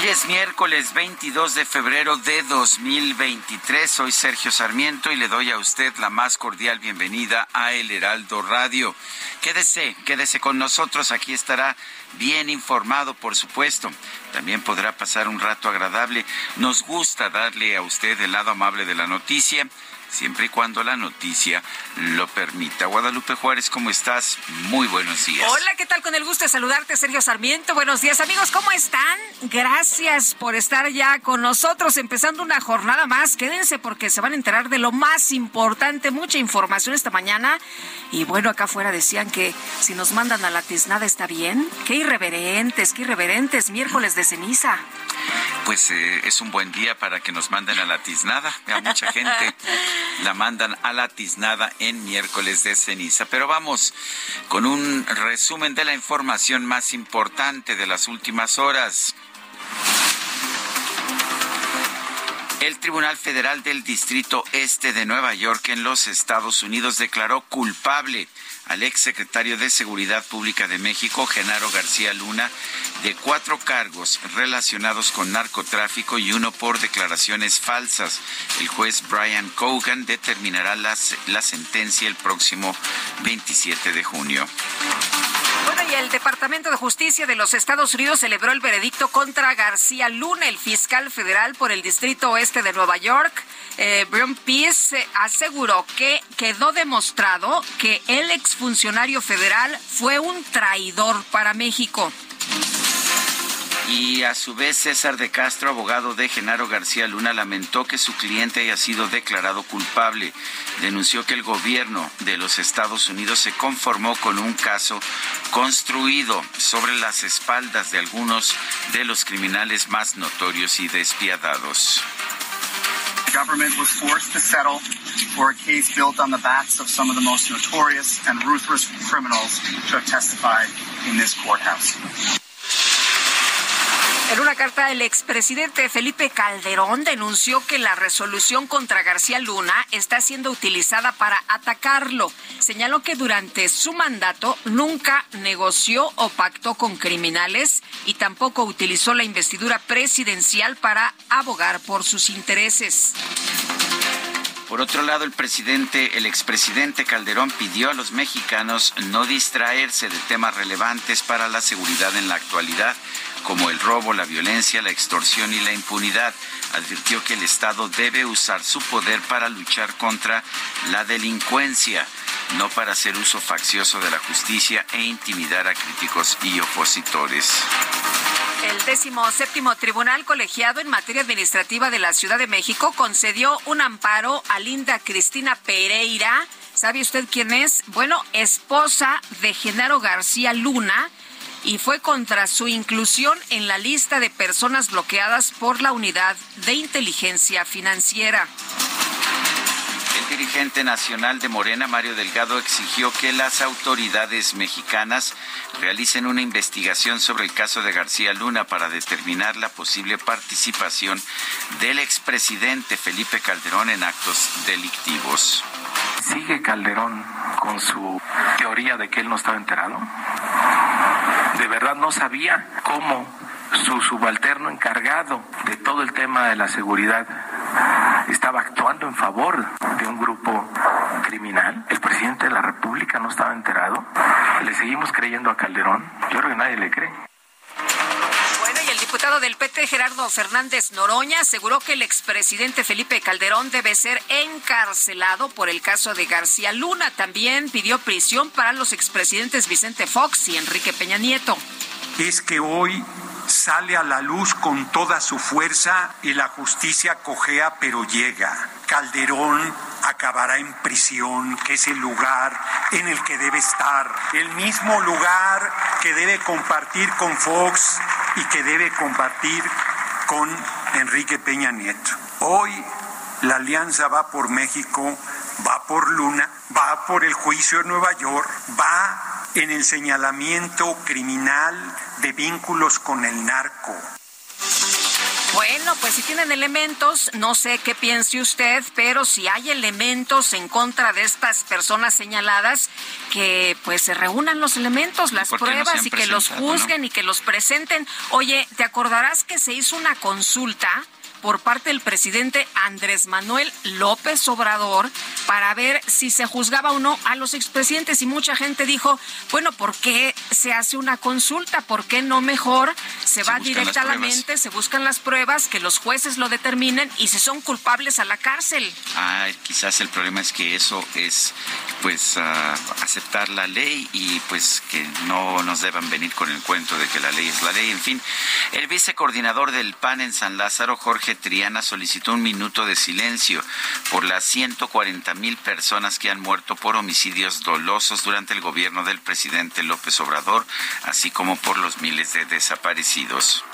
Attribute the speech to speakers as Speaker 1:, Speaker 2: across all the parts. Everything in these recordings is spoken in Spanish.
Speaker 1: Hoy es miércoles 22 de febrero de 2023. Soy Sergio Sarmiento y le doy a usted la más cordial bienvenida a El Heraldo Radio. Quédese, quédese con nosotros. Aquí estará bien informado, por supuesto. También podrá pasar un rato agradable. Nos gusta darle a usted el lado amable de la noticia siempre y cuando la noticia lo permita. Guadalupe Juárez, ¿cómo estás? Muy buenos días.
Speaker 2: Hola, ¿qué tal? Con el gusto de saludarte, Sergio Sarmiento. Buenos días, amigos, ¿cómo están? Gracias por estar ya con nosotros, empezando una jornada más. Quédense porque se van a enterar de lo más importante, mucha información esta mañana. Y bueno, acá afuera decían que si nos mandan a la tiznada está bien. Qué irreverentes, qué irreverentes, miércoles de ceniza.
Speaker 1: Pues eh, es un buen día para que nos manden a la tiznada. A mucha gente la mandan a la tiznada en miércoles de ceniza. Pero vamos con un resumen de la información más importante de las últimas horas. El Tribunal Federal del Distrito Este de Nueva York en los Estados Unidos declaró culpable al ex secretario de Seguridad Pública de México, Genaro García Luna, de cuatro cargos relacionados con narcotráfico y uno por declaraciones falsas. El juez Brian Cogan determinará la, sentencia el próximo 27 de junio.
Speaker 2: Bueno, y el Departamento de Justicia de los Estados Unidos celebró el veredicto contra García Luna, el fiscal federal por el Distrito Oeste de Nueva York. Eh, Brian Peace aseguró que quedó demostrado que el exfuncionario federal fue un traidor para México.
Speaker 1: Y a su vez César de Castro, abogado de Genaro García Luna, lamentó que su cliente haya sido declarado culpable. Denunció que el gobierno de los Estados Unidos se conformó con un caso construido sobre las espaldas de algunos de los criminales más notorios y despiadados.
Speaker 3: Government was forced to settle for a case built on the backs of some of the most notorious and ruthless criminals to have testified in this courthouse.
Speaker 2: En una carta, el expresidente Felipe Calderón denunció que la resolución contra García Luna está siendo utilizada para atacarlo. Señaló que durante su mandato nunca negoció o pactó con criminales y tampoco utilizó la investidura presidencial para abogar por sus intereses.
Speaker 1: Por otro lado, el presidente, el expresidente Calderón pidió a los mexicanos no distraerse de temas relevantes para la seguridad en la actualidad, como el robo, la violencia, la extorsión y la impunidad. Advirtió que el Estado debe usar su poder para luchar contra la delincuencia, no para hacer uso faccioso de la justicia e intimidar a críticos y opositores.
Speaker 2: El décimo séptimo tribunal colegiado en materia administrativa de la Ciudad de México concedió un amparo a Linda Cristina Pereira. ¿Sabe usted quién es? Bueno, esposa de Genaro García Luna y fue contra su inclusión en la lista de personas bloqueadas por la Unidad de Inteligencia Financiera.
Speaker 1: El dirigente nacional de Morena, Mario Delgado, exigió que las autoridades mexicanas realicen una investigación sobre el caso de García Luna para determinar la posible participación del expresidente Felipe Calderón en actos delictivos.
Speaker 4: ¿Sigue Calderón con su teoría de que él no estaba enterado? ¿De verdad no sabía cómo su subalterno encargado de todo el tema de la seguridad estaba actuando en favor de un grupo criminal. El presidente de la República no estaba enterado. Le seguimos creyendo a Calderón. Yo creo que nadie le cree.
Speaker 2: Diputado del PT, Gerardo Fernández Noroña, aseguró que el expresidente Felipe Calderón debe ser encarcelado por el caso de García Luna. También pidió prisión para los expresidentes Vicente Fox y Enrique Peña Nieto.
Speaker 5: Es que hoy sale a la luz con toda su fuerza y la justicia cojea pero llega. Calderón acabará en prisión, que es el lugar en el que debe estar, el mismo lugar que debe compartir con Fox y que debe compartir con Enrique Peña Nieto. Hoy la alianza va por México, va por Luna, va por el juicio en Nueva York, va en el señalamiento criminal de vínculos con el narco.
Speaker 2: Bueno, pues si tienen elementos, no sé qué piense usted, pero si hay elementos en contra de estas personas señaladas, que pues se reúnan los elementos, las pruebas y que los juzguen y que los presenten. Oye, ¿te acordarás que se hizo una consulta? Por parte del presidente Andrés Manuel López Obrador para ver si se juzgaba o no a los expresidentes y mucha gente dijo, bueno, ¿por qué se hace una consulta? ¿Por qué no mejor se, va directamente, se buscan las pruebas, que los jueces lo determinen y si son culpables a la cárcel?
Speaker 1: Ah, quizás el problema es que eso es pues aceptar la ley y pues que no nos deban venir con el cuento de que la ley es la ley. En fin, el vicecoordinador del PAN en San Lázaro, Jorge Triana solicitó un minuto de silencio por las 140 mil personas que han muerto por homicidios dolosos durante el gobierno del presidente López Obrador, así como por los miles de desaparecidos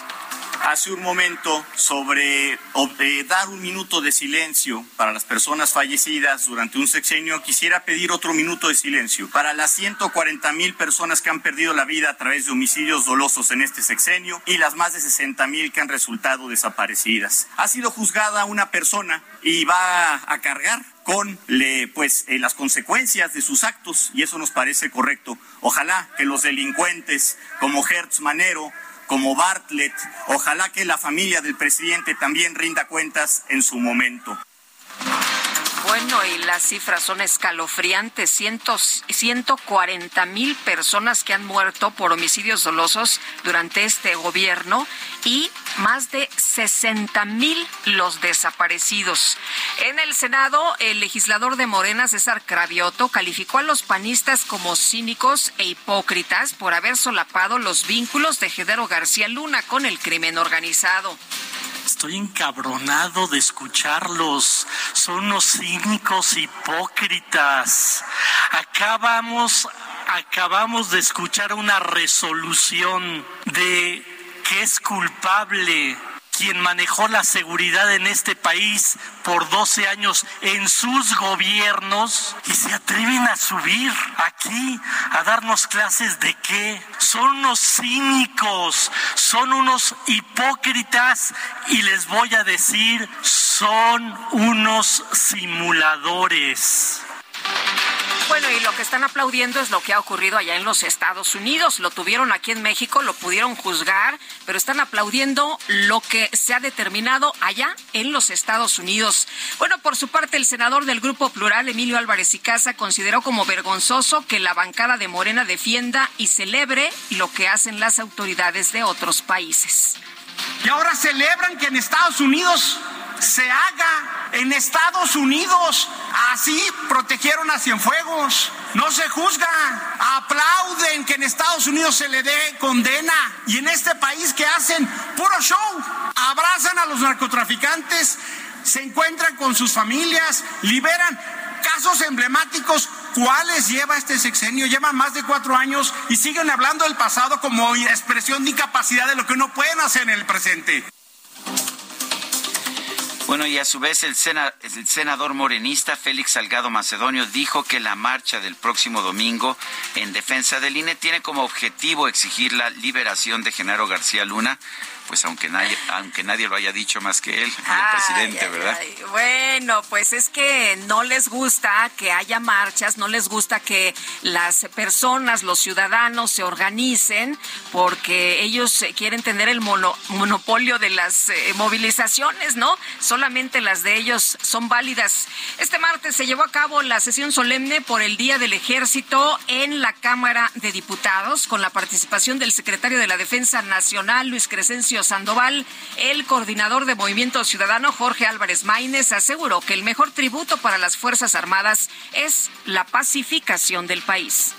Speaker 6: hace un momento sobre eh, dar un minuto de silencio para las personas fallecidas durante un sexenio, quisiera pedir otro minuto de silencio para las 140 mil personas que han perdido la vida a través de homicidios dolosos en este sexenio y las más de 60 mil que han resultado desaparecidas. Ha sido juzgada una persona y va a cargar con le, pues, eh, las consecuencias de sus actos y eso nos parece correcto. Ojalá que los delincuentes como Hertz Manero como Bartlett. Ojalá que la familia del presidente también rinda cuentas en su momento.
Speaker 2: Bueno, y las cifras son escalofriantes. Cientos, 140 mil personas que han muerto por homicidios dolosos durante este gobierno y más de 60 mil los desaparecidos. En el Senado, el legislador de Morena, César Cravioto, calificó a los panistas como cínicos e hipócritas por haber solapado los vínculos de Gedero García Luna con el crimen organizado.
Speaker 7: Estoy encabronado de escucharlos. Son unos cínicos hipócritas. Acabamos, acabamos de escuchar una resolución de que es culpable quien manejó la seguridad en este país por 12 años en sus gobiernos y se atreven a subir aquí a darnos clases de qué. Son unos cínicos, son unos hipócritas y les voy a decir, son unos simuladores.
Speaker 2: Bueno, y lo que están aplaudiendo es lo que ha ocurrido allá en los Estados Unidos. Lo tuvieron aquí en México, lo pudieron juzgar, pero están aplaudiendo lo que se ha determinado allá en los Estados Unidos. Bueno, por su parte, el senador del Grupo Plural, Emilio Álvarez y Casa, consideró como vergonzoso que la bancada de Morena defienda y celebre lo que hacen las autoridades de otros países.
Speaker 8: Y ahora celebran que en Estados Unidos se haga en Estados Unidos. Así protegieron a Cienfuegos. No se juzga. Aplauden que en Estados Unidos se le dé condena. Y en este país que hacen puro show. Abrazan a los narcotraficantes, se encuentran con sus familias, liberan casos emblemáticos. ¿Cuáles lleva este sexenio? Llevan más de cuatro años y siguen hablando del pasado como expresión de incapacidad de lo que no pueden hacer en el presente.
Speaker 1: Bueno, y a su vez el, senador morenista Félix Salgado Macedonio dijo que la marcha del próximo domingo en defensa del INE tiene como objetivo exigir la liberación de Genaro García Luna pues aunque nadie, aunque nadie lo haya dicho más que él, el presidente, ¿verdad?
Speaker 2: Bueno, pues es que no les gusta que haya marchas, no les gusta que las personas, los ciudadanos se organicen porque ellos quieren tener el monopolio de las eh, movilizaciones, ¿no? Solamente las de ellos son válidas. Este martes se llevó a cabo la sesión solemne por el Día del Ejército en la Cámara de Diputados con la participación del secretario de la Defensa Nacional, Luis Crescencio Sandoval. El coordinador de Movimiento Ciudadano, Jorge Álvarez Maínez, aseguró que el mejor tributo para las Fuerzas Armadas es la pacificación del país.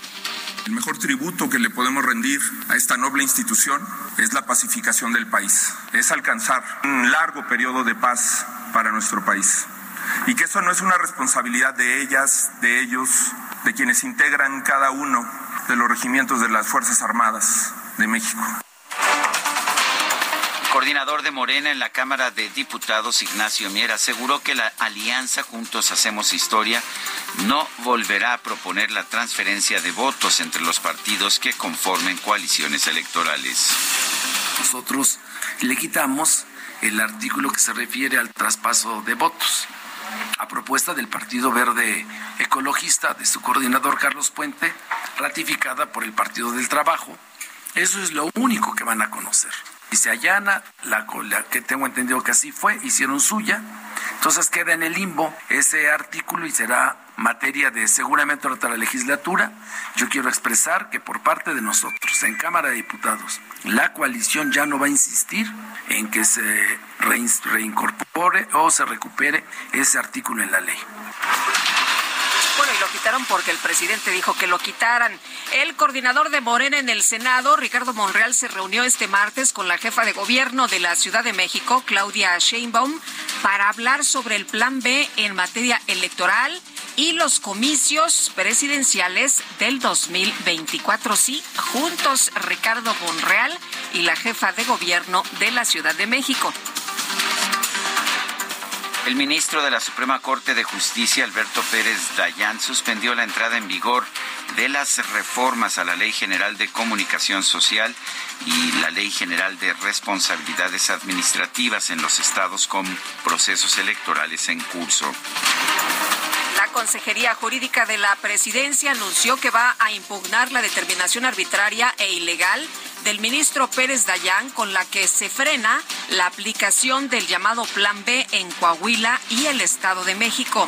Speaker 9: El mejor tributo que le podemos rendir a esta noble institución es la pacificación del país, es alcanzar un largo periodo de paz para nuestro país. Y que eso no es una responsabilidad de ellas, de ellos, de quienes integran cada uno de los regimientos de las Fuerzas Armadas de México
Speaker 1: coordinador de Morena en la Cámara de Diputados, Ignacio Mier, aseguró que la alianza Juntos Hacemos Historia no volverá a proponer la transferencia de votos entre los partidos que conformen coaliciones electorales.
Speaker 10: Nosotros le quitamos el artículo que se refiere al traspaso de votos a propuesta del Partido Verde Ecologista de su coordinador Carlos Puente, ratificada por el Partido del Trabajo. Eso es lo único que van a conocer y se allana, la, que tengo entendido que así fue, hicieron suya, entonces queda en el limbo ese artículo y será materia de seguramente otra legislatura. Yo quiero expresar que por parte de nosotros, en Cámara de Diputados, la coalición ya no va a insistir en que se reincorpore o se recupere ese artículo en la ley.
Speaker 2: Bueno, y lo quitaron porque el presidente dijo que lo quitaran. El coordinador de Morena en el Senado, Ricardo Monreal, se reunió este martes con la jefa de gobierno de la Ciudad de México, Claudia Sheinbaum, para hablar sobre el plan B en materia electoral y los comicios presidenciales del 2024. Sí, juntos Ricardo Monreal y la jefa de gobierno de la Ciudad de México.
Speaker 1: El ministro de la Suprema Corte de Justicia, Alberto Pérez Dayán, suspendió la entrada en vigor de las reformas a la Ley General de Comunicación Social y la Ley General de Responsabilidades Administrativas en los estados con procesos electorales en curso.
Speaker 2: La Consejería Jurídica de la Presidencia anunció que va a impugnar la determinación arbitraria e ilegal del ministro Pérez Dayán con la que se frena la aplicación del llamado Plan B en Coahuila y el Estado de México.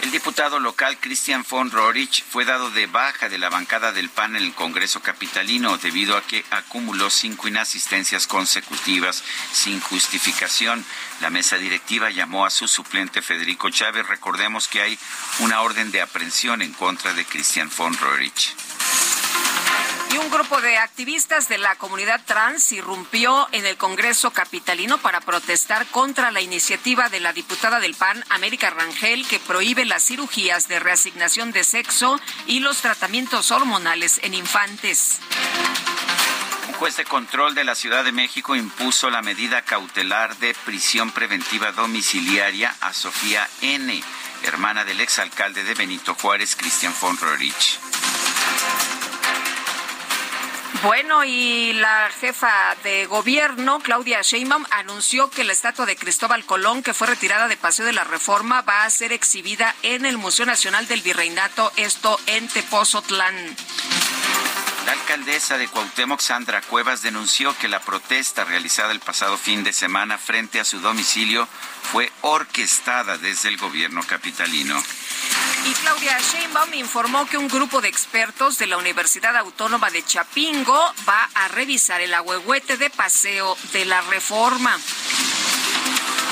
Speaker 1: El diputado local Cristian von Rorich fue dado de baja de la bancada del PAN en el Congreso Capitalino debido a que acumuló cinco inasistencias consecutivas sin justificación. La mesa directiva llamó a su suplente Federico Chávez. Recordemos que hay una orden de aprehensión en contra de Cristian von Rorich.
Speaker 2: Y un grupo de activistas de la comunidad trans irrumpió en el Congreso capitalino para protestar contra la iniciativa de la diputada del PAN, América Rangel, que prohíbe las cirugías de reasignación de sexo y los tratamientos hormonales en infantes.
Speaker 1: Un juez de control de la Ciudad de México impuso la medida cautelar de prisión preventiva domiciliaria a Sofía N., hermana del exalcalde de Benito Juárez, Cristian von Rorich.
Speaker 2: Bueno, y la jefa de gobierno, Claudia Sheinbaum, anunció que la estatua de Cristóbal Colón, que fue retirada de Paseo de la Reforma, va a ser exhibida en el Museo Nacional del Virreinato, esto en Tepozotlán.
Speaker 1: La alcaldesa de Cuauhtémoc, Sandra Cuevas, denunció que la protesta realizada el pasado fin de semana frente a su domicilio fue orquestada desde el gobierno capitalino.
Speaker 2: Y Claudia Sheinbaum informó que un grupo de expertos de la Universidad Autónoma de Chapingo va a revisar el agüehuete de paseo de la reforma.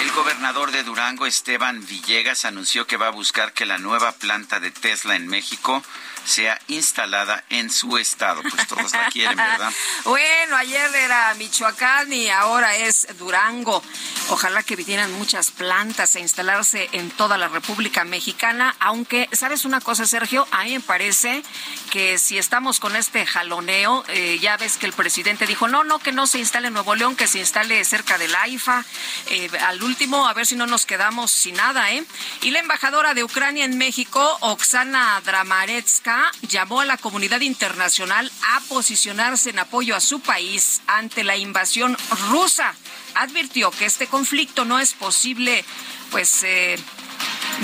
Speaker 1: El gobernador de Durango, Esteban Villegas, anunció que va a buscar que la nueva planta de Tesla en México sea instalada en su estado. Pues todos la quieren, ¿verdad?
Speaker 2: bueno, ayer era Michoacán y ahora es Durango. Ojalá que vinieran muchas plantas a instalarse en toda la República Mexicana, aunque, ¿sabes una cosa, Sergio? A mí me parece que si estamos con este jaloneo, eh, ya ves que el presidente dijo, no, no, que no se instale en Nuevo León, que se instale cerca del AIFA. Eh, al último, a ver si no nos quedamos sin nada, ¿eh? Y la embajadora de Ucrania en México, Oksana Dramaretska, Llamó a la comunidad internacional a posicionarse en apoyo a su país ante la invasión rusa. Advirtió que este conflicto no es posible, pues eh,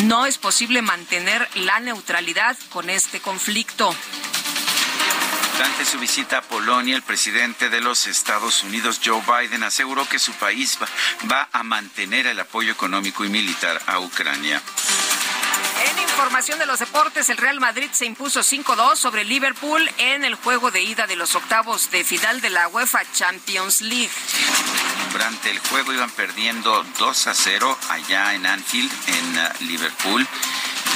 Speaker 2: no es posible mantener la neutralidad con este conflicto.
Speaker 1: Durante su visita a Polonia, el presidente de los Estados Unidos, Joe Biden, aseguró que su país va, a mantener el apoyo económico y militar a Ucrania.
Speaker 2: Información de los deportes, el Real Madrid se impuso 5-2 sobre Liverpool en el juego de ida de los octavos de final de la UEFA Champions League.
Speaker 1: Durante el juego iban perdiendo 2 a 0 allá en Anfield, en uh, Liverpool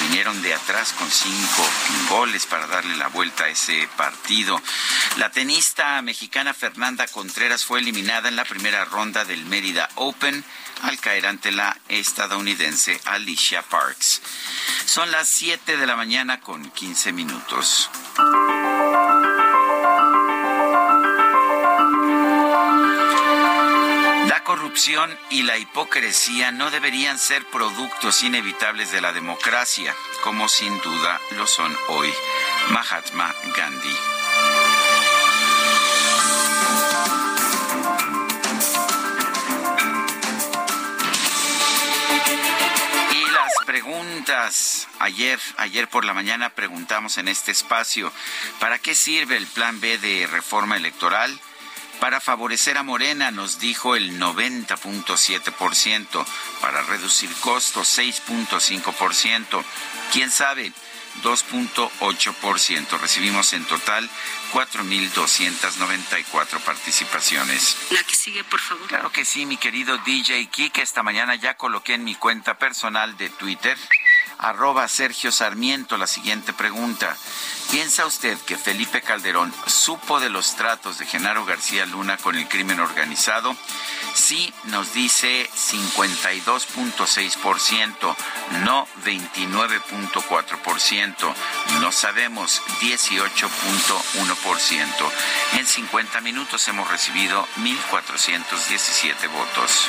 Speaker 1: vinieron de atrás con cinco goles para darle la vuelta a ese partido. La tenista mexicana Fernanda Contreras fue eliminada en la primera ronda del Mérida Open al caer ante la estadounidense Alicia Parks. Son las 7 de la mañana con 15 minutos. Corrupción y la hipocresía no deberían ser productos inevitables de la democracia, como sin duda lo son hoy. Mahatma Gandhi. Y las preguntas. Ayer, ayer por la mañana preguntamos en este espacio, ¿para qué sirve el plan B de reforma electoral? Para favorecer a Morena, nos dijo el 90.7%. Para reducir costos, 6.5%. ¿Quién sabe? 2.8%. Recibimos en total 4.294 participaciones.
Speaker 11: La que sigue, por favor.
Speaker 1: Claro que sí, mi querido DJ Kike. Esta mañana ya coloqué en mi cuenta personal de Twitter arroba Sergio Sarmiento la siguiente pregunta. ¿Piensa usted que Felipe Calderón supo de los tratos de Genaro García Luna con el crimen organizado? Sí, nos dice 52.6%, no 29.4%, no sabemos 18.1%. En 50 minutos hemos recibido 1.417 votos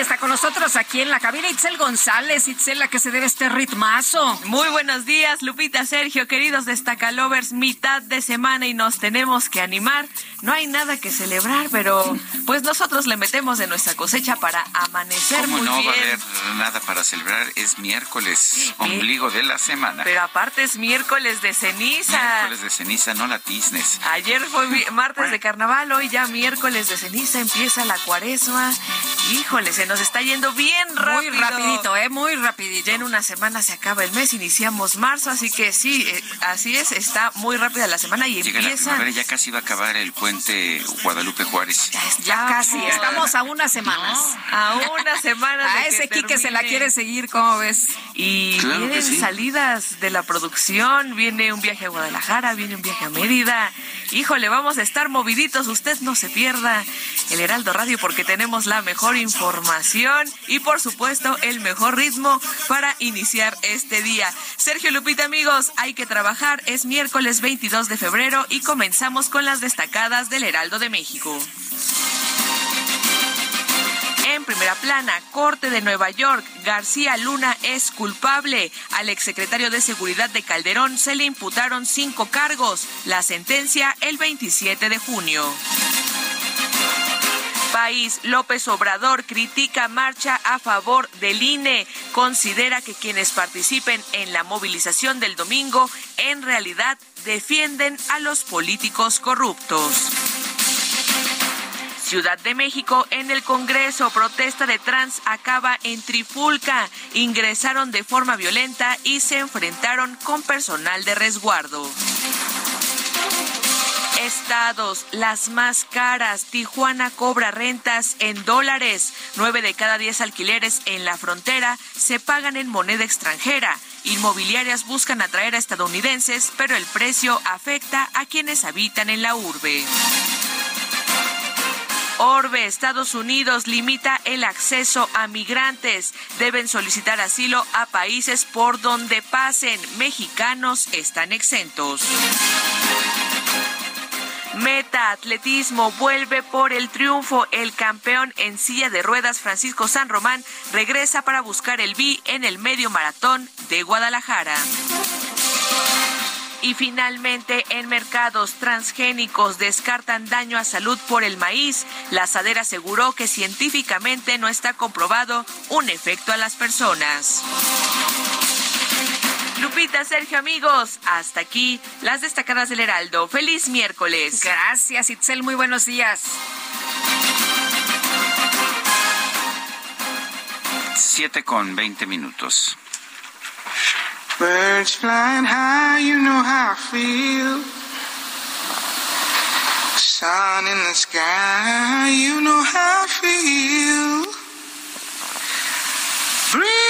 Speaker 2: Está con nosotros aquí en la cabina Itzel González. Itzel, ¿a qué se debe este ritmazo?
Speaker 12: Muy buenos días, Lupita, Sergio, queridos destacalovers, mitad de semana y nos tenemos que animar. No hay nada que celebrar, pero pues nosotros le metemos de nuestra cosecha para amanecer
Speaker 1: ¿Cómo
Speaker 12: muy
Speaker 1: no
Speaker 12: bien.
Speaker 1: va a haber nada para celebrar? Es miércoles, ombligo de la semana.
Speaker 12: Pero aparte es miércoles de ceniza.
Speaker 1: Miércoles de ceniza, no la tiznes.
Speaker 12: Ayer fue martes de carnaval, hoy ya miércoles de ceniza, empieza la cuaresma. Híjole, se nos está yendo bien rápido.
Speaker 2: Muy rapidito, ¿eh? Muy rapidito.
Speaker 12: Ya en una semana se acaba el mes, iniciamos marzo, así que sí, eh, así es, está muy rápida la semana y
Speaker 1: Llega
Speaker 12: empieza...
Speaker 1: la ya casi va a acabar el puente Guadalupe Juárez.
Speaker 2: Ya, casi, estamos a unas semanas.
Speaker 12: a una semana.
Speaker 2: a ese Quique se la quiere seguir, ¿cómo ves?
Speaker 12: Y vienen salidas de la producción, viene un viaje a Guadalajara, viene un viaje a Mérida. Híjole, vamos a estar moviditos, usted no se pierda el Heraldo Radio porque tenemos la mejor información y por supuesto el mejor ritmo para iniciar este día. Sergio Lupita amigos, hay que trabajar, es miércoles 22 de febrero y comenzamos con las destacadas del Heraldo de México. En primera plana, Corte de Nueva York, García Luna es culpable. Al exsecretario de Seguridad de Calderón se le imputaron cinco cargos. La sentencia el 27 de junio. País, López Obrador critica marcha a favor del INE. Considera que quienes participen en la movilización del domingo en realidad defienden a los políticos corruptos. Ciudad de México, en el Congreso, protesta de trans acaba en Trifulca. Ingresaron de forma violenta y se enfrentaron con personal de resguardo. Estados, las más caras. Tijuana cobra rentas en dólares. Nueve de cada diez alquileres en la frontera se pagan en moneda extranjera. Inmobiliarias buscan atraer a estadounidenses, pero el precio afecta a quienes habitan en la urbe. Orbe, Estados Unidos limita el acceso a migrantes. Deben solicitar asilo a países por donde pasen. Mexicanos están exentos. Meta Atletismo vuelve por el triunfo. El campeón en silla de ruedas Francisco San Román regresa para buscar el B en el medio maratón de Guadalajara. Y finalmente, en mercados transgénicos descartan daño a salud por el maíz. La sadera aseguró que científicamente no está comprobado un efecto a las personas. Lupita, Sergio, amigos, hasta aquí las destacadas del Heraldo. Feliz miércoles.
Speaker 2: Gracias, Itzel. Muy buenos días.
Speaker 1: Siete con veinte minutos.
Speaker 11: Birds flying high, you know how I feel. Sun in the sky, you know how I feel. Breeze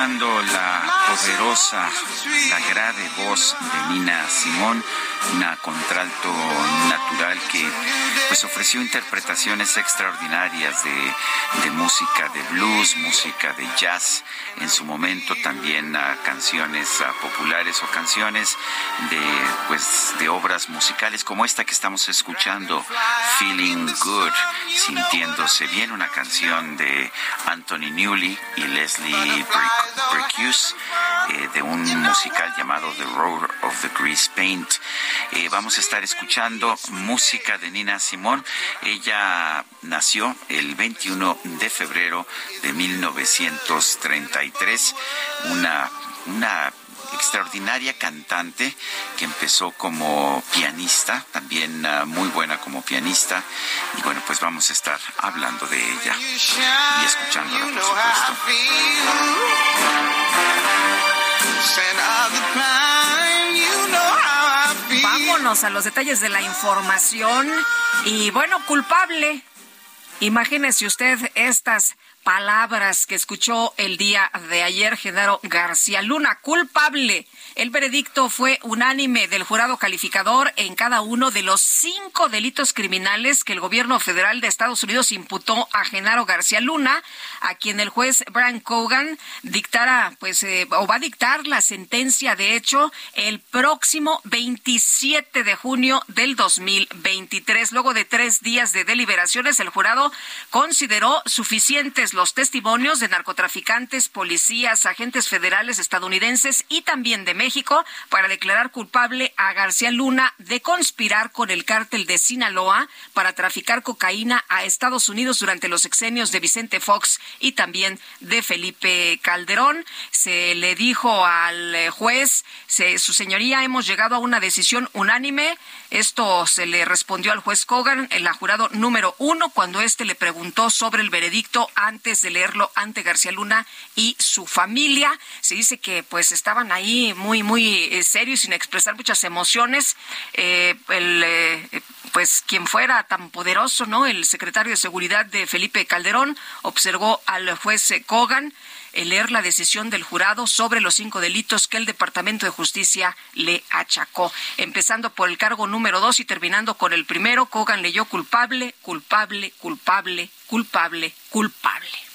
Speaker 1: Escuchando la poderosa, la grave voz de Nina Simón, una contralto natural que pues ofreció interpretaciones extraordinarias de, de música de blues, música de jazz, en su momento también a canciones populares o canciones de pues de obras musicales como esta que estamos escuchando, Feeling Good, sintiéndose bien, una canción de Anthony Newley y Leslie Bricusse eh, de un musical llamado The Road of the Grease Paint. Eh, vamos a estar escuchando música de Nina Simón. Ella nació el 21 de febrero de 1933, una, una extraordinaria cantante que empezó como pianista, también uh, muy buena como pianista. Y bueno, pues vamos a estar hablando de ella y escuchándola, por supuesto.
Speaker 2: Vámonos a los detalles de la información. Y bueno, culpable. Imagínese usted estas palabras que escuchó el día de ayer Genaro García Luna, culpable. El veredicto fue unánime del jurado calificador en cada uno de los cinco delitos criminales que el gobierno federal de Estados Unidos imputó a Genaro García Luna, a quien el juez Brian Cogan dictará, pues, eh, o va a dictar la sentencia de hecho el próximo 27 de junio del 2023. Luego de tres días de deliberaciones, el jurado consideró suficientes los testimonios de narcotraficantes, policías, agentes federales estadounidenses y también de México para declarar culpable a García Luna de conspirar con el cártel de Sinaloa para traficar cocaína a Estados Unidos durante los exenios de Vicente Fox y también de Felipe Calderón. Se le dijo al juez, su señoría, hemos llegado a una decisión unánime. Esto se le respondió al juez Cogan, el jurado número uno, cuando éste le preguntó sobre el veredicto antes de leerlo ante García Luna y su familia. Se dice que pues estaban ahí muy, muy eh, serios, sin expresar muchas emociones. Eh, el, eh, pues quien fuera tan poderoso, ¿no? El secretario de Seguridad de Felipe Calderón observó al juez Cogan leer la decisión del jurado sobre los cinco delitos que el Departamento de Justicia le achacó. Empezando por el cargo número dos y terminando con el primero, Cogan leyó culpable, culpable, culpable, culpable, culpable.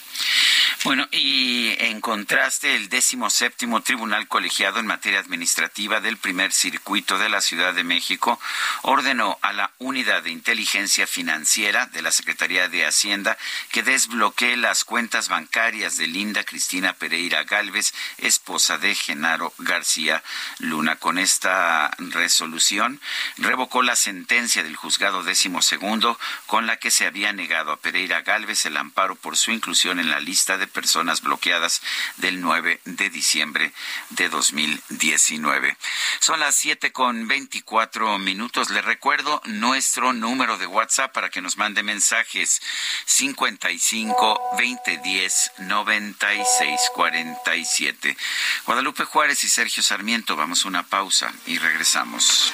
Speaker 1: Bueno, y en contraste, el décimo séptimo Tribunal Colegiado en materia administrativa del primer circuito de la Ciudad de México ordenó a la Unidad de Inteligencia Financiera de la Secretaría de Hacienda que desbloquee las cuentas bancarias de Linda Cristina Pereira Galvez, esposa de Genaro García Luna. Con esta resolución revocó la sentencia del juzgado décimo segundo con la que se había negado a Pereira Galvez el amparo por su inclusión en la lista de personas bloqueadas del 9 de diciembre de 2019. Son las 7 con 24 minutos. Le recuerdo nuestro número de WhatsApp para que nos mande mensajes 55 2010 96 47. Guadalupe Juárez y Sergio Sarmiento, vamos a una pausa y regresamos.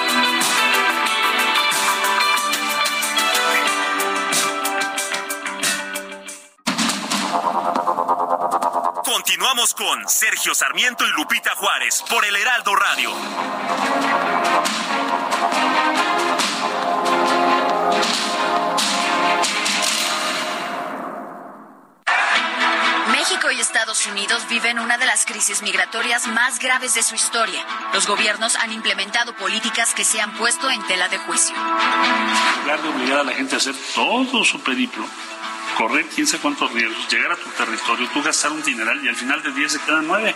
Speaker 13: Continuamos con Sergio Sarmiento y Lupita Juárez por el Heraldo Radio.
Speaker 14: México y Estados Unidos viven una de las crisis migratorias más graves de su historia. Los gobiernos han implementado políticas que se han puesto en tela de juicio.
Speaker 15: En lugar de obligar a la gente a hacer todo su periplo, correr quién sabe cuántos riesgos, llegar a tu territorio, tú gastar un dineral y al final de 10 se quedan 9.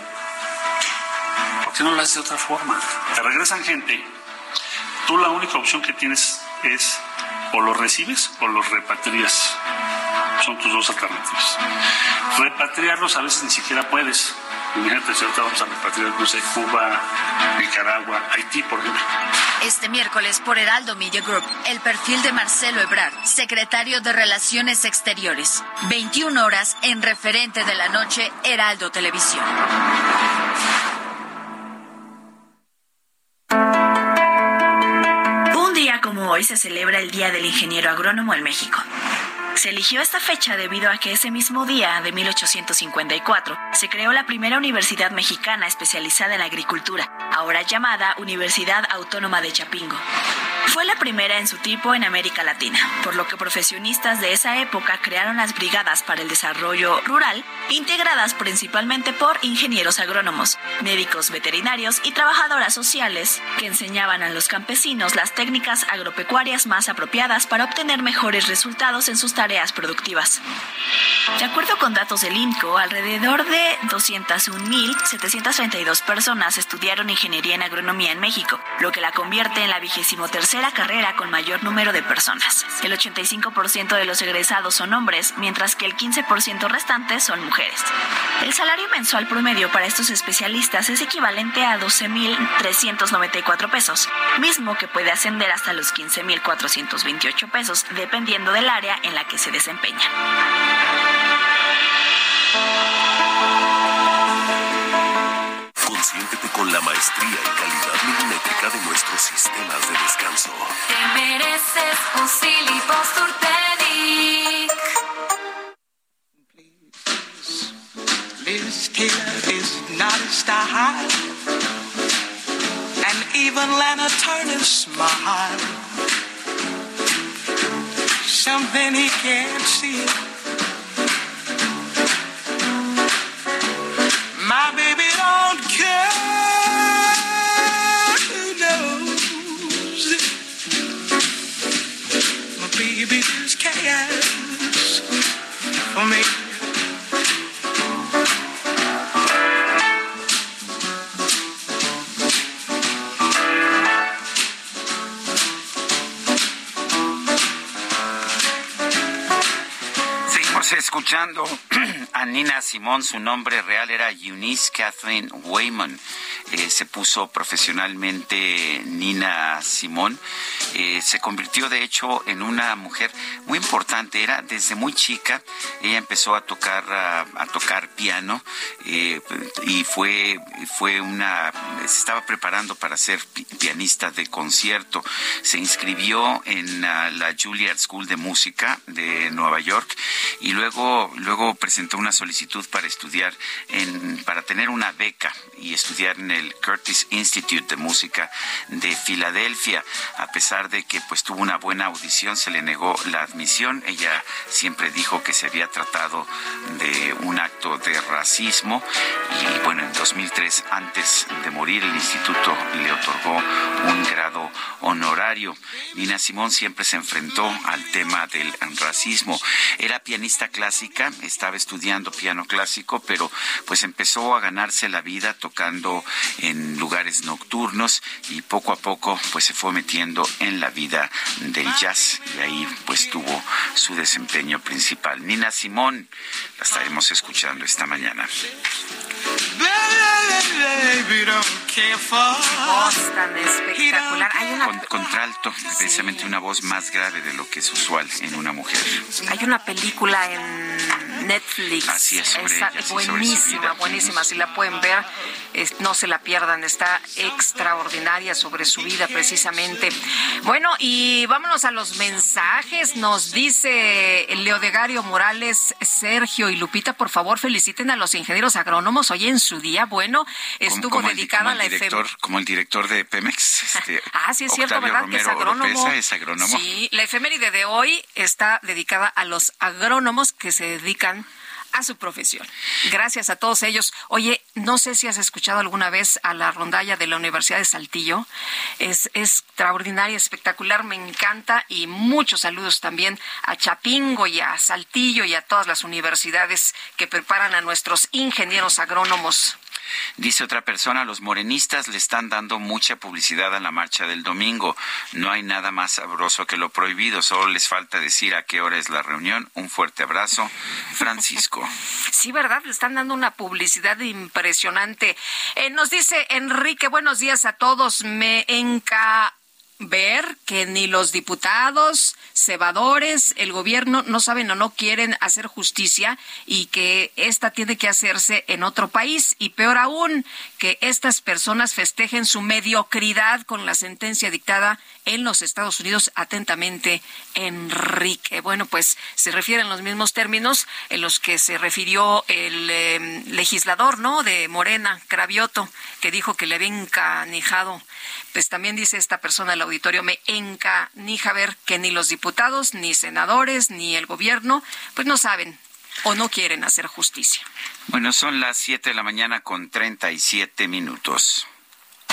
Speaker 15: ¿Por qué no lo haces de otra forma? Te regresan gente, tú la única opción que tienes es o los recibes o los repatrias. Son tus dos alternativas. Repatriarlos a veces ni siquiera puedes. Imagínate si ahorita vamos a repatriar, no sé, Cuba, Nicaragua, Haití, por ejemplo.
Speaker 14: Este miércoles por Heraldo Media Group, el perfil de Marcelo Ebrard, secretario de Relaciones Exteriores. 21 horas en referente de la noche, Heraldo Televisión.
Speaker 16: Un día como hoy se celebra el Día del Ingeniero Agrónomo en México. Se eligió esta fecha debido a que ese mismo día de 1854 se creó la primera universidad mexicana especializada en agricultura, ahora llamada Universidad Autónoma de Chapingo. Fue la primera en su tipo en América Latina, por lo que profesionistas de esa época crearon las brigadas para el desarrollo rural, integradas principalmente por ingenieros agrónomos, médicos veterinarios y trabajadoras sociales, que enseñaban a los campesinos las técnicas agropecuarias más apropiadas para obtener mejores resultados en sus tareas productivas. De acuerdo con datos del INCO, alrededor de 201.732 personas estudiaron ingeniería en agronomía en México, lo que la convierte en la vigésimo tercera carrera con mayor número de personas. El 85% de los egresados son hombres, mientras que el 15% restante son mujeres. El salario mensual promedio para estos especialistas es equivalente a 12.394 pesos, mismo que puede ascender hasta los 15.428 pesos, dependiendo del área en la que se desempeñan.
Speaker 13: Consiéntete con la maestría y calidad milimétrica de nuestros sistemas de descanso.
Speaker 17: Te mereces un Silly
Speaker 11: Liz Taylor is not a star, and even Lana Turner smile. Something he can't see.
Speaker 1: Simón, su nombre real era Eunice Kathleen Wayman. Eh, se puso profesionalmente Nina Simón. Eh, se convirtió de hecho en una mujer muy importante. Era desde muy chica, ella empezó a tocar a, tocar piano eh, y fue fue una se estaba preparando para ser pianista de concierto. Se inscribió en la Juilliard School de Música de Nueva York y luego luego presentó una solicitud para estudiar en para tener una beca y estudiar en el Curtis Institute de Música de Filadelfia. A pesar de que pues tuvo una buena audición, se le negó la admisión. Ella siempre dijo que se había tratado de un acto de racismo y bueno, en 2003 antes de morir el instituto le otorgó un grado honorario. Nina Simón siempre se enfrentó al tema del racismo. Era pianista clásica, estaba estudiando piano clásico, pero pues empezó a ganarse la vida tocando en lugares nocturnos y poco a poco pues se fue metiendo en la vida del jazz y ahí pues tuvo su desempeño principal. Nina Simón, la estaremos escuchando esta mañana.
Speaker 2: Voz tan espectacular. Hay una...
Speaker 1: contralto, precisamente una voz más grave de lo que es usual en una mujer.
Speaker 2: Hay una película en Netflix.
Speaker 1: Así es,
Speaker 2: buenísima, buenísima. Si la pueden ver, no se la pierdan. Está extraordinaria sobre su vida, precisamente. Bueno, y vámonos a los mensajes. Nos dice Leodegario Morales, Sergio y Lupita, por favor, feliciten a los ingenieros agrónomos hoy en su día. Bueno, estuvo dedicada a la
Speaker 1: director, Como el director de Pemex. Este,
Speaker 2: ah, sí, es cierto, ¿verdad? que es agrónomo. es agrónomo. Sí, la efeméride de hoy está dedicada a los agrónomos que se dedican a su profesión. Gracias a todos ellos. Oye, no sé si has escuchado alguna vez a la rondalla de la Universidad de Saltillo. Es, es extraordinaria, espectacular, me encanta y muchos saludos también a Chapingo y a Saltillo y a todas las universidades que preparan a nuestros ingenieros agrónomos.
Speaker 1: Dice otra persona, los morenistas le están dando mucha publicidad a la marcha del domingo. No hay nada más sabroso que lo prohibido. Solo les falta decir a qué hora es la reunión. Un fuerte abrazo, Francisco.
Speaker 2: Sí, ¿verdad? Le están dando una publicidad impresionante. Eh, nos dice Enrique, buenos días a todos. Me enca ver que ni los diputados, cebadores, el gobierno no saben o no quieren hacer justicia y que esta tiene que hacerse en otro país. Y peor aún que estas personas festejen su mediocridad con la sentencia dictada en los Estados Unidos atentamente Enrique. Bueno, pues se refieren los mismos términos en los que se refirió el em, legislador, ¿no? De Morena, Cravioto, que dijo que le había encanijado pues también dice esta persona del auditorio, me encanija ver que ni los diputados, ni senadores, ni el gobierno, pues no saben o no quieren hacer justicia.
Speaker 1: Bueno, son las 7 de la mañana con 37 minutos.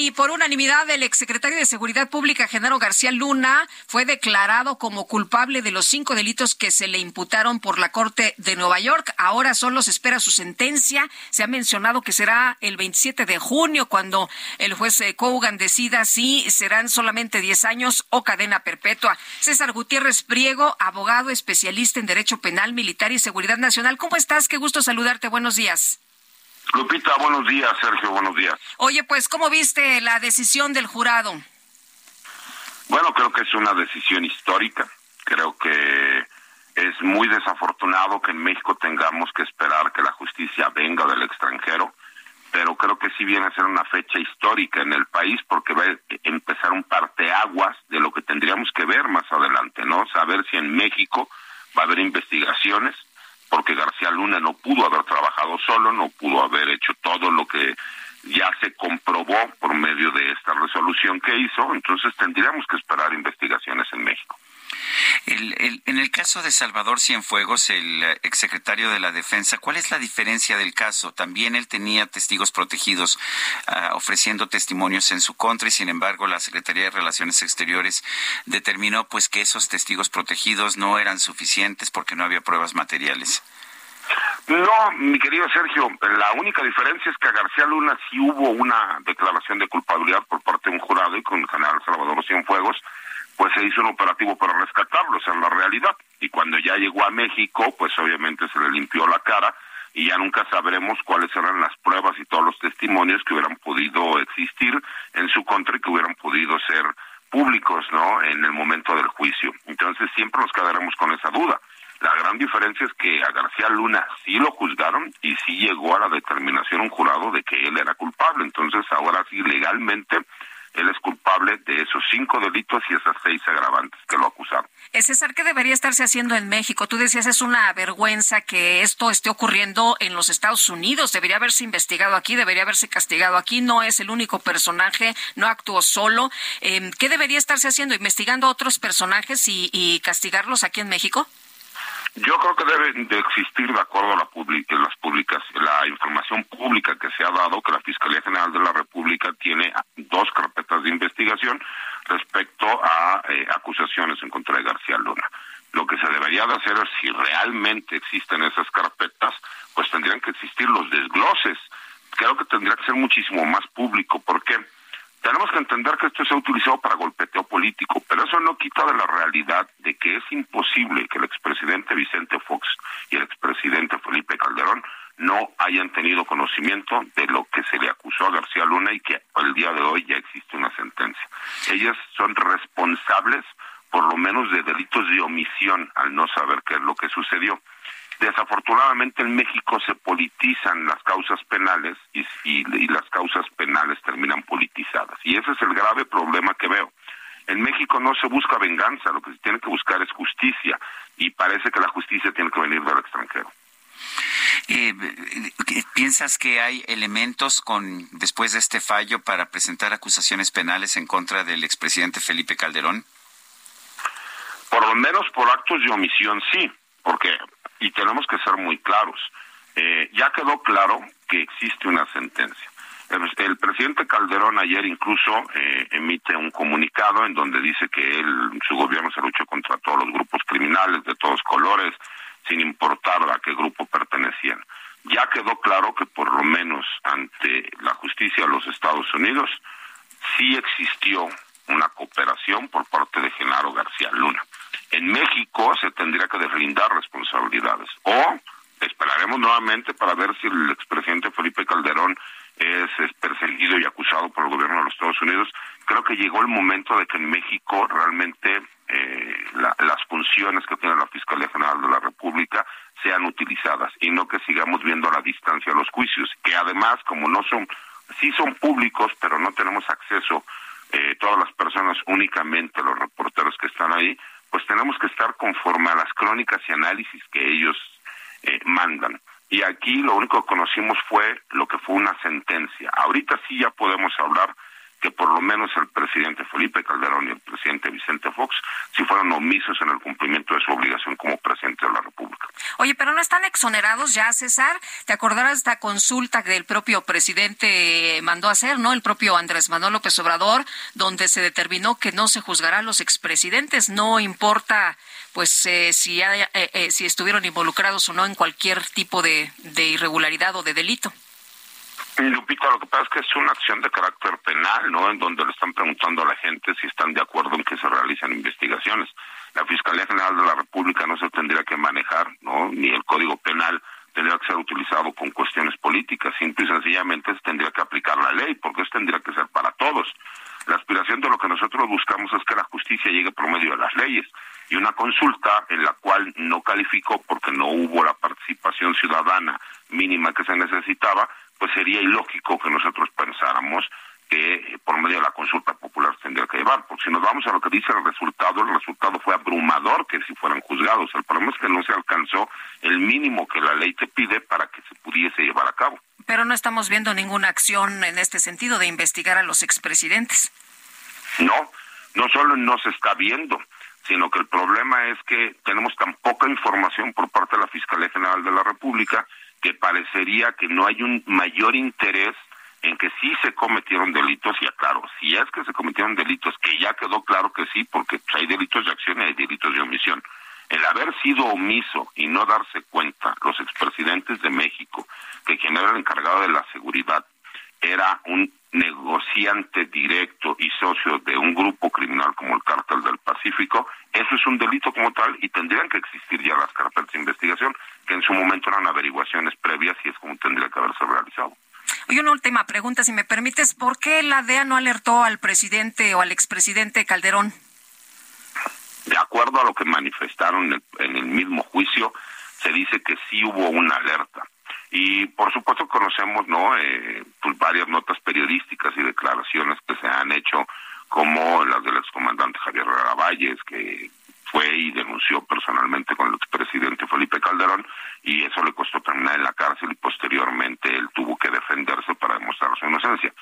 Speaker 2: y por unanimidad el exsecretario de Seguridad Pública, Genaro García Luna, fue declarado como culpable de los cinco delitos que se le imputaron por la Corte de Nueva York. Ahora solo se espera su sentencia. Se ha mencionado que será el 27 de junio cuando el juez eh, Cougan decida si serán solamente 10 años o cadena perpetua. César Gutiérrez Priego, abogado especialista en Derecho Penal, Militar y Seguridad Nacional. ¿Cómo estás? Qué gusto saludarte. Buenos días.
Speaker 18: Lupita, buenos días. Sergio, buenos días.
Speaker 2: Oye, pues, ¿cómo viste la decisión del jurado?
Speaker 18: Bueno, creo que es una decisión histórica. Creo que es muy desafortunado que en México tengamos que esperar que la justicia venga del extranjero, pero creo que sí viene a ser una fecha histórica en el país porque va a empezar un parteaguas de lo que tendríamos que ver más adelante, ¿no? Saber si en México va a haber investigaciones porque García Luna no pudo haber trabajado solo, no pudo haber hecho todo lo que ya se comprobó por medio de esta resolución que hizo, entonces tendríamos que esperar investigaciones en México.
Speaker 1: En el caso de Salvador Cienfuegos, el eh, exsecretario de la Defensa, ¿cuál es la diferencia del caso? También él tenía testigos protegidos ah, ofreciendo testimonios en su contra y sin embargo la Secretaría de Relaciones Exteriores determinó pues que esos testigos protegidos no eran suficientes porque no había pruebas materiales.
Speaker 18: No, mi querido Sergio, la única diferencia es que a García Luna sí hubo una declaración de culpabilidad por parte de un jurado y con el general Salvador Cienfuegos pues se hizo un operativo para rescatarlo, esa es la realidad. Y cuando ya llegó a México, pues obviamente se le limpió la cara y ya nunca sabremos cuáles eran las pruebas y todos los testimonios que hubieran podido existir en su contra y que hubieran podido ser públicos, ¿no? En el momento del juicio. Entonces siempre nos quedaremos con esa duda. La gran diferencia es que a García Luna sí lo juzgaron y sí llegó a la determinación un jurado de que él era culpable. Entonces ahora sí legalmente él es culpable de esos cinco delitos y esas seis agravantes que lo acusaron.
Speaker 2: Eh, César, ¿qué debería estarse haciendo en México? Tú decías, es una vergüenza que esto esté ocurriendo en los Estados Unidos. Debería haberse investigado aquí, debería haberse castigado aquí. No es el único personaje, no actuó solo. Em, ¿Qué debería estarse haciendo? ¿Investigando a otros personajes y castigarlos aquí en México?
Speaker 18: Yo creo que debe de existir, de acuerdo a la las publicas, la información pública que se ha dado, que la Fiscalía General de la República tiene dos carpetas de investigación respecto a eh, acusaciones en contra de García Luna. Lo que se debería de hacer es, si realmente existen esas carpetas, pues tendrían que existir los desgloses. Creo que tendría que ser muchísimo más público. ¿Por qué? Tenemos que entender que esto se ha utilizado para golpeteo político, pero eso no quita de la realidad de que es imposible que el expresidente Vicente Fox y el expresidente Felipe Calderón no hayan tenido conocimiento de lo que se le acusó a García Luna y que al día de hoy ya existe una sentencia. Ellas son responsables por lo menos de delitos de omisión al no saber qué es lo que sucedió. Desafortunadamente en México se politizan las causas penales y, las causas penales terminan politizadas. Y ese es el grave problema que veo. En México no se busca venganza, lo que se tiene que buscar es justicia y parece que la justicia tiene que venir del extranjero.
Speaker 1: Eh, ¿Piensas que hay elementos con después de este fallo para presentar acusaciones penales en contra del expresidente Felipe Calderón?
Speaker 18: Por lo menos por actos de omisión sí, porque y tenemos que ser muy claros. Eh, ya quedó claro que existe una sentencia. El, presidente Calderón ayer incluso eh, emite un comunicado en donde dice que él, su gobierno se luchó contra todos los grupos criminales de todos colores, sin importar a qué grupo pertenecían. Ya quedó claro que por lo menos ante la justicia de los Estados Unidos sí existió una cooperación por parte de Genaro García Luna. En México se tendría que deslindar responsabilidades. O esperaremos nuevamente para ver si el expresidente Felipe Calderón es, perseguido y acusado por el gobierno de los Estados Unidos. Creo que llegó el momento de que en México realmente eh, las funciones que tiene la Fiscalía General de la República sean utilizadas y no que sigamos viendo a la distancia los juicios, que además, como no son, sí son públicos, pero no tenemos acceso eh, todas las personas, únicamente los reporteros que están ahí, pues tenemos que estar conforme a las crónicas y análisis que ellos eh, mandan. Y aquí lo único que conocimos fue lo que fue una sentencia. Ahorita sí ya podemos hablar que por lo menos el presidente Felipe Calderón y el presidente Vicente Fox si fueron omisos en el cumplimiento de su obligación como presidente de la República.
Speaker 2: Oye, pero no están exonerados ya, César. ¿Te acordarás de esta consulta que el propio presidente mandó hacer, ¿no? El propio Andrés Manuel López Obrador, donde se determinó que no se juzgará a los expresidentes, no importa pues eh, si, eh, eh, si estuvieron involucrados o no en cualquier tipo de irregularidad o de delito.
Speaker 18: Lupita, lo que pasa es que es una acción de carácter penal, ¿no? En donde le están preguntando a la gente si están de acuerdo en que se realicen investigaciones. La Fiscalía General de la República no se tendría que manejar, ¿no? Ni el Código Penal tendría que ser utilizado con cuestiones políticas. Simple y sencillamente se tendría que aplicar la ley, porque eso tendría que ser para todos. La aspiración de lo que nosotros buscamos es que la justicia llegue por medio de las leyes. Y una consulta en la cual no calificó porque no hubo la participación ciudadana mínima que se necesitaba, pues sería ilógico que nosotros pensáramos que eh, por medio de la consulta popular se tendría que llevar, porque si nos vamos a lo que dice el resultado, el resultado fue abrumador que si fueran juzgados. El problema es que no se alcanzó el mínimo que la ley te pide para que se pudiese llevar a cabo.
Speaker 2: Pero no estamos viendo ninguna acción en este sentido de investigar a los expresidentes.
Speaker 18: No, no solo no se está viendo, sino que el problema es que tenemos tan poca información por parte de la Fiscalía General de la República que parecería que no hay un mayor interés en que sí se cometieron delitos, y aclaro, si es que se cometieron delitos, que ya quedó claro que sí, porque hay delitos de acción y hay delitos de omisión. El haber sido omiso y no darse cuenta, los expresidentes de México, que quien era el encargado de la seguridad era un negociante directo y socio de un grupo criminal como el Cártel del Pacífico, eso es un delito como tal y tendrían que existir ya las carpetas de investigación, que en su momento eran averiguaciones previas y es como tendría que haberse realizado.
Speaker 2: Y una última pregunta, si me permites, ¿por qué la DEA no alertó al presidente o al expresidente Calderón?
Speaker 18: De acuerdo a lo que manifestaron en el, mismo juicio, se dice que sí hubo una alerta. Y por supuesto conocemos no eh, pues varias notas periodísticas y declaraciones que se han hecho, como las del excomandante Javier Valles, que fue y denunció personalmente con el expresidente Felipe Calderón y eso le costó terminar en la cárcel y posteriormente él tuvo que defenderse para demostrar su inocencia.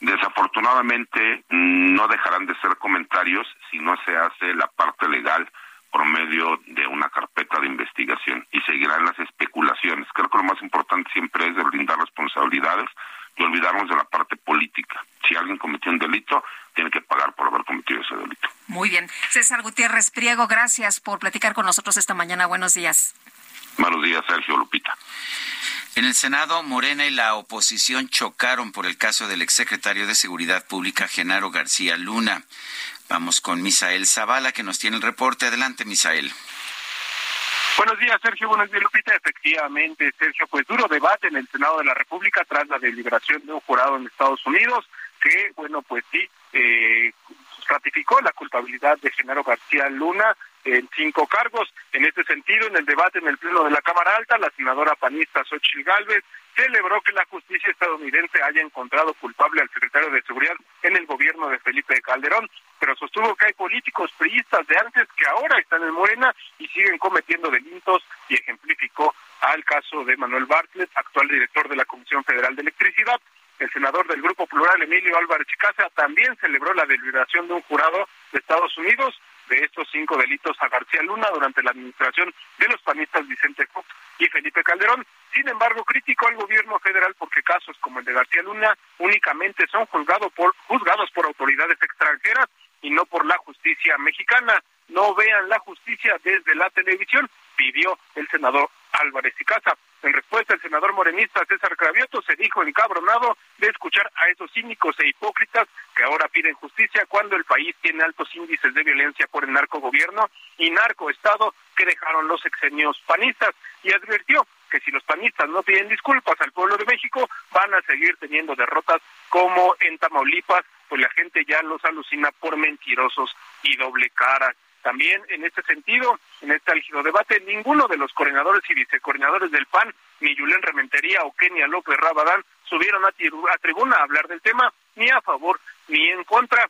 Speaker 18: Desafortunadamente no dejarán de ser comentarios si no se hace la parte legal por medio de una carpeta de investigación y seguirán las especulaciones. Creo que lo más importante siempre es de brindar responsabilidades y olvidarnos de la parte política. Si alguien cometió un delito, tiene que pagar por haber cometido ese delito.
Speaker 2: Muy bien. César Gutiérrez Priego, gracias por platicar con nosotros esta mañana. Buenos días.
Speaker 18: Buenos días, Sergio Lupita.
Speaker 1: En el Senado, Morena y la oposición chocaron por el caso del exsecretario de Seguridad Pública, Genaro García Luna. Vamos con Misael Zavala, que nos tiene el reporte. Adelante, Misael.
Speaker 19: Buenos días, Sergio. Buenos días, Lupita. Efectivamente, Sergio, pues duro debate en el Senado de la República tras la deliberación de un jurado en Estados Unidos que, bueno, pues sí, eh, ratificó la culpabilidad de Genaro García Luna en cinco cargos. En este sentido, en el debate en el Pleno de la Cámara Alta, la senadora panista Xochitl Gálvez celebró que la justicia estadounidense haya encontrado culpable al secretario de Seguridad en el gobierno de Felipe Calderón, pero sostuvo que hay políticos priistas de antes que ahora están en Morena y siguen cometiendo delitos y ejemplificó al caso de Manuel Bartlett, actual director de la Comisión Federal de Electricidad. El senador del Grupo Plural, Emilio Álvarez Chicasa, también celebró la deliberación de un jurado de Estados Unidos de estos cinco delitos a García Luna durante la administración de los panistas Vicente Fox y Felipe Calderón. Sin embargo, criticó al gobierno federal porque casos como el de García Luna únicamente son juzgados por, juzgados por autoridades extranjeras y no por la justicia mexicana. No vean la justicia desde la televisión, pidió el senador Álvarez y Casa. En respuesta, el senador morenista César Cravioto se dijo encabronado de escuchar a esos cínicos e hipócritas que ahora piden justicia cuando el país tiene altos índices de violencia por el narcogobierno y narcoestado que dejaron los exenios panistas y advirtió que si los panistas no piden disculpas al pueblo de México van a seguir teniendo derrotas como en Tamaulipas, pues la gente ya los alucina por mentirosos y doble cara. También en este sentido, en este álgido debate, ninguno de los coordinadores y vicecoordinadores del PAN, ni Julián Rementería o Kenia López Rabadán, subieron a, tribuna a hablar del tema, ni a favor ni en contra.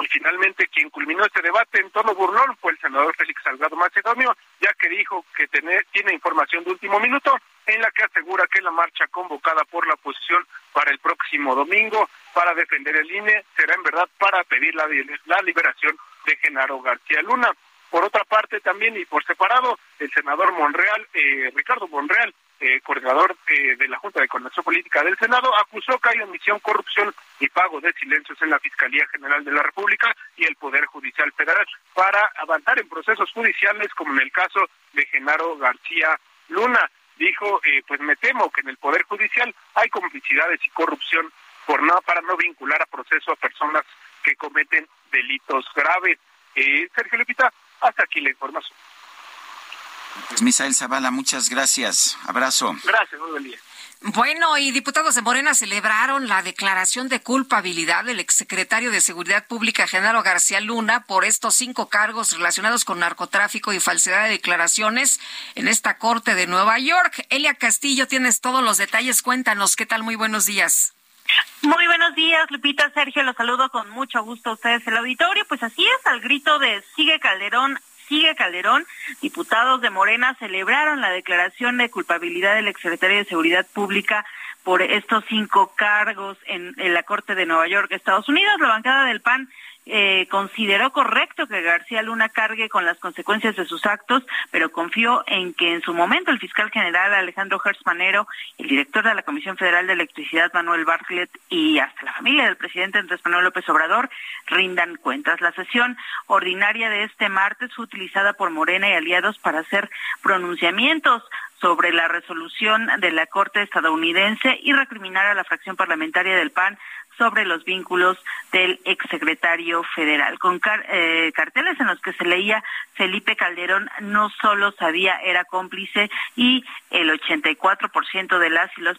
Speaker 19: Y finalmente quien culminó este debate en tono burlón fue el senador Félix Salgado Macedonio, ya que dijo que tiene información de último minuto en la que asegura que la marcha convocada por la oposición para el próximo domingo para defender el INE será en verdad para pedir la liberación de Genaro García Luna. Por otra parte, también y por separado, el senador Monreal, eh, Ricardo Monreal, eh, coordinador eh, de la Junta de Coordinación Política del Senado, acusó que hay omisión, corrupción y pago de silencios en la Fiscalía General de la República y el Poder Judicial Federal para avanzar en procesos judiciales, como en el caso de Genaro García Luna. Dijo, pues me temo que en el Poder Judicial hay complicidades y corrupción por no, para no vincular a proceso a personas que cometen delitos graves. Eh, Sergio Lupita, hasta aquí la información.
Speaker 1: Pues Misael Zavala, muchas gracias. Abrazo.
Speaker 19: Gracias, muy buen día.
Speaker 2: Bueno, y diputados de Morena celebraron la declaración de culpabilidad del exsecretario de Seguridad Pública, Genaro García Luna, por estos cinco cargos relacionados con narcotráfico y falsedad de declaraciones en esta corte de Nueva York. Elia Castillo, tienes todos los detalles. Cuéntanos, ¿qué tal? Muy buenos días.
Speaker 20: Muy buenos días, Lupita, Sergio, los saludo con mucho gusto a ustedes el auditorio. Pues así es, al grito de Sigue Calderón, sigue Calderón, diputados de Morena celebraron la declaración de culpabilidad del exsecretario de Seguridad Pública por estos cinco cargos en, la Corte de Nueva York, Estados Unidos. La bancada del PAN
Speaker 21: eh, consideró correcto que García Luna cargue con las consecuencias de sus actos, pero confió en que en su momento el fiscal general Alejandro Manero, el director de la Comisión Federal de Electricidad Manuel Bartlett y hasta la familia del presidente Andrés Manuel López Obrador rindan cuentas. La sesión ordinaria de este martes fue utilizada por Morena y aliados para hacer pronunciamientos sobre la resolución de la Corte estadounidense y recriminar a la fracción parlamentaria del PAN sobre los vínculos del exsecretario federal, con eh, carteles en los que se leía Felipe Calderón no solo sabía, era cómplice y el 84% de las y los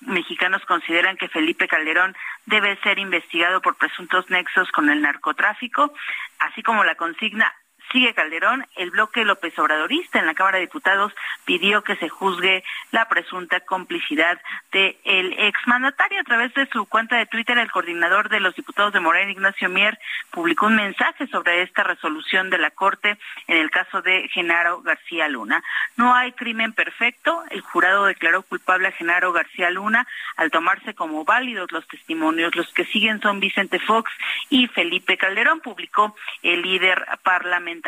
Speaker 21: mexicanos consideran que Felipe Calderón debe ser investigado por presuntos nexos con el narcotráfico, así como la consigna Sigue Calderón, el bloque López Obradorista en la Cámara de Diputados pidió que se juzgue la presunta complicidad del el exmandatario. A través de su cuenta de Twitter, el coordinador de los diputados de Morena, Ignacio Mier, publicó un mensaje sobre esta resolución de la Corte en el caso de Genaro García Luna. No hay crimen perfecto. El jurado declaró culpable a Genaro García Luna al tomarse como válidos los testimonios. Los que siguen son Vicente Fox y Felipe Calderón, publicó el líder parlamentario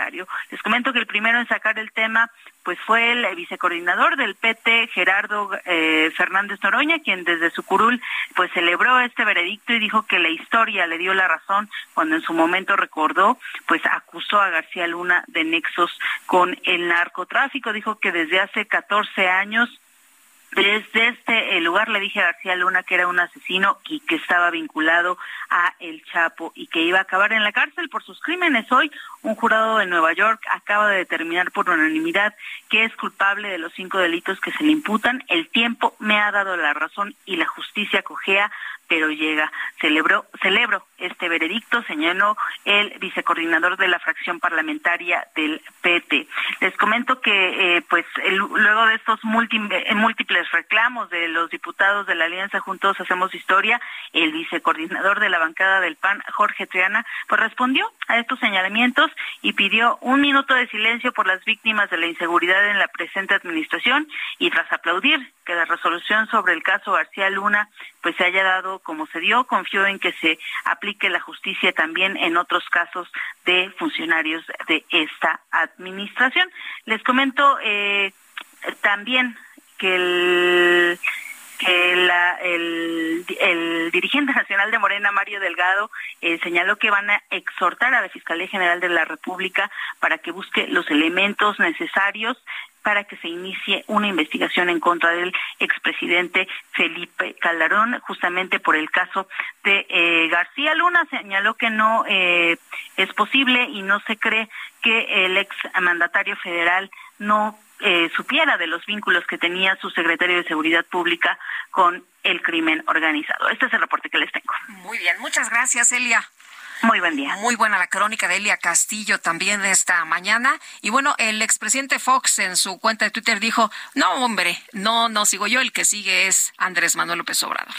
Speaker 21: les comento que el primero en sacar el tema pues fue el vicecoordinador del PT, Gerardo eh, Fernández Noroña, quien desde su curul pues celebró este veredicto y dijo que la historia le dio la razón cuando en su momento recordó, pues acusó a García Luna de nexos con el narcotráfico. Dijo que desde hace 14 años desde este lugar le dije a García Luna que era un asesino y que estaba vinculado a El Chapo y que iba a acabar en la cárcel por sus crímenes. Hoy un jurado de Nueva York acaba de determinar por unanimidad que es culpable de los cinco delitos que se le imputan. El tiempo me ha dado la razón y la justicia cojea pero llega. Celebró, celebro este veredicto, señaló el vicecoordinador de la fracción parlamentaria del PT. Les comento que, eh, pues, luego de estos eh, múltiples reclamos de los diputados de la Alianza Juntos Hacemos Historia, el vicecoordinador de la bancada del PAN, Jorge Triana, pues respondió a estos señalamientos y pidió un minuto de silencio por las víctimas de la inseguridad en la presente administración y tras aplaudir que la resolución sobre el caso García Luna pues se haya dado como se dio, confió en que se aplique la justicia también en otros casos de funcionarios de esta administración. Les comento eh, también que el el, dirigente nacional de Morena, Mario Delgado, eh, señaló que van a exhortar a la Fiscalía General de la República para que busque los elementos necesarios para que se inicie una investigación en contra del expresidente Felipe Calderón, justamente por el caso de eh, García Luna. Señaló que no eh, es posible y no se cree que el ex mandatario federal no eh, supiera de los vínculos que tenía su secretario de Seguridad Pública con el crimen organizado. Este es el reporte que les tengo.
Speaker 2: Muy bien, muchas gracias, Elia.
Speaker 21: Muy buen día.
Speaker 2: Muy buena la crónica de Elia Castillo también esta mañana. Y bueno, el expresidente Fox en su cuenta de Twitter dijo, no, hombre, no, no sigo yo, el que sigue es Andrés Manuel López Obrador.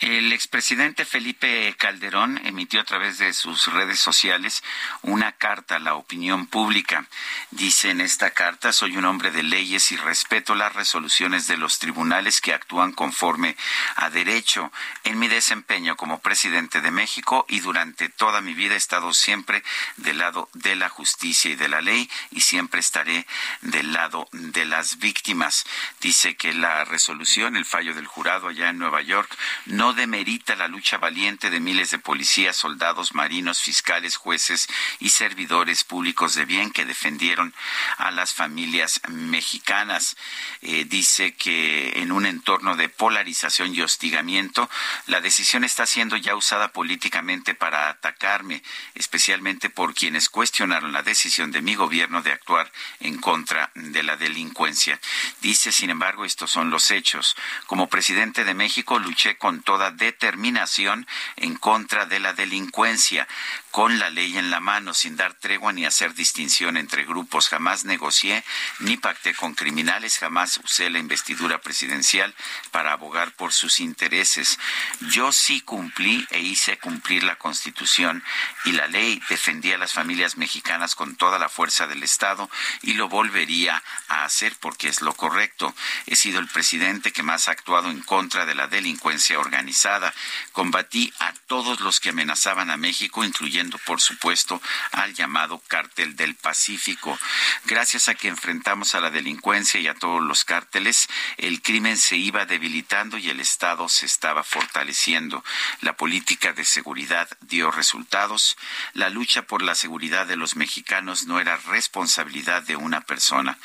Speaker 1: El expresidente Felipe Calderón emitió a través de sus redes sociales una carta a la opinión pública. Dice en esta carta, soy un hombre de leyes y respeto las resoluciones de los tribunales que actúan conforme a derecho. En mi desempeño como presidente de México y durante toda mi vida he estado siempre del lado de la justicia y de la ley y siempre estaré del lado de las víctimas. Dice que la resolución, el fallo del jurado allá en Nueva York, no no demerita la lucha valiente de miles de policías, soldados, marinos, fiscales, jueces y servidores públicos de bien que defendieron a las familias mexicanas. Eh, dice que en un entorno de polarización y hostigamiento, la decisión está siendo ya usada políticamente para atacarme, especialmente por quienes cuestionaron la decisión de mi gobierno de actuar en contra de la delincuencia. Dice, sin embargo, estos son los hechos. Como presidente de México luché con toda determinación en contra de la delincuencia. Con la ley en la mano, sin dar tregua ni hacer distinción entre grupos. Jamás negocié ni pacté con criminales, jamás usé la investidura presidencial para abogar por sus intereses. Yo sí cumplí e hice cumplir la Constitución y la ley, defendí a las familias mexicanas con toda la fuerza del Estado y lo volvería a hacer porque es lo correcto. He sido el presidente que más ha actuado en contra de la delincuencia organizada. Combatí a todos los que amenazaban a México, incluyendo, por supuesto, al llamado cártel del Pacífico. Gracias a que enfrentamos a la delincuencia y a todos los cárteles, el crimen se iba debilitando y el Estado se estaba fortaleciendo. La política de seguridad dio resultados. La lucha por la seguridad de los mexicanos no era responsabilidad de una persona.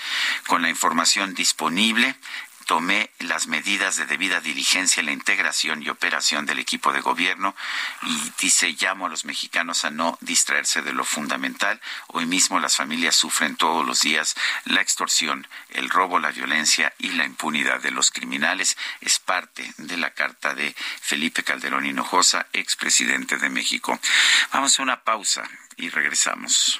Speaker 1: Con la información disponible, tomé las medidas de debida diligencia en la integración y operación del equipo de gobierno y dice llamo a los mexicanos a no distraerse de lo fundamental. Hoy mismo las familias sufren todos los días la extorsión, el robo, la violencia y la impunidad de los criminales. Es parte de la carta de Felipe Calderón Hinojosa, expresidente de México. Vamos a una pausa y regresamos.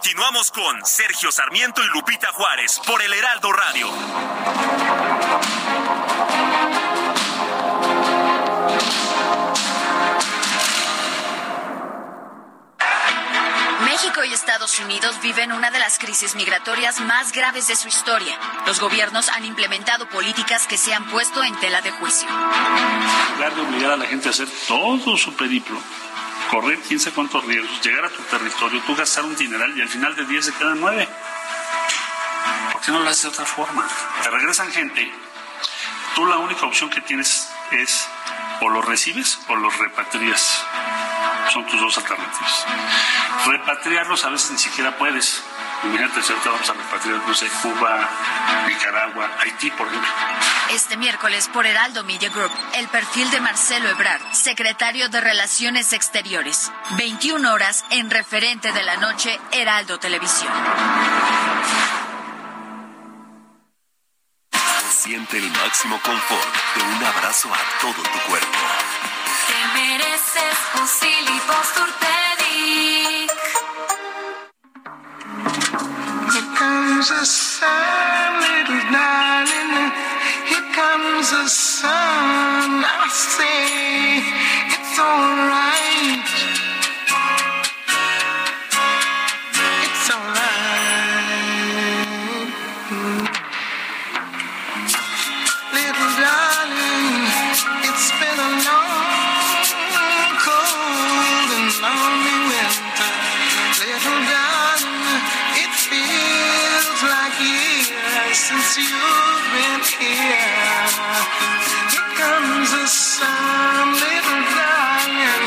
Speaker 13: Continuamos con Sergio Sarmiento y Lupita Juárez por el Heraldo Radio.
Speaker 14: México y Estados Unidos viven una de las crisis migratorias más graves de su historia. Los gobiernos han implementado políticas que se han puesto en tela de juicio.
Speaker 15: En lugar de obligar a la gente a hacer todo su periplo, correr quién sabe cuántos riesgos, llegar a tu territorio, tú gastar un dineral y al final de 10 se quedan 9. ¿Por qué no lo haces de otra forma? Te regresan gente, tú la única opción que tienes es o los recibes o los repatrias. Son tus dos alternativas. Repatriarlos a veces ni siquiera puedes. Imagínate si ahorita vamos a repatriar, no sé, Cuba, Nicaragua, Haití, por ejemplo.
Speaker 14: Este miércoles por Heraldo Media Group, el perfil de Marcelo Ebrard, secretario de Relaciones Exteriores. 21 horas en referente de la noche, Heraldo Televisión.
Speaker 13: Siente el máximo confort de un abrazo a todo tu cuerpo.
Speaker 17: Te mereces un Silly
Speaker 11: Here comes the sun, little darling. Here comes the sun. I say it's alright. You've been here. Here comes the sun, little darling.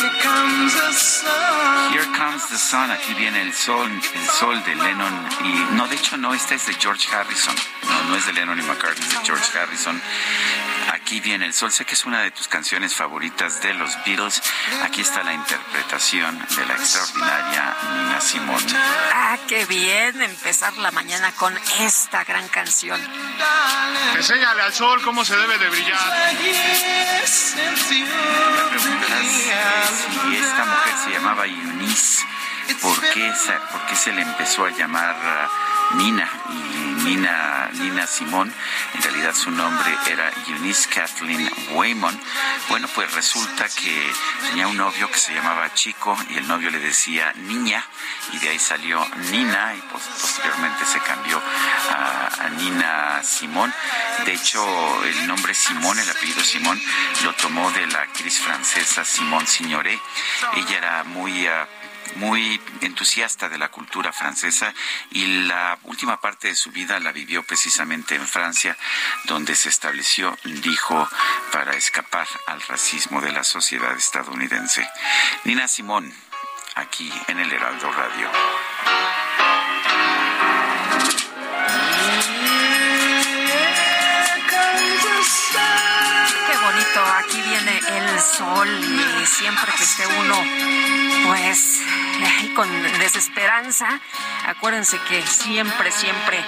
Speaker 11: Here comes the sun.
Speaker 1: Here Comes the Sun, aquí viene el sol, el sol de Lennon y no, de hecho no, esta es de George Harrison, no, no es de Lennon y McCartney, es de George Harrison. Aquí viene el sol, sé que es una de tus canciones favoritas de los Beatles. Aquí está la interpretación de la extraordinaria Nina Simone.
Speaker 2: Ah, qué bien empezar la mañana con esta gran canción.
Speaker 19: Enséñale al sol cómo se debe de brillar.
Speaker 1: Si esta mujer se llamaba Eunice, ¿por qué, se, por qué se le empezó a llamar uh, Nina? Y Nina, Nina Simón, en realidad su nombre era Eunice Kathleen Waymon. Bueno, pues resulta que tenía un novio que se llamaba Chico y el novio le decía Niña y de ahí salió Nina y pues, posteriormente se cambió a, a Nina Simón. De hecho, el nombre Simón, el apellido Simón, lo tomó de la actriz francesa Simone Signoret. Ella era muy... uh, muy entusiasta de la cultura francesa y la última parte de su vida la vivió precisamente en Francia, donde se estableció, dijo, para escapar al racismo de la sociedad estadounidense. Nina Simón, aquí en el Heraldo Radio.
Speaker 2: Aquí viene el sol y siempre que esté uno, pues, con desesperanza, acuérdense que siempre, siempre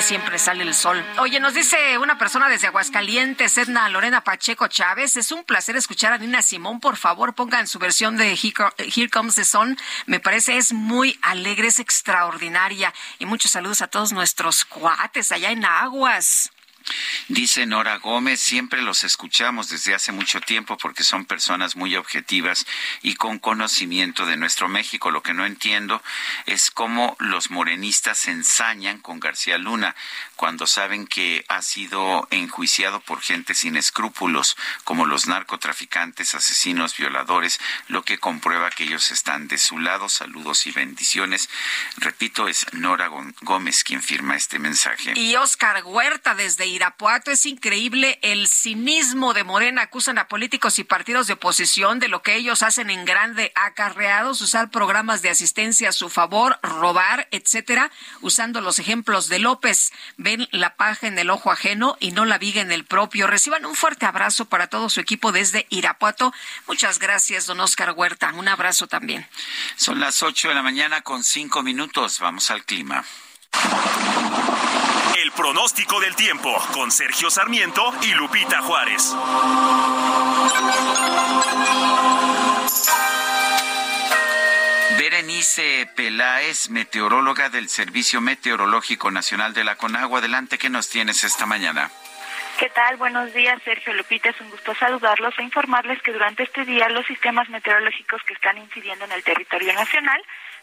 Speaker 2: siempre sale el sol. Oye, nos dice una persona desde Aguascalientes, Edna Lorena Pacheco Chávez. Es un placer escuchar a Nina Simón. Por favor, pongan su versión de Here Comes the Sun. Me parece es muy alegre, es extraordinaria. Y muchos saludos a todos nuestros cuates allá en Aguas.
Speaker 1: Dice Nora Gómez, siempre los escuchamos desde hace mucho tiempo porque son personas muy objetivas y con conocimiento de nuestro México. Lo que no entiendo es cómo los morenistas se ensañan con García Luna cuando saben que ha sido enjuiciado por gente sin escrúpulos, como los narcotraficantes, asesinos, violadores, lo que comprueba que ellos están de su lado. Saludos y bendiciones. Repito, es Nora Gómez quien firma este mensaje.
Speaker 2: Y Oscar Huerta desde Irapuato. Es increíble el cinismo de Morena. Acusan a políticos y partidos de oposición de lo que ellos hacen en grande acarreados, usar programas de asistencia a su favor, robar, etcétera, usando los ejemplos de López ven la paja en el ojo ajeno y no la viga en el propio. Reciban un fuerte abrazo para todo su equipo desde Irapuato. Muchas gracias, don Oscar Huerta. Un abrazo también.
Speaker 1: Son las ocho de la mañana con cinco minutos. Vamos al clima.
Speaker 13: El pronóstico del tiempo con Sergio Sarmiento y Lupita Juárez.
Speaker 1: Berenice Peláez, meteoróloga del Servicio Meteorológico Nacional de la Conagua. Adelante, ¿qué nos tienes esta mañana?
Speaker 22: ¿Qué tal? Buenos días, Sergio Lupita. Es un gusto saludarlos e informarles que durante este día los sistemas meteorológicos que están incidiendo en el territorio nacional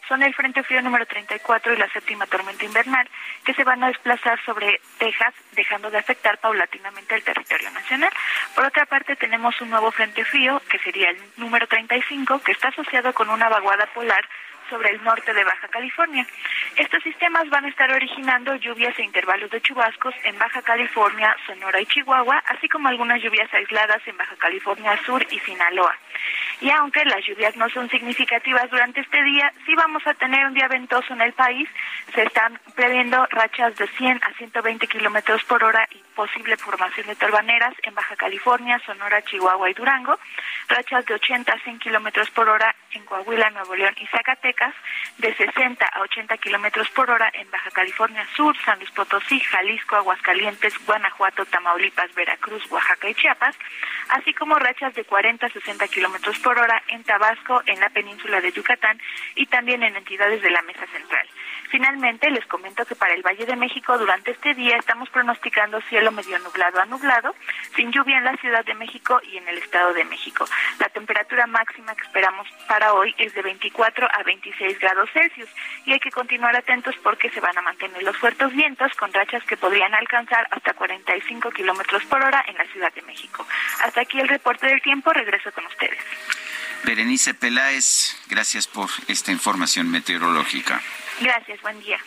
Speaker 22: son el Frente Frío número 34 y la séptima tormenta invernal, que se van a desplazar sobre Texas, dejando de afectar paulatinamente el territorio nacional. Por otra parte, tenemos un nuevo Frente Frío, que sería el número 35, que está asociado con una vaguada polar sobre el norte de Baja California. Estos sistemas van a estar originando lluvias e intervalos de chubascos en Baja California, Sonora y Chihuahua, así como algunas lluvias aisladas en Baja California Sur y Sinaloa. Y aunque las lluvias no son significativas durante este día, sí vamos a tener un día ventoso en el país. Se están previendo rachas de 100 a 120 kilómetros por hora y posible formación de torbaneras en Baja California, Sonora, Chihuahua y Durango. Rachas de 80 a 100 kilómetros por hora en Coahuila, Nuevo León y Zacatecas. De 60 a 80 kilómetros por hora en Baja California Sur, San Luis Potosí, Jalisco, Aguascalientes, Guanajuato, Tamaulipas, Veracruz, Oaxaca y Chiapas. Así como rachas de 40 a 60 kilómetros por hora en Tabasco, en la península de Yucatán y también en entidades de la Mesa Central. Finalmente, les comento que para el Valle de México durante este día estamos pronosticando cielo medio nublado a nublado, sin lluvia en la Ciudad de México y en el Estado de México. La temperatura máxima que esperamos para hoy es de 24 a 26 grados Celsius y hay que continuar atentos porque se van a mantener los fuertes vientos con rachas que podrían alcanzar hasta 45 kilómetros por hora en la Ciudad de México. Hasta aquí el reporte del tiempo. Regreso con ustedes.
Speaker 1: Berenice Peláez, gracias por esta información meteorológica.
Speaker 22: Gracias, buen día.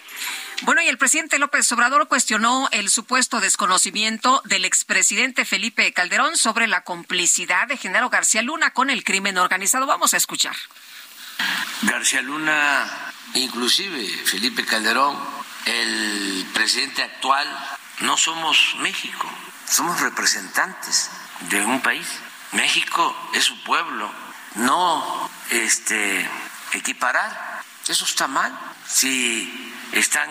Speaker 2: Bueno, y el presidente López Obrador cuestionó el supuesto desconocimiento del expresidente Felipe Calderón sobre la complicidad de Genaro García Luna con el crimen organizado. Vamos a escuchar.
Speaker 10: García Luna, inclusive Felipe Calderón, el presidente actual, no somos México, somos representantes de un país. México es su pueblo, no este equiparar, eso está mal. Si están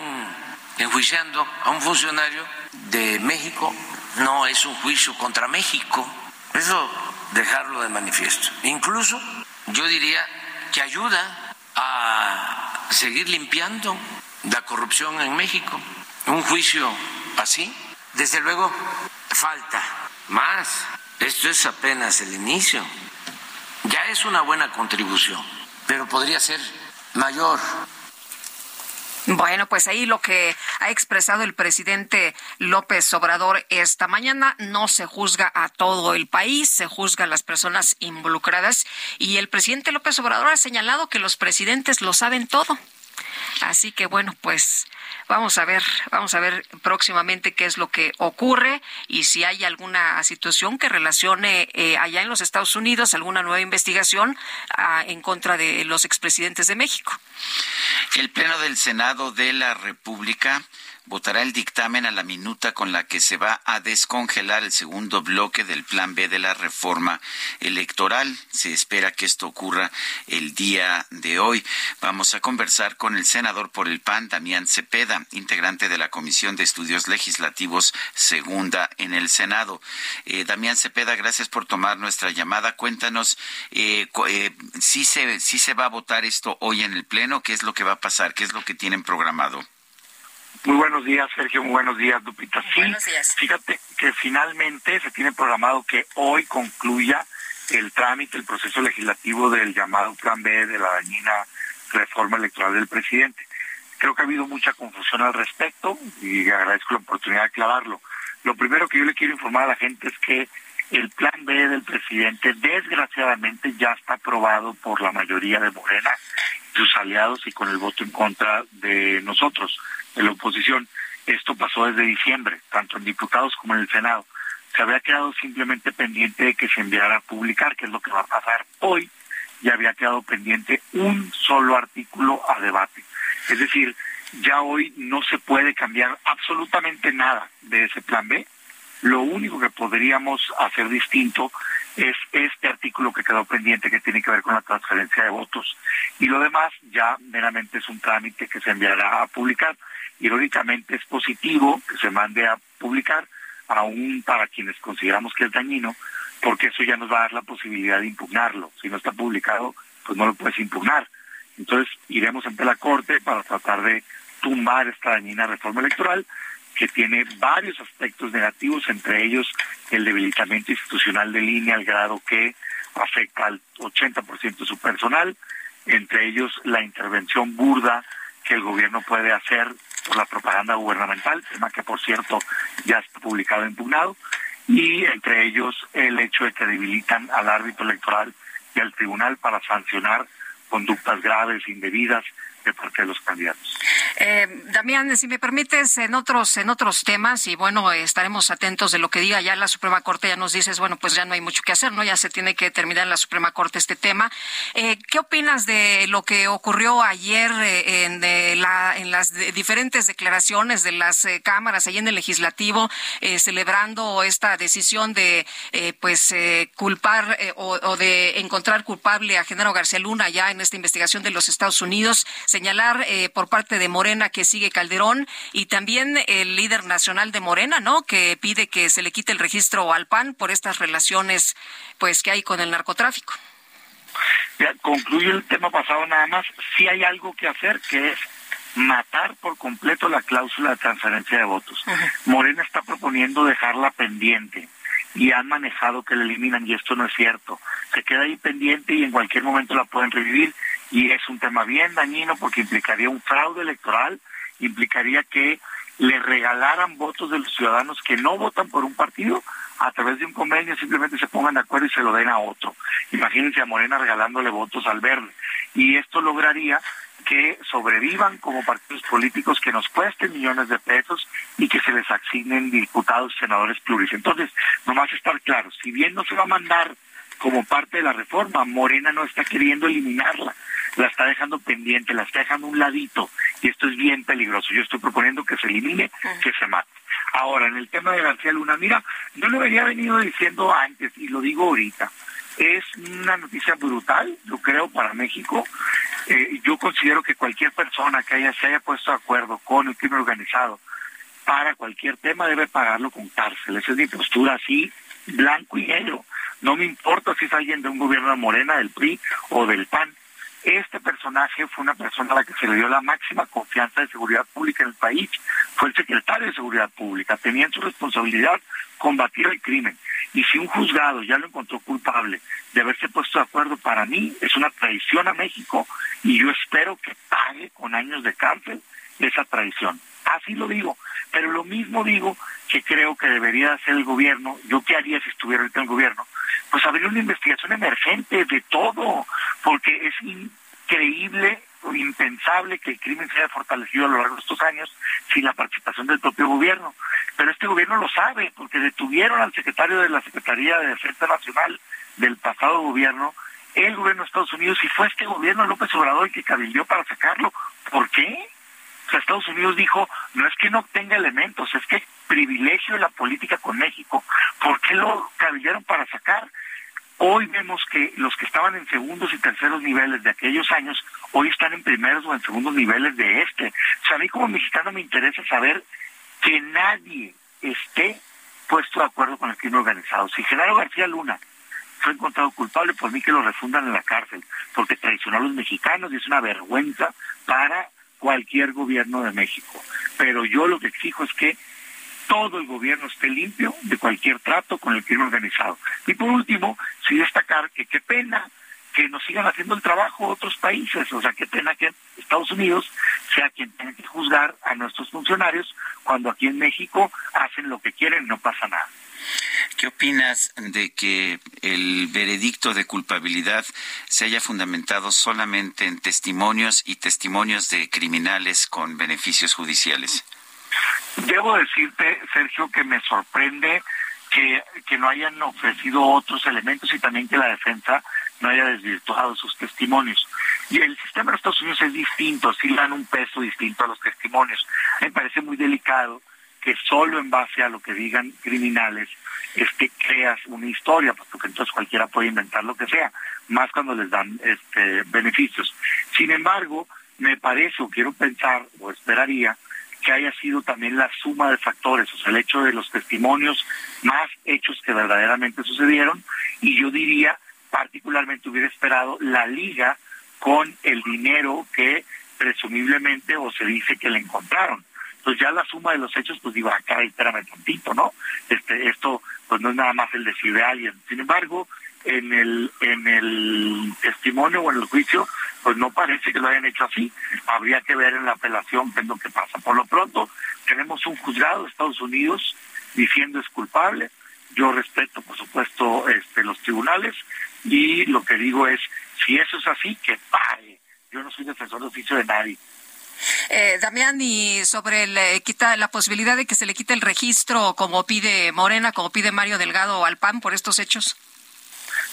Speaker 10: enjuiciando a un funcionario de México, no es un juicio contra México. Eso dejarlo de manifiesto. Incluso yo diría que ayuda a seguir limpiando la corrupción en México. Un juicio así, desde luego, falta más. Esto es apenas el inicio. Ya es una buena contribución, pero podría ser mayor
Speaker 2: Bueno, pues ahí lo que ha expresado el presidente López Obrador esta mañana, no se juzga a todo el país, se juzga a las personas involucradas y el presidente López Obrador ha señalado que los presidentes lo saben todo. Así que bueno, pues vamos a ver, vamos a ver próximamente qué es lo que ocurre y si hay alguna situación que relacione eh, allá en los Estados Unidos alguna nueva investigación ah, en contra de los expresidentes de México.
Speaker 1: El Pleno del Senado de la República votará el dictamen a la minuta con la que se va a descongelar el segundo bloque del Plan B de la reforma electoral. Se espera que esto ocurra el día de hoy. Vamos a conversar con el senador por el PAN, Damián Cepeda, integrante de la Comisión de Estudios Legislativos Segunda en el Senado. Eh, Damián Cepeda, gracias por tomar nuestra llamada. Cuéntanos eh, eh, si, se, si se va a votar esto hoy en el Pleno, qué es lo que va a pasar, qué es lo que tienen programado.
Speaker 23: Muy buenos días, Sergio. Muy buenos días, Lupita. Sí, fíjate que finalmente se tiene programado que hoy concluya el trámite, el proceso legislativo del llamado Plan B de la dañina reforma electoral del presidente. Creo que ha habido mucha confusión al respecto y agradezco la oportunidad de aclararlo. Lo primero que yo le quiero informar a la gente es que el plan B del presidente desgraciadamente ya está aprobado por la mayoría de Morena, sus aliados y con el voto en contra de nosotros de la oposición. Esto pasó desde diciembre, tanto en diputados como en el Senado. Se había quedado simplemente pendiente de que se enviara a publicar, que es lo que va a pasar hoy, y había quedado pendiente un solo artículo a debate. Es decir, ya hoy no se puede cambiar absolutamente nada de ese plan B. Lo único que podríamos hacer distinto es este artículo que quedó pendiente que tiene que ver con la transferencia de votos. Y lo demás ya meramente es un trámite que se enviará a publicar irónicamente es positivo que se mande a publicar, aún para quienes consideramos que es dañino, porque eso ya nos va a dar la posibilidad de impugnarlo. Si no está publicado, pues no lo puedes impugnar. Entonces iremos ante la Corte para tratar de tumbar esta dañina reforma electoral que tiene varios aspectos negativos, entre ellos el debilitamiento institucional de línea al grado que afecta al 80% de su personal, entre ellos la intervención burda que el gobierno puede hacer por la propaganda gubernamental, tema que por cierto ya está publicado e impugnado, y entre ellos el hecho de que debilitan al árbitro electoral y al tribunal para sancionar conductas graves, indebidas, de parte de los candidatos.
Speaker 2: Eh, Damián, si me permites, en otros, en otros temas, y bueno, estaremos atentos de lo que diga ya la Suprema Corte, ya nos dices, bueno, pues ya no hay mucho que hacer, ¿no? Ya se tiene que terminar en la Suprema Corte este tema. Eh, ¿Qué opinas de lo que ocurrió ayer eh, en, de la, en las diferentes declaraciones de las eh, cámaras ahí en el legislativo, celebrando esta decisión de, pues, culpar o, o de encontrar culpable a Genaro García Luna ya en esta investigación de los Estados Unidos? Señalar eh, por parte de Morena que sigue Calderón y también el líder nacional de Morena, ¿no? Que pide que se le quite el registro al PAN por estas relaciones, pues, que hay con el narcotráfico.
Speaker 23: Ya, concluyo el tema pasado nada más. Si hay algo que hacer, que es matar por completo la cláusula de transferencia de votos. Morena está proponiendo dejarla pendiente y han manejado que la eliminan y esto no es cierto. Se queda ahí pendiente y en cualquier momento la pueden revivir y es un tema bien dañino porque implicaría un fraude electoral, implicaría que le regalaran votos de los ciudadanos que no votan por un partido a través de un convenio simplemente se pongan de acuerdo y se lo den a otro. Imagínense a Morena regalándole votos al verde. Y esto lograría que sobrevivan como partidos políticos que nos cuesten millones de pesos y que se les asignen diputados, senadores pluris. Entonces, nomás estar claro, si bien no se va a mandar como parte de la reforma, Morena no está queriendo eliminarla la está dejando pendiente, la está dejando un ladito y esto es bien peligroso. Yo estoy proponiendo que se elimine, que se mate. Ahora, en el tema de García Luna, mira, yo lo había venido diciendo antes y lo digo ahorita. Es una noticia brutal, yo creo, para México. Eh, yo considero que cualquier persona que haya, se haya puesto de acuerdo con el crimen organizado para cualquier tema debe pagarlo con cárcel. Esa es mi postura así, blanco y negro. No me importa si es alguien de un gobierno de Morena, del PRI o del PAN. Este personaje fue una persona a la que se le dio la máxima confianza de seguridad pública en el país. Fue el secretario de Seguridad Pública. Tenía en su responsabilidad combatir el crimen. Y si un juzgado ya lo encontró culpable de haberse puesto de acuerdo, para mí es una traición a México y yo espero que pague con años de cárcel esa tradición. Así lo digo, pero lo mismo digo que creo que debería hacer el gobierno, yo qué haría si estuviera ahorita en el gobierno, pues abrir una investigación emergente de todo, porque es increíble o impensable que el crimen se haya fortalecido a lo largo de estos años sin la participación del propio gobierno. Pero este gobierno lo sabe, porque detuvieron al secretario de la Secretaría de Defensa Nacional del pasado gobierno, el gobierno de Estados Unidos, y fue este gobierno López Obrador el que cabildió para sacarlo. ¿Por qué? Sea, Estados Unidos dijo, no es que no tenga elementos, es que privilegio de la política con México. ¿Por qué lo cabildearon para sacar? Hoy vemos que los que estaban en segundos y terceros niveles de aquellos años, hoy están en primeros o en segundos niveles de este. O sea, a mí como mexicano me interesa saber que nadie esté puesto de acuerdo con el crimen organizado. Si Genaro García Luna fue encontrado culpable, por mí que lo refundan en la cárcel, porque traicionó a los mexicanos y es una vergüenza para cualquier gobierno de México. Pero yo lo que exijo es que todo el gobierno esté limpio de cualquier trato con el crimen organizado. Y por último, sí destacar que qué pena que nos sigan haciendo el trabajo otros países, o sea, qué pena que Estados Unidos sea quien tenga que juzgar a nuestros funcionarios cuando aquí en México hacen lo que quieren y no pasa nada.
Speaker 1: ¿Qué opinas de que el veredicto de culpabilidad se haya fundamentado solamente en testimonios y testimonios de criminales con beneficios judiciales?
Speaker 23: Debo decirte, Sergio, que me sorprende que, que no hayan ofrecido otros elementos y también que la defensa no haya desvirtuado sus testimonios. Y el sistema de Estados Unidos es distinto, sí dan un peso distinto a los testimonios. Me parece muy delicado que solo en base a lo que digan criminales este, creas una historia, pues, porque entonces cualquiera puede inventar lo que sea, más cuando les dan este, beneficios. Sin embargo, me parece, o quiero pensar, o esperaría, que haya sido también la suma de factores, o sea, el hecho de los testimonios más hechos que verdaderamente sucedieron, y yo diría, particularmente hubiera esperado la liga con el dinero que presumiblemente o se dice que le encontraron. Entonces ya la suma de los hechos, pues digo, acá, ah, espérame tantito, ¿no? Este, esto pues no es nada más el decir de alguien. Sin embargo, en el, en el testimonio o en el juicio, pues no parece que lo hayan hecho así. Habría que ver en la apelación qué es lo que pasa. Por lo pronto, tenemos un juzgado de Estados Unidos diciendo es culpable. Yo respeto, por supuesto, este, los tribunales y lo que digo es, si eso es así, que pare. Yo no soy defensor de oficio de nadie.
Speaker 2: Eh, Damián, y sobre el, quita, la posibilidad de que se le quite el registro como pide Morena, como pide Mario Delgado al PAN por estos hechos.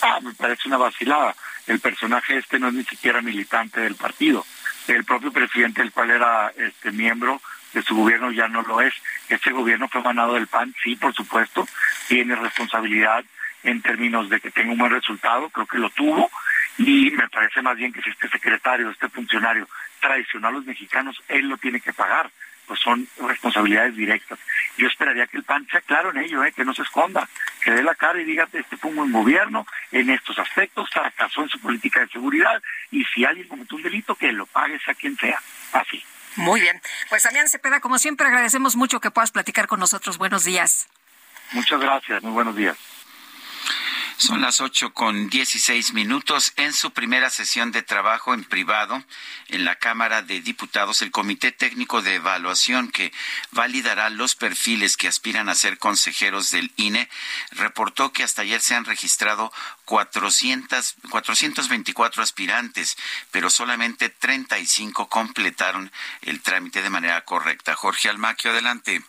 Speaker 23: Ah, me parece una vacilada. El personaje este no es ni siquiera militante del partido. El propio presidente, el cual era este miembro de su gobierno, ya no lo es. Este gobierno fue emanado del PAN, sí, por supuesto, tiene responsabilidad en términos de que tenga un buen resultado, creo que lo tuvo, y me parece más bien que si este secretario, este funcionario traicionó a los mexicanos, él lo tiene que pagar, pues son responsabilidades directas. Yo esperaría que el PAN sea claro en ello, ¿eh? que no se esconda, que dé la cara y diga, este fue un buen gobierno en estos aspectos, fracasó en su política de seguridad, y si alguien cometió un delito, que lo pague sea quien sea, así.
Speaker 2: Muy bien. Pues Damián Cepeda, como siempre, agradecemos mucho que puedas platicar con nosotros. Buenos días.
Speaker 23: Muchas gracias, muy buenos días.
Speaker 1: Son las ocho con dieciséis minutos. En su primera sesión de trabajo en privado en la Cámara de Diputados, el Comité Técnico de Evaluación que validará los perfiles que aspiran a ser consejeros del INE reportó que hasta ayer se han registrado 400, 424 aspirantes, pero solamente 35 completaron el trámite de manera correcta. Jorge Almaquio, adelante.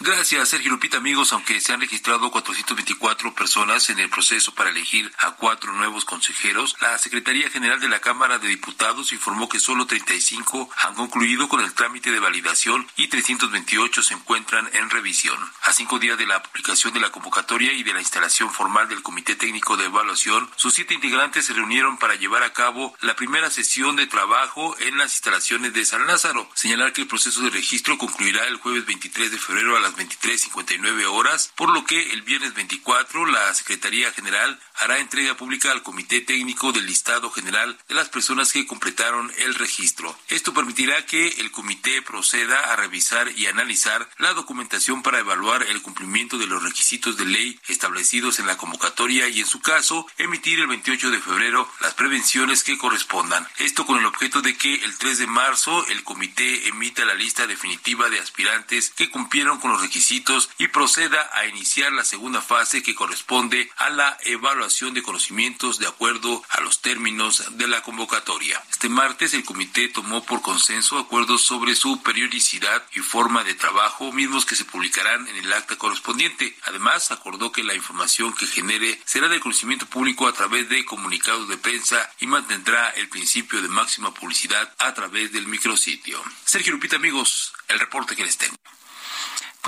Speaker 24: Gracias, Sergio Lupita, amigos. Aunque se han registrado 424 personas en el proceso para elegir a cuatro nuevos consejeros, la Secretaría General de la Cámara de Diputados informó que solo 35 han concluido con el trámite de validación y 328 se encuentran en revisión. A cinco días de la publicación de la convocatoria y de la instalación formal del Comité Técnico de Evaluación, sus siete integrantes se reunieron para llevar a cabo la primera sesión de trabajo en las instalaciones de San Lázaro. Señalar que el proceso de registro concluirá el jueves 23 de febrero a las 23.59 horas, por lo que el viernes 24 la Secretaría General hará entrega pública al Comité Técnico del Listado General de las personas que completaron el registro. Esto permitirá que el comité proceda a revisar y analizar la documentación para evaluar el cumplimiento de los requisitos de ley establecidos en la convocatoria y en su caso emitir el 28 de febrero las prevenciones que correspondan. Esto con el objeto de que el 3 de marzo el comité emita la lista definitiva de aspirantes que cumplieron con requisitos y proceda a iniciar la segunda fase que corresponde a la evaluación de conocimientos de acuerdo a los términos de la convocatoria. Este martes el comité tomó por consenso acuerdos sobre su periodicidad y forma de trabajo, mismos que se publicarán en el acta correspondiente. Además, acordó que la información que genere será de conocimiento público a través de comunicados de prensa y mantendrá el principio de máxima publicidad a través del micrositio. Sergio Lupita, amigos, el reporte que les tengo.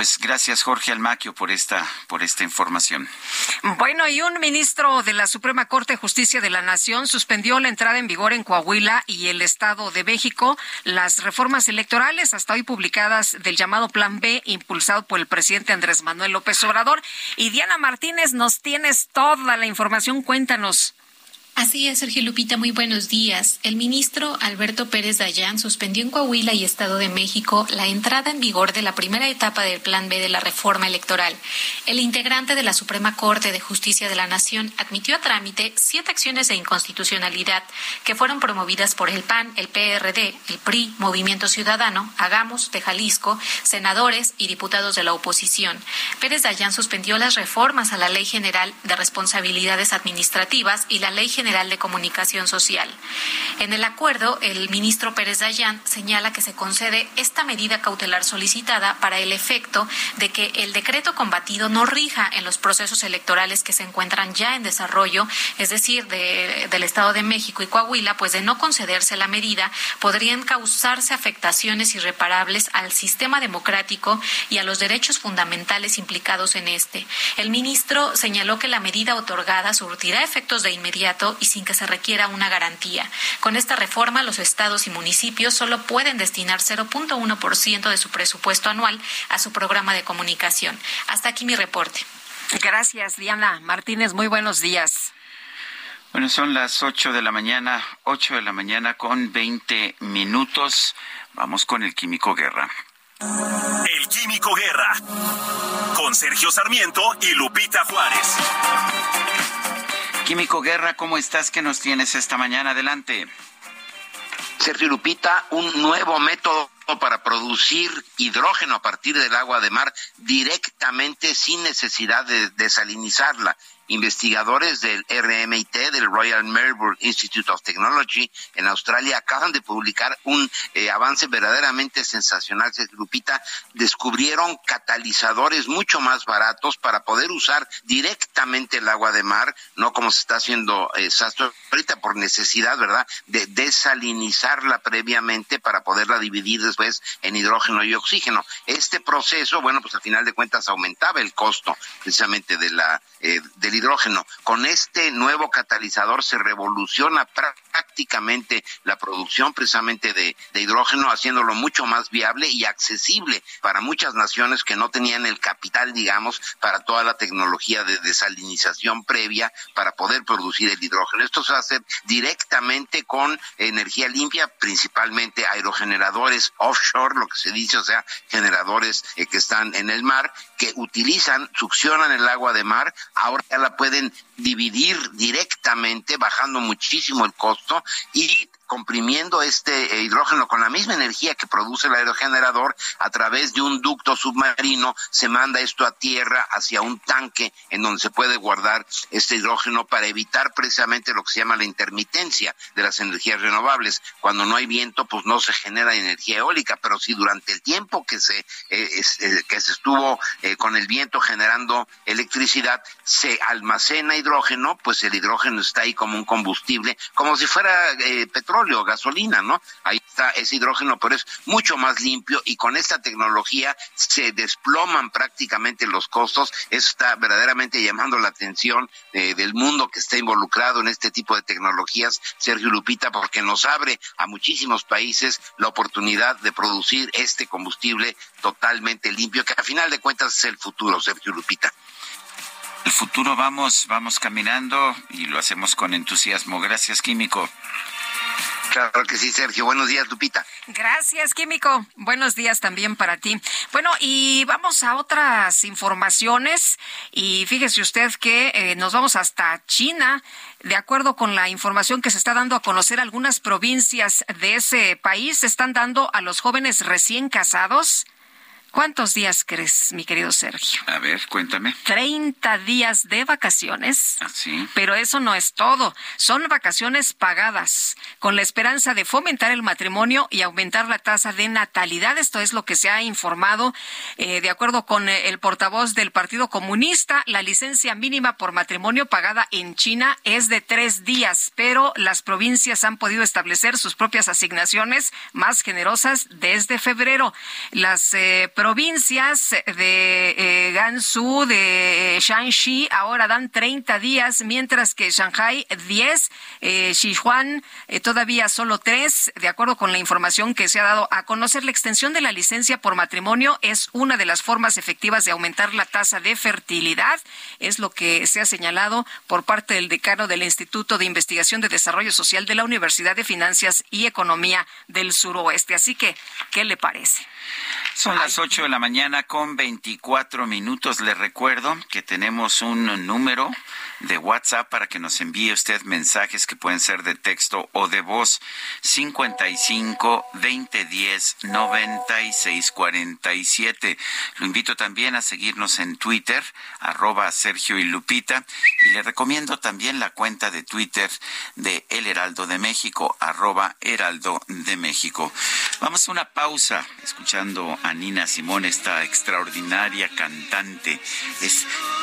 Speaker 1: Pues gracias Jorge Almaquio por esta por esta información.
Speaker 2: Bueno, y un ministro de la Suprema Corte de Justicia de la Nación suspendió la entrada en vigor en Coahuila y el Estado de México las reformas electorales hasta hoy publicadas del llamado Plan B impulsado por el presidente Andrés Manuel López Obrador. Y Diana Martínez, nos tienes toda la información, cuéntanos.
Speaker 25: Así es, Sergio Lupita, muy buenos días. El ministro Alberto Pérez Dayán suspendió en Coahuila y Estado de México la entrada en vigor de la primera etapa del Plan B de la reforma electoral. El integrante de la Suprema Corte de Justicia de la Nación admitió a trámite siete acciones de inconstitucionalidad que fueron promovidas por el PAN, el PRD, el PRI, Movimiento Ciudadano, Hagamos de Jalisco, senadores y diputados de la oposición. Pérez Dayán suspendió las reformas a la Ley General de Responsabilidades Administrativas y la Ley General de Comunicación Social. En el acuerdo, el ministro Pérez Dayán señala que se concede esta medida cautelar solicitada para el efecto de que el decreto combatido no rija en los procesos electorales que se encuentran ya en desarrollo, es decir, del Estado de México y Coahuila, pues de no concederse la medida, podrían causarse afectaciones irreparables al sistema democrático y a los derechos fundamentales implicados en este. El ministro señaló que la medida otorgada surtirá efectos de inmediato y sin que se requiera una garantía. Con esta reforma, los estados y municipios solo pueden destinar 0.1% de su presupuesto anual a su programa de comunicación. Hasta aquí mi reporte.
Speaker 2: Gracias, Diana Martínez. Muy buenos días.
Speaker 1: Bueno, son las 8 de la mañana, 8 de la mañana con 20 minutos. Vamos con el Químico Guerra.
Speaker 13: El Químico Guerra, con Sergio Sarmiento y Lupita Juárez.
Speaker 1: Químico Guerra, ¿cómo estás? ¿Qué nos tienes esta mañana? Adelante.
Speaker 26: Sergio Lupita, un nuevo método para producir hidrógeno a partir del agua de mar directamente sin necesidad de desalinizarla investigadores del RMIT, del Royal Melbourne Institute of Technology en Australia, acaban de publicar un eh, avance verdaderamente sensacional, se grupita, descubrieron catalizadores mucho más baratos para poder usar directamente el agua de mar, no como se está haciendo eh, ahorita por necesidad, ¿verdad?, de desalinizarla previamente para poderla dividir después en hidrógeno y oxígeno. Este proceso, bueno, pues al final de cuentas aumentaba el costo precisamente de la eh, del hidrógeno. Con este nuevo catalizador se revoluciona prácticamente la producción precisamente de, hidrógeno, haciéndolo mucho más viable y accesible para muchas naciones que no tenían el capital, digamos, para toda la tecnología de desalinización previa para poder producir el hidrógeno. Esto se hacer directamente con energía limpia, principalmente aerogeneradores offshore, lo que se dice, o sea, generadores eh, que están en el mar, que utilizan, succionan el agua de mar, ahora ya la pueden dividir directamente, bajando muchísimo el costo y comprimiendo este eh, hidrógeno con la misma energía que produce el aerogenerador a través de un ducto submarino, se manda esto a tierra hacia un tanque en donde se puede guardar este hidrógeno para evitar precisamente lo que se llama la intermitencia de las energías renovables. Cuando no hay viento, pues no se genera energía eólica, pero si durante el tiempo que se, eh, eh, que se estuvo con el viento generando electricidad, se almacena hidrógeno, pues el hidrógeno está ahí como un combustible, como si fuera petróleo petróleo, gasolina, ¿no? Ahí está ese hidrógeno, pero es mucho más limpio y con esta tecnología se desploman prácticamente los costos. Eso está verdaderamente llamando la atención eh, del mundo que está involucrado en este tipo de tecnologías, Sergio Lupita, porque nos abre a muchísimos países la oportunidad de producir este combustible totalmente limpio, que a final de cuentas es el futuro, Sergio Lupita.
Speaker 1: El futuro vamos, vamos caminando y lo hacemos con entusiasmo. Gracias, Químico.
Speaker 26: Claro que sí, Sergio. Buenos días, Lupita.
Speaker 2: Gracias, Químico. Buenos días también para ti. Bueno, y vamos a otras informaciones. Y fíjese usted que eh, nos vamos hasta China. De acuerdo con la información que se está dando a conocer, algunas provincias de ese país están dando a los jóvenes recién casados ¿Cuántos días crees, mi querido Sergio?
Speaker 1: A ver, cuéntame.
Speaker 2: 30 días de vacaciones.
Speaker 1: ¿Ah, sí?
Speaker 2: Pero eso no es todo. Son vacaciones pagadas, con la esperanza de fomentar el matrimonio y aumentar la tasa de natalidad. Esto es lo que se ha informado. Eh, de acuerdo con eh, el portavoz del Partido Comunista, la licencia mínima por matrimonio pagada en China es de tres días, pero las provincias han podido establecer sus propias asignaciones más generosas desde febrero. Las eh, provincias de eh, Gansu, de Shanxi, ahora dan 30 días, mientras que Shanghai 10, eh, Sichuan eh, todavía solo 3. De acuerdo con la información que se ha dado a conocer, la extensión de la licencia por matrimonio es una de las formas efectivas de aumentar la tasa de fertilidad. Es lo que se ha señalado por parte del decano del Instituto de Investigación de Desarrollo Social de la Universidad de Finanzas y Economía del Suroeste. Así que, ¿qué le parece?
Speaker 1: Son las 8 de la mañana con 24 minutos. Le recuerdo que tenemos un número de WhatsApp para que nos envíe usted mensajes que pueden ser de texto o de voz. 55 2010 9647. Lo invito también a seguirnos en Twitter, arroba Sergio y Lupita. Y le recomiendo también la cuenta de Twitter de El Heraldo de México, arroba Heraldo de México. Vamos a una pausa escuchando a Nina Simón, esta extraordinaria cantante. Es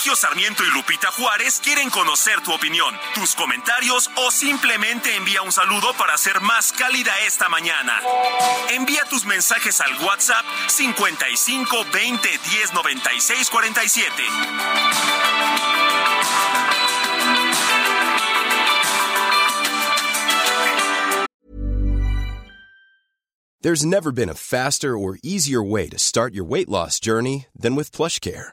Speaker 13: Sergio Sarmiento y Lupita Juárez quieren conocer tu opinión, tus comentarios o simplemente envía un saludo para hacer más cálida esta mañana. Envía tus mensajes al WhatsApp 55 20 10 96 47.
Speaker 27: There's never been a faster or easier way to start your weight loss journey than with PlushCare.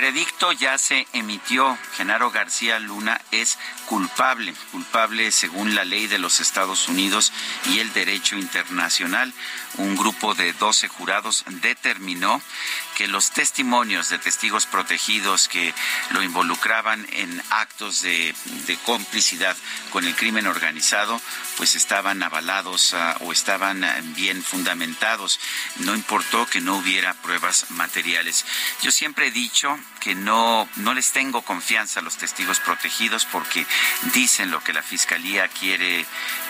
Speaker 1: Veredicto ya se emitió. Genaro García Luna es culpable, culpable según la ley de los Estados Unidos y el derecho internacional. Un grupo de 12 jurados determinó que los testimonios de testigos protegidos que lo involucraban en actos de, complicidad con el crimen organizado, pues estaban avalados uh, o estaban uh, bien fundamentados. No importó que no hubiera pruebas materiales. Yo siempre he dicho que no, no les tengo confianza a los testigos protegidos porque dicen lo que la Fiscalía quiere,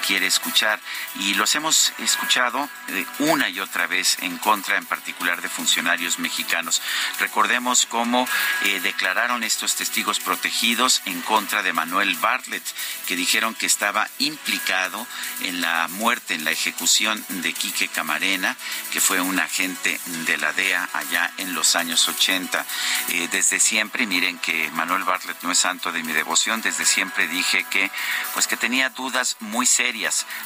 Speaker 1: quiere escuchar. Y los hemos escuchado eh, una y otra vez en contra, en particular, de funcionarios mexicanos. Recordemos cómo eh, declararon estos testigos protegidos en contra de Manuel Bartlett, que dijeron que estaba implicado en la muerte, en la ejecución de Quique Camarena, que fue un agente de la DEA allá en los años 80. Eh, desde siempre, miren que Manuel Bartlett no es santo de mi devoción, desde siempre dije que pues que tenía dudas muy serias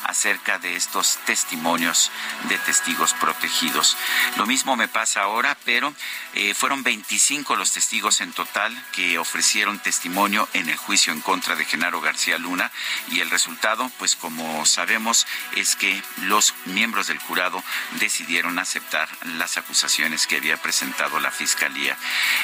Speaker 1: acerca de estos testimonios de testigos protegidos. Lo mismo me pasa ahora, pero eh, fueron 25 los testigos en total que ofrecieron testimonio en el juicio en contra de Genaro García Luna y el resultado, pues como sabemos, es que los miembros del jurado decidieron aceptar las acusaciones que había presentado la Fiscalía.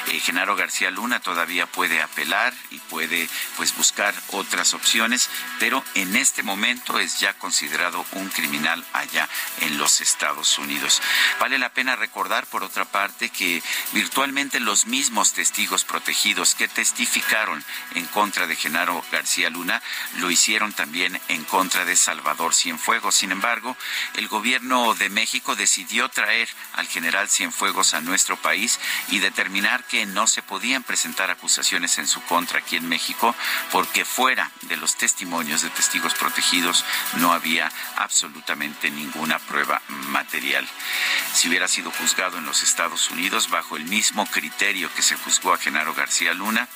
Speaker 1: Eh, Genaro García Luna todavía puede apelar y puede pues buscar otras opciones, pero en este momento es ya considerado un criminal allá en los Estados Unidos. Vale la pena recordar, por otra parte, que virtualmente los mismos testigos protegidos que testificaron en contra de Genaro García Luna lo hicieron también en contra de Salvador Cienfuegos. Sin embargo, el gobierno de México decidió traer al general Cienfuegos a nuestro país y determinar que no se podían presentar acusaciones en su contra aquí en México porque fuera de los testimonios de testigos protegidos no había absolutamente ninguna prueba material. Si hubiera sido juzgado en los Estados Unidos bajo el mismo criterio que se juzgó a Genaro García Luna,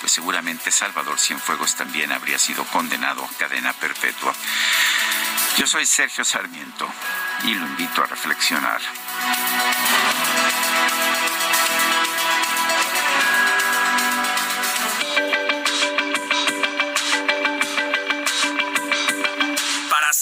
Speaker 1: pues seguramente Salvador Cienfuegos también habría sido condenado a cadena perpetua. Yo soy Sergio Sarmiento y lo invito a reflexionar.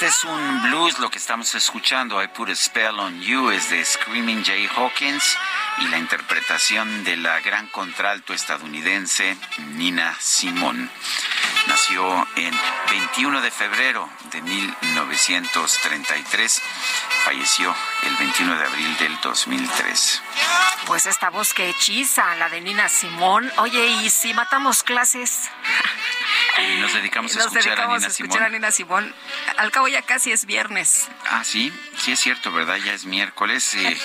Speaker 1: Este es un blues, lo que estamos escuchando, I Put a Spell on You, es de Screaming Jay Hawkins y la interpretación de la gran contralto estadounidense Nina Simone. Nació en 21 de febrero de 1933, falleció el 21 de abril del 2003.
Speaker 2: Pues esta voz que hechiza, la de Nina Simón. Oye, ¿y si matamos clases?
Speaker 1: Y nos dedicamos a escuchar a
Speaker 2: dedicamos
Speaker 1: Nina
Speaker 2: a escuchar a Nina Simón. Al cabo ya casi es viernes.
Speaker 1: Ah, sí, sí es cierto, ¿verdad? Ya es miércoles. eh,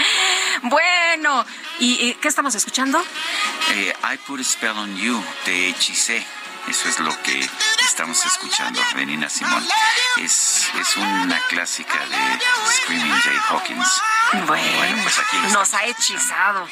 Speaker 2: bueno, ¿y, y qué estamos escuchando?
Speaker 1: Eh, I Put a Spell on You, te hechicé. Eso es lo que estamos escuchando de Nina Simone. Es, es una clásica de Screaming Jay Hawkins.
Speaker 2: Bueno,
Speaker 1: pues aquí
Speaker 2: nos ha hechizado.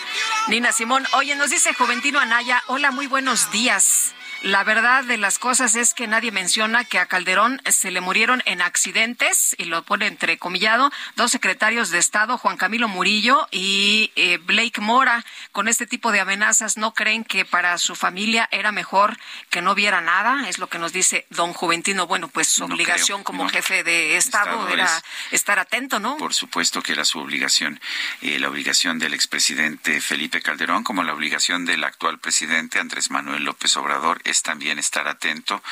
Speaker 2: Nina Simón, oye, nos dice Juventino Anaya, hola, muy buenos días. La verdad de las cosas es que nadie menciona que a Calderón se le murieron en accidentes, y lo pone entrecomillado, dos secretarios de Estado, Juan Camilo Murillo y eh, Blake Mora. Con este tipo de amenazas, ¿no creen que para su familia era mejor que no viera nada? Es lo que nos dice don Juventino. Bueno, pues su
Speaker 1: No
Speaker 2: obligación
Speaker 1: creo,
Speaker 2: como
Speaker 1: no.
Speaker 2: jefe de Estado,
Speaker 1: Estado
Speaker 2: era
Speaker 1: es-
Speaker 2: estar atento, ¿no?
Speaker 1: Por supuesto que era su obligación. Eh, la obligación del expresidente Felipe Calderón, como la obligación del actual presidente Andrés Manuel López Obrador, es también estar atento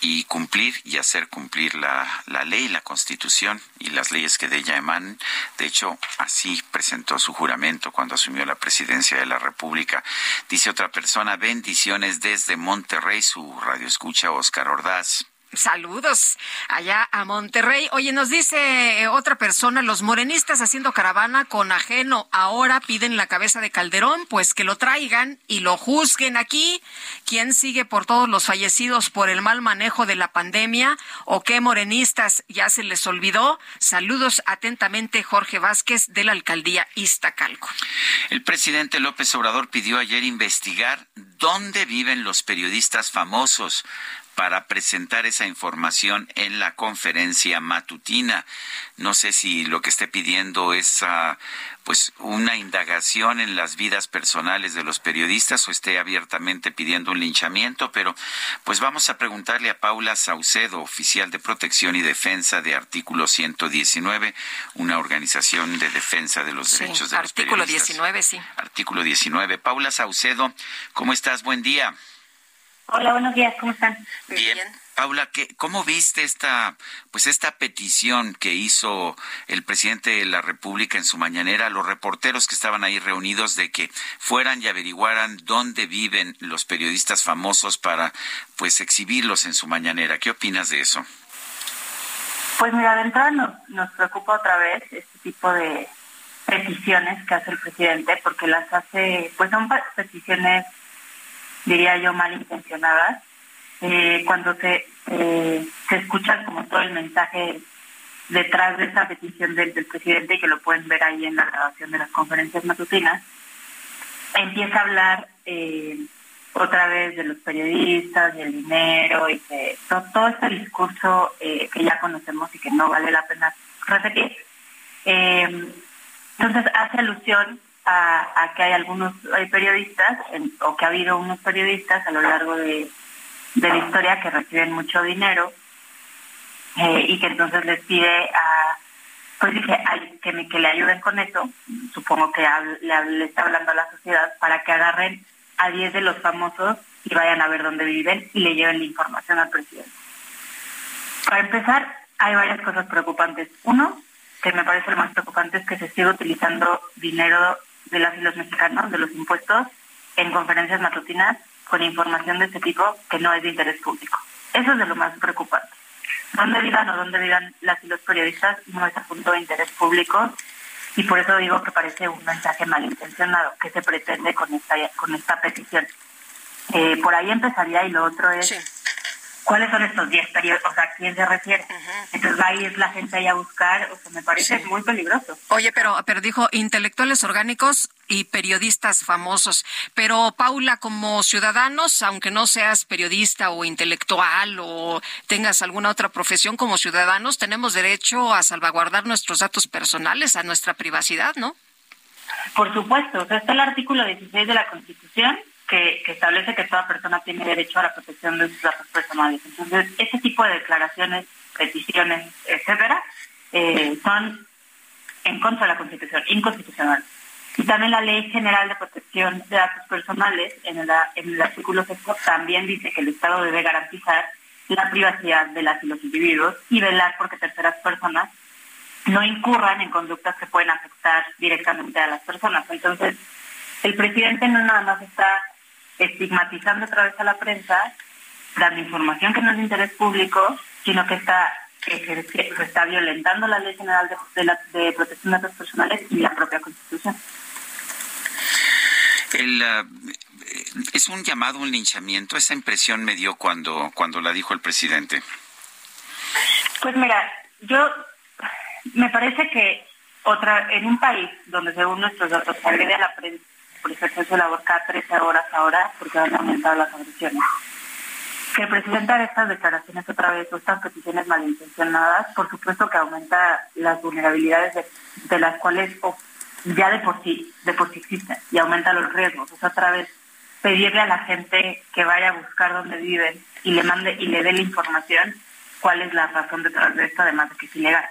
Speaker 1: y cumplir y hacer cumplir la, la ley, la constitución y las leyes que de ella emanan. De hecho, así presentó su juramento cuando asumió la presidencia de la República. Dice otra persona, bendiciones desde Monterrey, su radio escucha Oscar Ordaz.
Speaker 2: Saludos allá a Monterrey. Oye, nos dice eh, otra persona, los morenistas haciendo caravana con ajeno ahora piden la cabeza de Calderón, pues que lo traigan y lo juzguen aquí. ¿Quién sigue por todos los fallecidos por el mal manejo de la pandemia? ¿O qué morenistas ya se les olvidó? Saludos atentamente, Jorge Vázquez de la alcaldía Iztacalco.
Speaker 1: El presidente López Obrador pidió ayer investigar dónde viven los periodistas famosos para presentar esa información en la conferencia matutina. No sé si lo que esté pidiendo es ah, pues una indagación en las vidas personales de los periodistas o esté abiertamente pidiendo un linchamiento, pero pues vamos a preguntarle a Paula Saucedo, oficial de protección y defensa de Artículo 119, una organización de defensa de los derechos de los
Speaker 2: periodistas. Artículo 19, sí.
Speaker 1: Artículo 19. Paula Saucedo, ¿cómo estás? Buen día.
Speaker 21: Hola, buenos días, ¿cómo están?
Speaker 1: Bien. Paula, ¿cómo viste esta, pues esta petición que hizo el presidente de la República en su mañanera a los reporteros que estaban ahí reunidos de que fueran y averiguaran dónde viven los periodistas famosos para, pues, exhibirlos en su mañanera? ¿Qué opinas de eso?
Speaker 21: Pues mira, de entrada nos, nos preocupa otra vez este tipo de peticiones que hace el presidente, porque las hace, pues son peticiones diría yo, malintencionadas, eh, cuando se, eh, se escucha como todo el mensaje detrás de esa petición del, presidente, que lo pueden ver ahí en la grabación de las conferencias matutinas, empieza a hablar eh, otra vez de los periodistas, del dinero y de todo, este discurso que ya conocemos y que no vale la pena repetir. entonces hace alusión a, que hay algunos hay periodistas o que ha habido unos periodistas a lo largo de, la historia que reciben mucho dinero eh, y que entonces les pide a pues dije que, me, que le ayuden con eso supongo que le, está hablando a la sociedad para que agarren a 10 de los famosos y vayan a ver dónde viven y le lleven la información al presidente. Para empezar hay varias cosas preocupantes. Uno que me parece lo más preocupante es que se sigue utilizando dinero de las y los mexicanos, de los impuestos, en conferencias matutinas con información de este tipo que no es de interés público. Eso es de lo más preocupante. Dónde vivan o dónde vivan las y los periodistas no es asunto de interés público y por eso digo que parece un mensaje malintencionado que se pretende con esta, con esta petición. Eh, por ahí empezaría y lo otro es cuáles son estos 10 periodos, o sea, a quién se refiere. Entonces va a ir la gente ahí a buscar, o sea, me parece muy peligroso.
Speaker 2: Oye, pero, pero dijo intelectuales orgánicos y periodistas famosos. Pero Paula, como ciudadanos, aunque no seas periodista o intelectual o tengas alguna otra profesión como ciudadanos, tenemos derecho a salvaguardar nuestros datos personales, a nuestra privacidad, ¿no?
Speaker 21: Por supuesto, o sea, está el artículo 16 de la Constitución que, establece que toda persona tiene derecho a la protección de sus datos personales. Entonces, ese tipo de declaraciones, peticiones, etcétera, eh, son en contra de la Constitución, inconstitucionales. Y también la Ley General de Protección de Datos Personales, en el, en el artículo sexto, también dice que el Estado debe garantizar la privacidad de las y los individuos y velar porque terceras personas no incurran en conductas que pueden afectar directamente a las personas. Entonces, el presidente no nada más está estigmatizando otra vez a la prensa, dando información que no es de interés público, sino que está está violentando la Ley General de, de, Protección de Datos Personales y la propia Constitución.
Speaker 1: El, eh, es un llamado, un linchamiento. Esa impresión me dio cuando, cuando la dijo el presidente.
Speaker 21: Pues mira, yo me parece que otra en un país donde según nuestros datos agrede a la prensa por ejercer su labor cada 13 horas ahora porque han aumentado las agresiones. Que presenta estas declaraciones otra vez o estas peticiones malintencionadas, por supuesto que aumenta las vulnerabilidades de, las cuales ya de por sí, de por sí existen y aumenta los riesgos. Sea, otra vez pedirle a la gente que vaya a buscar dónde viven y le mande y le dé la información cuál es la razón detrás de esto, además de que es ilegal.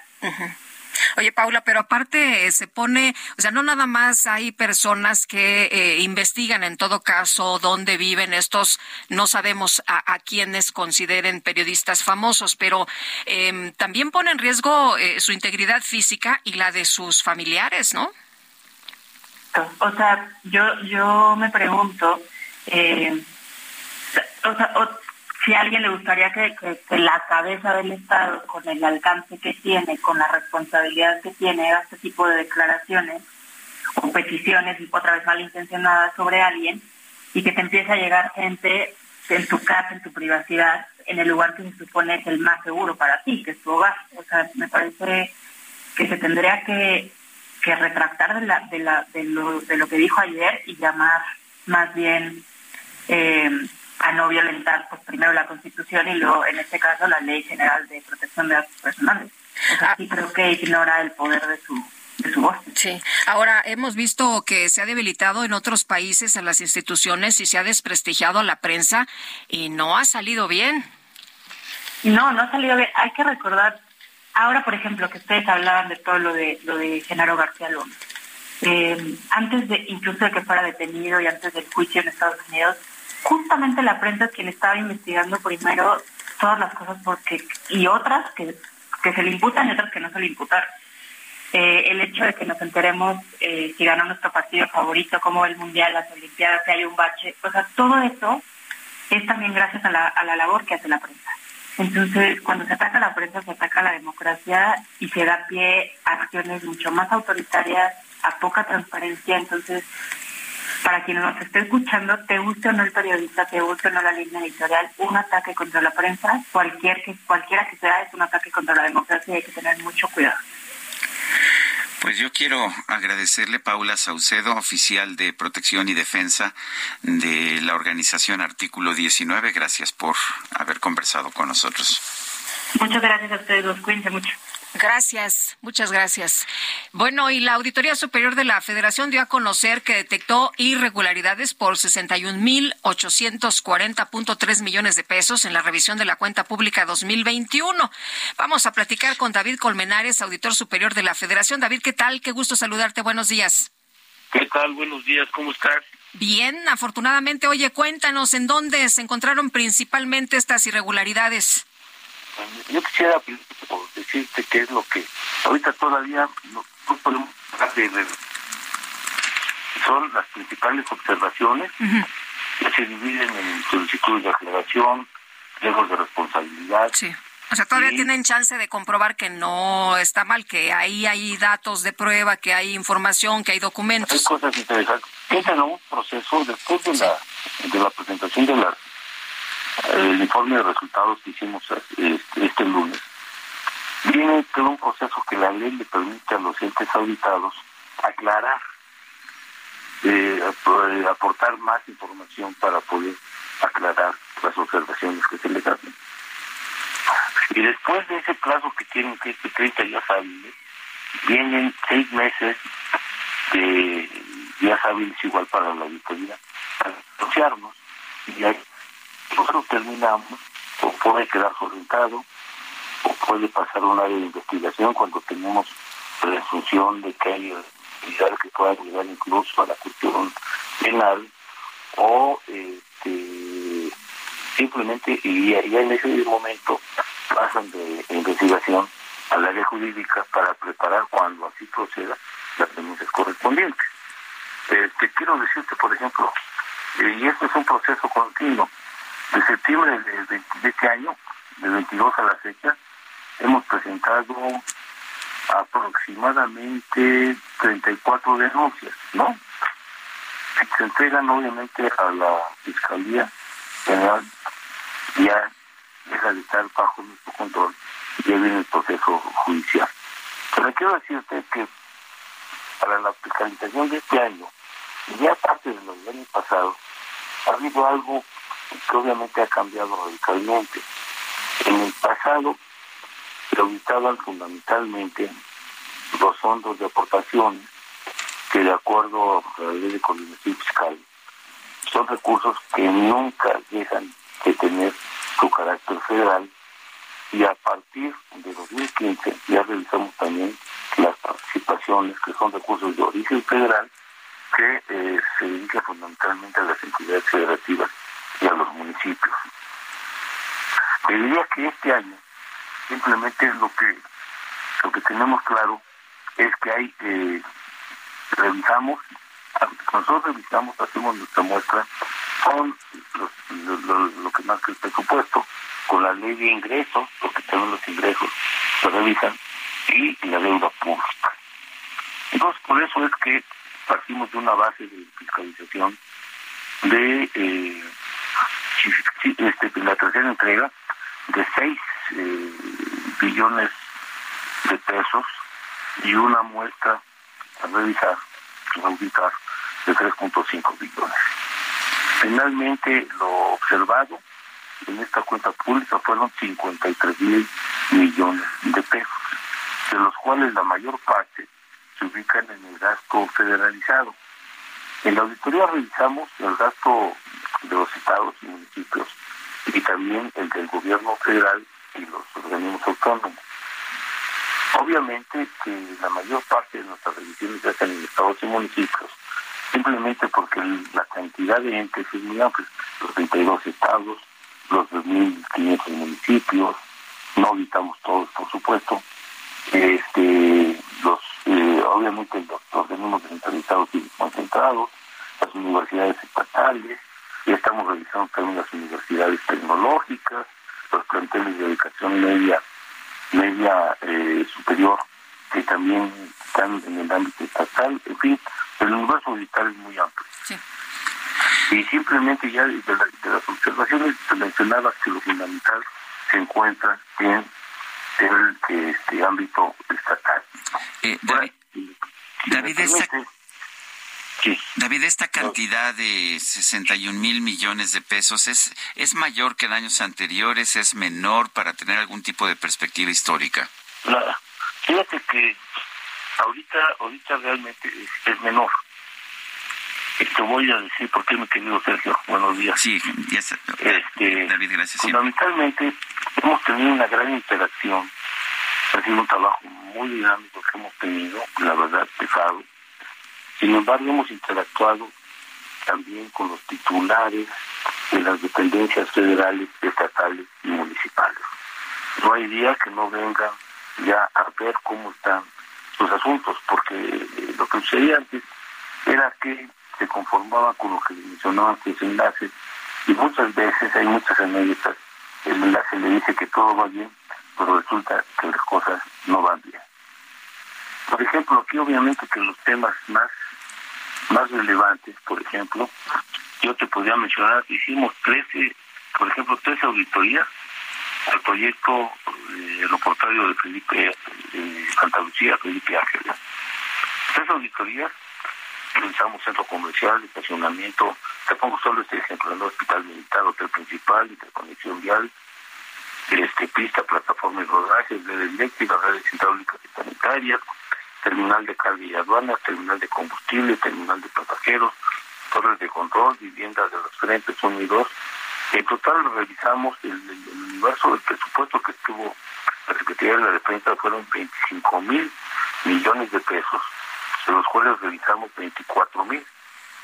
Speaker 2: Oye, Paula, pero aparte se pone, o sea, no nada más hay personas que eh, investigan en todo caso dónde viven estos, no sabemos a, quiénes consideren periodistas famosos, pero em, también pone en riesgo eh, su integridad física y la de sus familiares, ¿no?
Speaker 21: O sea, yo, yo me pregunto, eh, o sea, si a alguien le gustaría que, la cabeza del Estado, con el alcance que tiene, con la responsabilidad que tiene, haga este tipo de declaraciones o peticiones otra vez malintencionadas sobre alguien y que te empiece a llegar gente en tu casa, en tu privacidad, en el lugar que se supone es el más seguro para ti, que es tu hogar. O sea, me parece que se tendría que, retractar de, la, de, lo, de lo que dijo ayer y llamar más bien eh, a no violentar pues primero la Constitución y luego en este caso la Ley General de Protección de Datos Personales. O sea, sí creo que ignora el poder de su de su voz.
Speaker 2: Sí. Ahora, hemos visto que se ha debilitado en otros países a las instituciones y se ha desprestigiado a la prensa y no ha salido bien.
Speaker 21: No, no ha salido bien. Hay que recordar, ahora por ejemplo, que ustedes hablaban de todo lo de lo de Genaro García López. Eh, antes de incluso de que fuera detenido y antes del juicio en Estados Unidos, justamente la prensa es quien estaba investigando primero todas las cosas porque y otras que, que se le imputan y otras que no se le imputan. Eh, el hecho de que nos enteremos eh, si ganó nuestro partido favorito, cómo el mundial, las olimpiadas, si hay un bache, o sea, todo eso es también gracias a la, a la labor que hace la prensa. Entonces, cuando se ataca la prensa, se ataca la democracia y se da pie a acciones mucho más autoritarias, a poca transparencia. Entonces, para quien nos esté escuchando, te guste o no el periodista, te guste o no la línea editorial, un ataque contra la prensa, cualquier que, cualquiera que sea, es un ataque contra la democracia y hay que tener mucho cuidado.
Speaker 1: Pues yo quiero agradecerle Paula Saucedo, oficial de protección y defensa de la organización Artículo 19. Gracias por haber conversado con nosotros.
Speaker 21: Muchas gracias a ustedes dos. Cuídense mucho.
Speaker 2: Gracias, muchas gracias. Bueno, y la Auditoría Superior de la Federación dio a conocer que detectó irregularidades por 61.840.3 millones de pesos en la revisión de la cuenta pública 2021. Vamos a platicar con David Colmenares, auditor superior de la Federación. David, ¿qué tal? Qué gusto saludarte. Buenos días.
Speaker 28: ¿Qué tal? Buenos días. ¿Cómo estás?
Speaker 2: Bien, afortunadamente. Oye, cuéntanos en dónde se encontraron principalmente estas irregularidades.
Speaker 28: Yo quisiera decirte qué es lo que ahorita todavía no, podemos hablar de, son las principales observaciones que se dividen en solicitudes de aclaración, riesgos de responsabilidad.
Speaker 2: Sí. O sea, todavía tienen chance de comprobar que no está mal, que ahí hay datos de prueba, que hay información, que hay documentos.
Speaker 28: Hay cosas interesantes. Empiezan un proceso después de la de la presentación de las el informe de resultados que hicimos este, este lunes, viene todo un proceso que la ley le permite a los entes auditados aclarar, eh, aportar más información para poder aclarar las observaciones que se les hacen. Y después de ese plazo que tienen, que este 30 días hábiles, vienen seis meses de días hábiles igual para la auditoría, para asociarnos y hay nosotros terminamos, o puede quedar solventado, o puede pasar una área de investigación cuando tenemos presunción de que hay actividades que puedan llegar incluso a la cuestión penal, o este, simplemente, y ya en ese momento pasan de investigación al área jurídica para preparar cuando así proceda las denuncias correspondientes. Este, quiero decirte, por ejemplo, eh, y esto es un proceso continuo, de septiembre de, este año, de 22 a la fecha, hemos presentado aproximadamente 34 denuncias, ¿no? Se entregan obviamente a la Fiscalía General, ya deja de estar bajo nuestro control ya viene el proceso judicial. Pero quiero decirte que para la fiscalización de este año, y ya parte de los años pasados, ha habido algo que obviamente ha cambiado radicalmente. En el pasado se auditaban fundamentalmente los fondos de aportaciones que de acuerdo a la ley de coordinación fiscal son recursos que nunca dejan de tener su carácter federal y a partir de 2015 ya realizamos también las participaciones que son recursos de origen federal que eh, se dedica fundamentalmente a las entidades federativas y a los municipios. Te diría que este año simplemente lo que lo que tenemos claro es que hay eh, revisamos nosotros revisamos hacemos nuestra muestra con lo, que marca el presupuesto con la ley de ingresos porque tenemos los ingresos se revisan y la deuda pública entonces por eso es que partimos de una base de fiscalización de eh, este, la tercera entrega de 6 eh, billones de pesos y una muestra a revisar, a auditar, de 3.5 billones. Finalmente, lo observado en esta cuenta pública fueron 53 mil millones de pesos, de los cuales la mayor parte se ubican en el gasto federalizado. En la auditoría revisamos el gasto de los estados y municipios y también el del gobierno federal y los organismos autónomos. Obviamente que la mayor parte de nuestras revisiones se hacen en estados y municipios, simplemente porque la cantidad de entes es muy amplia, los 32 estados, los 2.500 municipios, no auditamos todos, por supuesto, este, obviamente los organismos descentralizados y concentrados, las universidades estatales, ya estamos revisando también las universidades tecnológicas, los planteles de educación media, media eh, superior, que también están en el ámbito estatal, en fin, el universo digital es muy amplio. Y simplemente ya de, las observaciones se mencionaba que lo fundamental se encuentra en el este, ámbito estatal.
Speaker 1: Eh, David, David, David, esta cantidad de 61 mil millones de pesos es, es mayor que en años anteriores, es menor para tener algún tipo de perspectiva histórica.
Speaker 28: Nada. Fíjate que ahorita, ahorita realmente es, menor. Te voy a decir por qué, mi querido Sergio. Buenos días.
Speaker 1: Sí, ya
Speaker 28: este,
Speaker 1: David, gracias.
Speaker 28: Fundamentalmente, hemos tenido una gran interacción. Ha sido un trabajo muy dinámico que hemos tenido, la verdad, pesado sin embargo, hemos interactuado también con los titulares de las dependencias federales, estatales y municipales. No hay día que no vengan ya a ver cómo están los asuntos, porque eh, lo que sucedía antes era que se conformaba con lo que mencionaban sus enlaces y muchas veces hay muchas anécdotas, el enlace le dice que todo va bien, pero resulta que las cosas no van bien. Por ejemplo, aquí obviamente que los temas más más relevantes, por ejemplo, yo te podría mencionar, hicimos 13, por ejemplo, 13 auditorías al proyecto eh, aeroportuario de Felipe eh, Santa Lucía, Felipe Ángeles. Tres auditorías, realizamos centro comercial, estacionamiento, te pongo solo este ejemplo, el hospital militar, hotel principal, interconexión vial, este, pista, plataforma y rodajes, redes eléctricas, redes hidráulicas y sanitarias, terminal de carga y aduanas, terminal de combustible, terminal de pasajeros, torres de control, viviendas de los frentes 1 y 2. En total revisamos el, universo del presupuesto que tuvo la Secretaría de la Defensa fueron 25 mil millones de pesos, de los cuales revisamos 24 mil,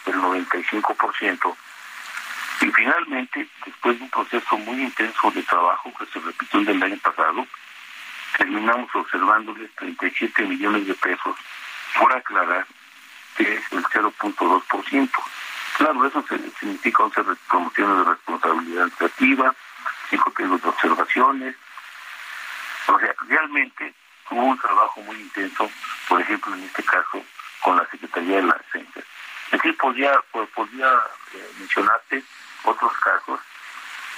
Speaker 28: el 95%. Y finalmente, después de un proceso muy intenso de trabajo que se repitió el del año pasado, terminamos observándoles 37 millones de pesos por aclarar que es el 0.2%. Claro, eso significa 11 promociones de responsabilidad administrativa, 5 periodos de observaciones. O sea, realmente hubo un trabajo muy intenso, por ejemplo, en este caso, con la Secretaría de la Defensa. Es decir, podría, podría eh, mencionarte otros casos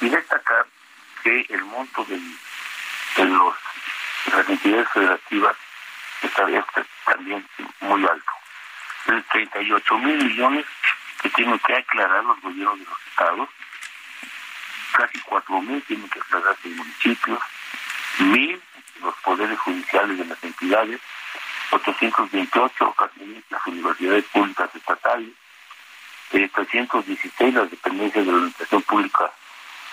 Speaker 28: y destacar que el monto de los las entidades federativas estaría también muy alto. De 38 mil millones que tienen que aclarar los gobiernos de los estados, casi 4 mil tienen que aclarar los municipios, mil los poderes judiciales de las entidades, 828 casi las universidades públicas estatales, 316 eh, las dependencias de la administración pública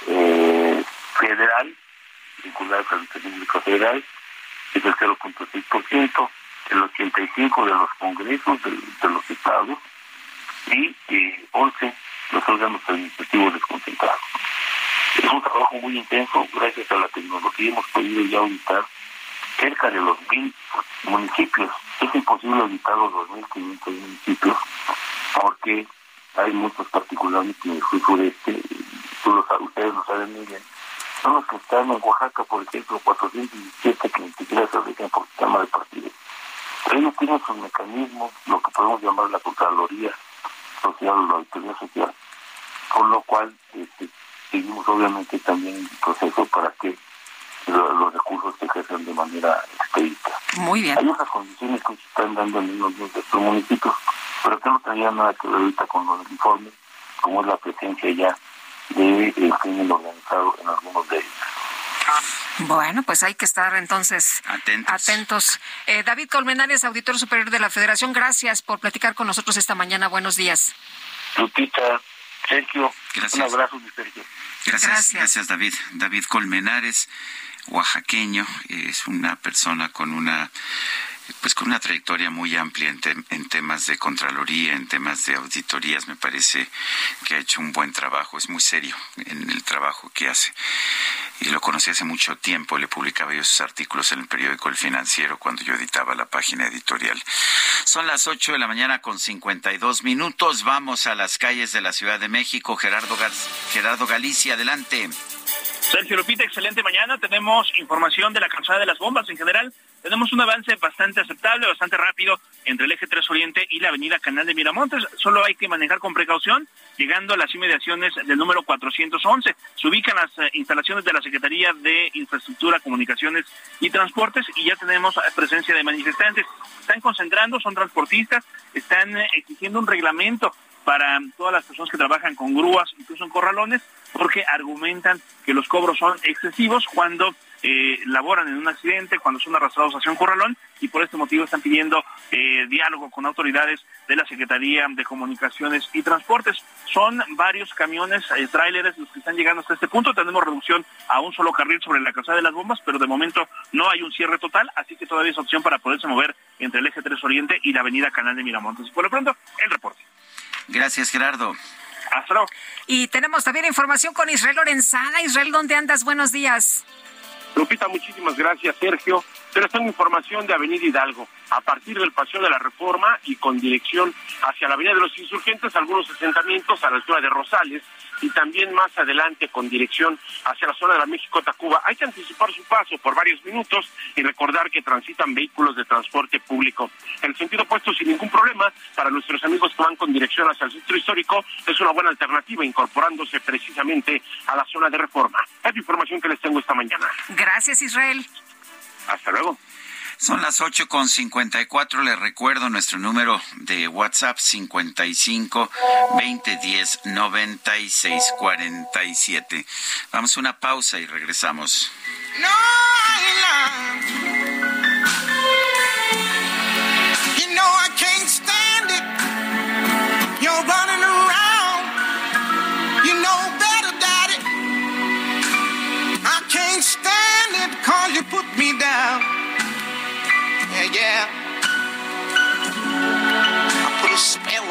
Speaker 28: eh, federal, vinculadas a la administración pública federal, es del 0.6%, el 85 de los congresos de, los estados y eh, 11 los órganos administrativos desconcentrados. Es un trabajo muy intenso, gracias a la tecnología hemos podido ya auditar cerca de los mil municipios. Es imposible auditar los 2.500 municipios porque hay muchos particularmente en el sur sureste, ustedes lo saben muy bien, son los que están en Oaxaca, por ejemplo, 417 que ni siquiera se rigen por sistema de partido. Ellos tienen sus mecanismos, lo que podemos llamar la Contraloría Social o la Auditoría Social, con lo cual este, seguimos obviamente también el proceso para que los recursos se ejerzan de manera expedita.
Speaker 2: Muy bien.
Speaker 28: Hay otras condiciones que se están dando en unos de estos municipios, pero que no tenían nada que ver ahorita con los informes, como es la presencia ya de el crimen organizado en algunos de ellos.
Speaker 2: Bueno, pues hay que estar entonces atentos. Eh, David Colmenares, auditor superior de la Federación, gracias por platicar con nosotros esta mañana. Buenos días.
Speaker 28: Lupita, Sergio, un abrazo, Sergio.
Speaker 1: Gracias, gracias, David. David Colmenares, oaxaqueño, es una persona con una pues con una trayectoria muy amplia en, temas de contraloría, en temas de auditorías, me parece que ha hecho un buen trabajo, es muy serio en el trabajo que hace. Y lo conocí hace mucho tiempo, le publicaba yo sus artículos en el periódico El Financiero cuando yo editaba la página editorial. Son las 8 de la mañana con 52 minutos, vamos a las calles de la Ciudad de México. Gerardo, Gerardo Galicia, adelante.
Speaker 19: Sergio Lupita, excelente mañana. Tenemos información de la calzada de las bombas en general. Tenemos un avance bastante aceptable, bastante rápido entre el eje 3 Oriente y la avenida Canal de Miramontes. Solo hay que manejar con precaución, llegando a las inmediaciones del número 411. Se ubican las eh, instalaciones de la Secretaría de Infraestructura, Comunicaciones y Transportes y ya tenemos presencia de manifestantes. Están concentrando, son transportistas, están eh, exigiendo un reglamento para todas las personas que trabajan con grúas, incluso en corralones, porque argumentan que los cobros son excesivos cuando eh, laboran en un accidente, cuando son arrastrados hacia un corralón y por este motivo están pidiendo eh, diálogo con autoridades de la Secretaría de Comunicaciones y Transportes. Son varios camiones, eh, tráileres los que están llegando hasta este punto. Tenemos reducción a un solo carril sobre la calzada de las bombas, pero de momento no hay un cierre total, así que todavía es opción para poderse mover entre el eje 3 Oriente y la avenida Canal de Miramontes. Por lo pronto, el reporte.
Speaker 1: Gracias, Gerardo.
Speaker 19: Hasta luego.
Speaker 2: Y tenemos también información con Israel Lorenzana. Israel, ¿dónde andas? Buenos días.
Speaker 29: Lupita, muchísimas gracias, Sergio. Pero tengo información de Avenida Hidalgo. A partir del Paseo de la Reforma y con dirección hacia la Avenida de los Insurgentes, algunos asentamientos a la altura de Rosales y también más adelante con dirección hacia la zona de la México-Tacuba. Hay que anticipar su paso por varios minutos y recordar que transitan vehículos de transporte público. En el sentido opuesto, sin ningún problema, para nuestros amigos que van con dirección hacia el centro histórico, es una buena alternativa incorporándose precisamente a la zona de reforma. Es la información que les tengo esta mañana.
Speaker 2: Gracias, Israel.
Speaker 29: Hasta luego.
Speaker 1: Son las ocho con cincuenta y cuatro. Les recuerdo nuestro número de WhatsApp 55 2010 96 47. Vamos a una pausa y regresamos. No,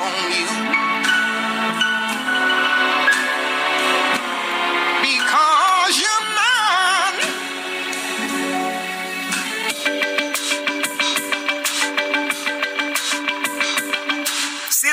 Speaker 1: on you.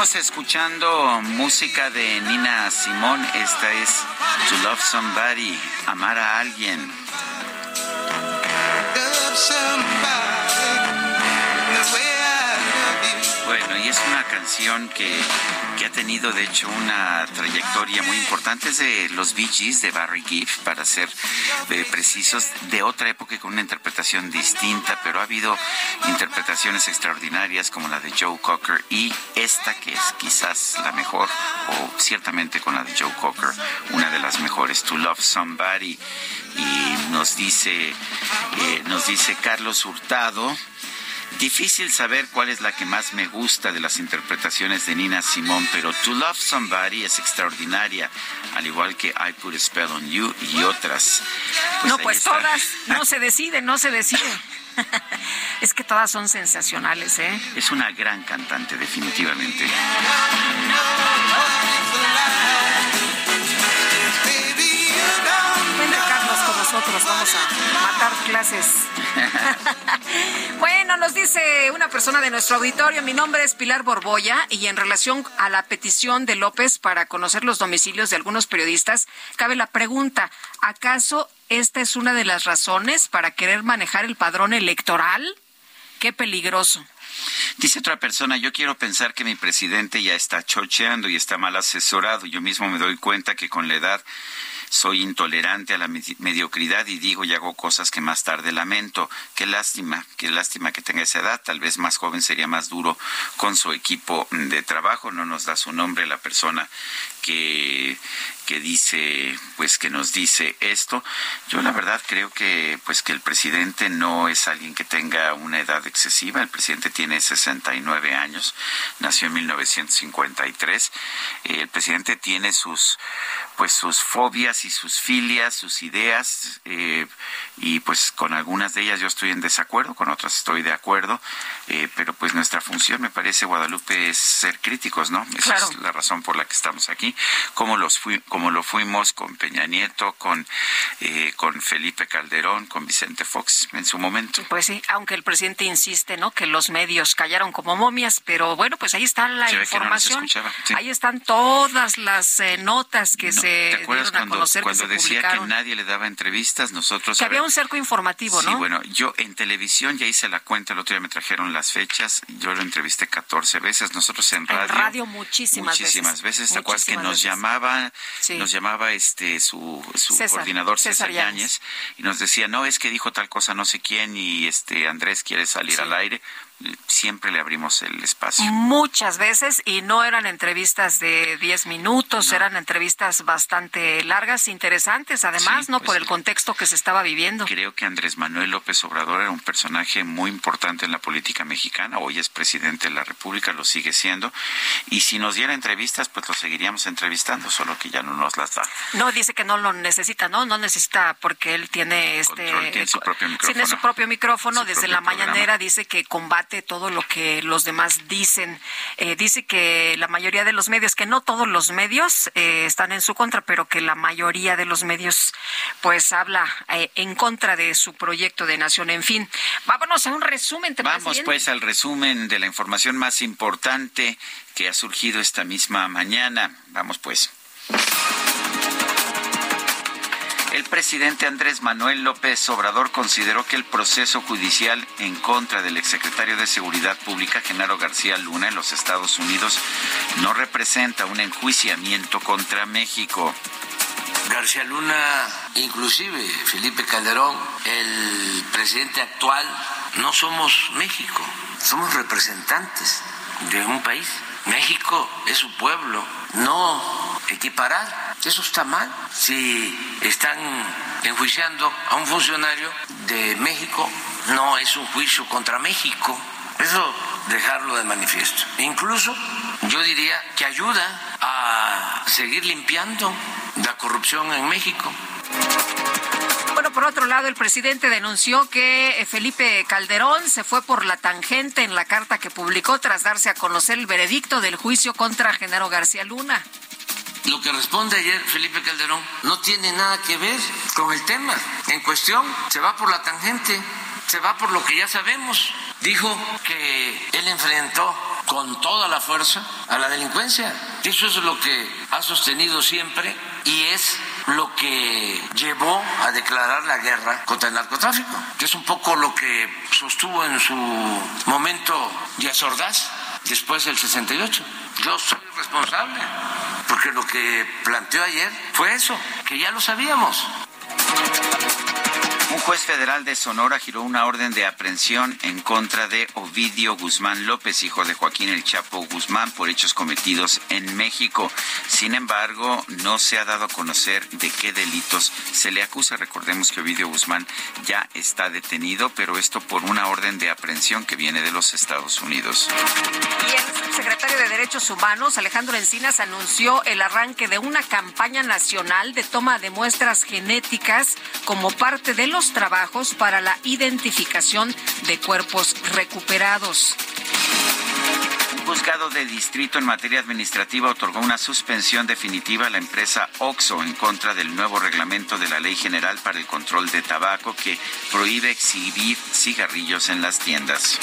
Speaker 1: Seguimos escuchando música de Nina Simón. Esta es To Love Somebody, amar a alguien. Es una canción que, que ha tenido de hecho una trayectoria muy importante. Es de los Bee de Barry Gibb, para ser eh, precisos, de otra época y con una interpretación distinta, pero ha habido interpretaciones extraordinarias como la de Joe Cocker y esta que es quizás la mejor, o ciertamente con la de Joe Cocker, una de las mejores, To Love Somebody. Y nos dice, eh, nos dice Carlos Hurtado. Difícil saber cuál es la que más me gusta de las interpretaciones de Nina Simón, pero To Love Somebody es extraordinaria, al igual que I Put a Spell on You y otras.
Speaker 2: no,
Speaker 1: ahí
Speaker 2: pues
Speaker 1: está.
Speaker 2: todas. No se decide, no se decide. es que todas son sensacionales, ¿eh?
Speaker 1: Es una gran cantante, definitivamente.
Speaker 2: Nosotros. Vamos a matar clases. bueno, nos dice una persona de nuestro auditorio, mi nombre es Pilar Borboya y en relación a la petición de López para conocer los domicilios de algunos periodistas, cabe la pregunta, ¿acaso esta es una de las razones para querer manejar el padrón electoral? Qué peligroso.
Speaker 1: Dice otra persona, yo quiero pensar que mi presidente ya está chocheando y está mal asesorado. Yo mismo me doy cuenta que con la edad soy intolerante a la medi- mediocridad y digo y hago cosas que más tarde lamento. Qué lástima, qué lástima que tenga esa edad. Tal vez más joven sería más duro con su equipo de trabajo. No nos da su nombre la persona que, que dice, pues que nos dice esto. Yo la verdad creo que, pues que el presidente no es alguien que tenga una edad excesiva. El presidente tiene 69 años, nació en 1953. Eh, el presidente tiene sus, pues sus fobias y sus filias, sus ideas, eh, y pues con algunas de ellas yo estoy en desacuerdo, con otras estoy de acuerdo, eh, pero pues nuestra función, me parece, Guadalupe, es ser críticos, ¿no? Esa
Speaker 2: Claro.
Speaker 1: es la razón por la que estamos aquí, como los fui, como lo fuimos con Peña Nieto, con, eh, con Felipe Calderón, con Vicente Fox en su momento.
Speaker 2: Pues sí, aunque el presidente insiste, ¿no? Que los medios callaron como momias, pero bueno, pues ahí está la
Speaker 1: no
Speaker 2: información.
Speaker 1: escuchaba, sí.
Speaker 2: Ahí están todas las eh, notas que se
Speaker 1: ¿Te acuerdas
Speaker 2: dieron a
Speaker 1: cuando,
Speaker 2: conocer
Speaker 1: cuando
Speaker 2: que se
Speaker 1: decía
Speaker 2: publicaron?
Speaker 1: que nadie le daba entrevistas? Nosotros
Speaker 2: Que había un cerco informativo,
Speaker 1: Sí,
Speaker 2: ¿no?
Speaker 1: bueno, yo en televisión ya hice la cuenta, el otro día me trajeron las fechas, yo lo entrevisté 14 veces, nosotros en
Speaker 2: En
Speaker 1: radio.
Speaker 2: radio muchísimas,
Speaker 1: muchísimas veces. ¿Te acuerdas que nos llamaba,
Speaker 2: Sí.
Speaker 1: nos llamaba este su, su
Speaker 2: César,
Speaker 1: coordinador
Speaker 2: César
Speaker 1: César,
Speaker 2: Yáñez.
Speaker 1: Yáñez y nos decía, no, es que dijo tal cosa no sé quién y este Andrés quiere salir
Speaker 2: Sí.
Speaker 1: al aire? Siempre le abrimos el espacio.
Speaker 2: Muchas veces y no eran entrevistas de 10 minutos, eran entrevistas bastante largas, interesantes, además,
Speaker 1: Sí,
Speaker 2: ¿no?
Speaker 1: pues
Speaker 2: Por el
Speaker 1: sí.
Speaker 2: contexto que se estaba viviendo.
Speaker 1: Creo que Andrés Manuel López Obrador era un personaje muy importante en la política mexicana. Hoy es presidente de la República, lo sigue siendo. Y si nos diera entrevistas, pues lo seguiríamos entrevistando, solo que ya no nos las da.
Speaker 2: No, dice que no lo necesita, ¿no? No necesita porque él tiene este
Speaker 1: Control, tiene su propio
Speaker 2: Tiene
Speaker 1: micrófono.
Speaker 2: su propio micrófono
Speaker 1: Su
Speaker 2: desde
Speaker 1: propio
Speaker 2: la
Speaker 1: programa.
Speaker 2: mañanera dice que combate todo lo que los demás dicen. Eh, dice que la mayoría de los medios, que no todos los medios eh, están en su contra, pero que la mayoría de los medios pues habla eh, en contra de su proyecto de nación. En fin, vámonos a un resumen. ¿te parece
Speaker 1: Vamos
Speaker 2: bien?
Speaker 1: pues al resumen de la información más importante que ha surgido esta misma mañana. Vamos pues. El presidente Andrés Manuel López Obrador consideró que el proceso judicial en contra del exsecretario de Seguridad Pública, Genaro García Luna, en los Estados Unidos, no representa un enjuiciamiento contra México.
Speaker 30: García Luna, inclusive Felipe Calderón, el presidente actual, no somos México, somos representantes de un país. México es su pueblo, no equiparar, eso está mal. Si están enjuiciando a un funcionario de México, no es un juicio contra México. Eso dejarlo de manifiesto. Incluso yo diría que ayuda a seguir limpiando la corrupción en México.
Speaker 2: Bueno, por otro lado, el presidente denunció que Felipe Calderón se fue por la tangente en la carta que publicó tras darse a conocer el veredicto del juicio contra Genaro García Luna.
Speaker 30: Lo que responde ayer Felipe Calderón no tiene nada que ver con el tema en cuestión, se va por la tangente, se va por lo que ya sabemos. Dijo que él enfrentó con toda la fuerza a la delincuencia. Eso es lo que ha sostenido siempre y es lo que llevó a declarar la guerra contra el narcotráfico, que es un poco lo que sostuvo en su momento Díaz Ordaz después del 68. Yo soy responsable, porque lo que planteó ayer fue eso, que ya lo sabíamos.
Speaker 1: Un juez federal de Sonora giró una orden de aprehensión en contra de Ovidio Guzmán López, hijo de Joaquín El Chapo Guzmán, por hechos cometidos en México. Sin embargo, no se ha dado a conocer de qué delitos se le acusa. Recordemos que Ovidio Guzmán ya está detenido, pero esto por una orden de aprehensión que viene de los Estados Unidos.
Speaker 2: Y el secretario de Derechos Humanos, Alejandro Encinas, anunció el arranque de una campaña nacional de toma de muestras genéticas como parte de los trabajos para la identificación de cuerpos recuperados.
Speaker 1: Un juzgado de distrito en materia administrativa otorgó una suspensión definitiva a la empresa OXO en contra del nuevo reglamento de la Ley General para el Control de Tabaco que prohíbe exhibir cigarrillos en las tiendas.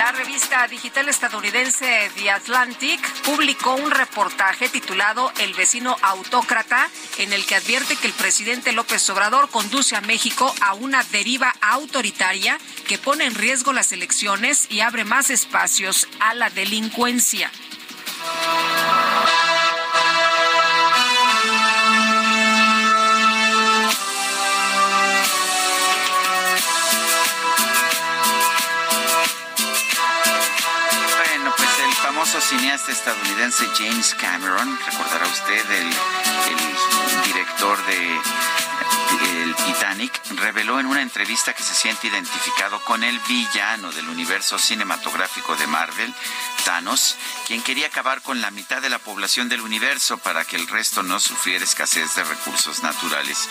Speaker 2: La revista digital estadounidense The Atlantic publicó un reportaje titulado El vecino autócrata, en el que advierte que el presidente López Obrador conduce a México a una deriva autoritaria que pone en riesgo las elecciones y abre más espacios a la delincuencia.
Speaker 1: Cineasta estadounidense James Cameron, recordará usted el, el director de el Titanic, reveló en una entrevista que se siente identificado con el villano del universo cinematográfico de Marvel, Thanos, quien quería acabar con la mitad de la población del universo para que el resto no sufriera escasez de recursos naturales.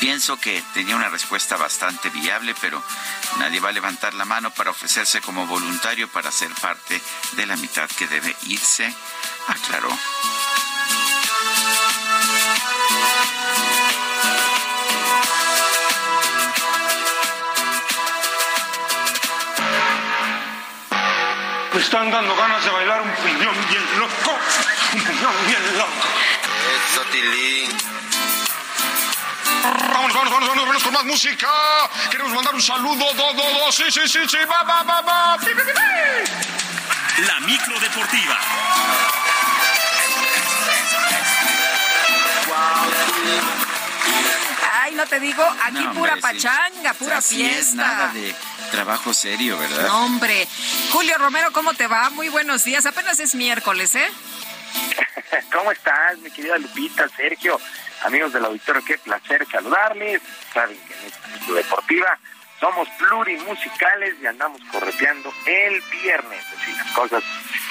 Speaker 1: Pienso que tenía una respuesta bastante viable, pero nadie va a levantar la mano para ofrecerse como voluntario para ser parte de la mitad que debe irse, aclaró.
Speaker 31: Me están dando ganas de bailar un puñón bien loco. Un puñón bien loco.
Speaker 32: Eso, Tilín.
Speaker 31: Vamos, vamos, vamos, vamos, vamos con más música. Queremos mandar un saludo, do, do, do, sí, sí, sí, sí, va, va, va, va. Pi, pi, pi, pi.
Speaker 13: La micro deportiva.
Speaker 2: Ay, no te digo, aquí
Speaker 1: No,
Speaker 2: pura
Speaker 1: hombre,
Speaker 2: pachanga, pura
Speaker 1: Así
Speaker 2: fiesta.
Speaker 1: es, nada de trabajo serio, ¿verdad?
Speaker 2: No, hombre. Julio Romero, ¿cómo te va? Muy buenos días. Apenas es miércoles, ¿eh?
Speaker 33: ¿Cómo estás, mi querida Lupita, Sergio? Amigos del auditorio, qué placer saludarles. Saben que en esta deportiva somos plurimusicales y andamos correteando el viernes, así las cosas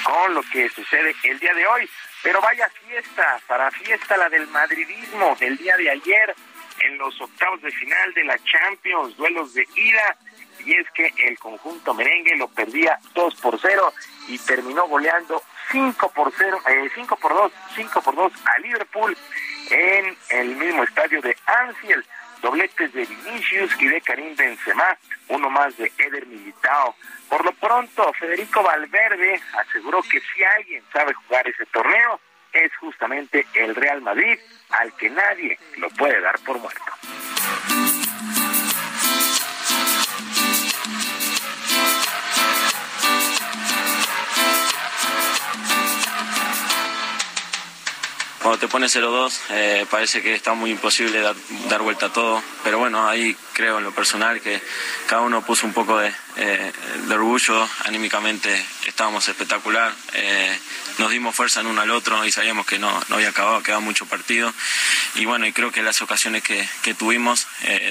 Speaker 33: con lo que sucede el día de hoy. Pero vaya fiesta, para fiesta la del madridismo, el día de ayer en los octavos de final de la Champions, duelos de ida, y es que el conjunto merengue lo perdía 2 por 0 y terminó goleando 5 por 0, eh, 5 por 2, 5 por 2 a Liverpool en el mismo estadio de Anfield. Dobletes de Vinicius y de Karim Benzema, uno más de Eder Militao. Por lo pronto, Federico Valverde aseguró que si alguien sabe jugar ese torneo, es justamente el Real Madrid, al que nadie lo puede dar por muerto.
Speaker 34: Cuando te pones 0-2 eh, parece que está muy imposible dar, vuelta a todo, pero bueno, ahí creo en lo personal que cada uno puso un poco de, eh, orgullo, anímicamente estábamos espectacular, eh, nos dimos fuerza en uno al otro y sabíamos que no, no había acabado, quedaba mucho partido y bueno, y creo que las ocasiones que, que tuvimos,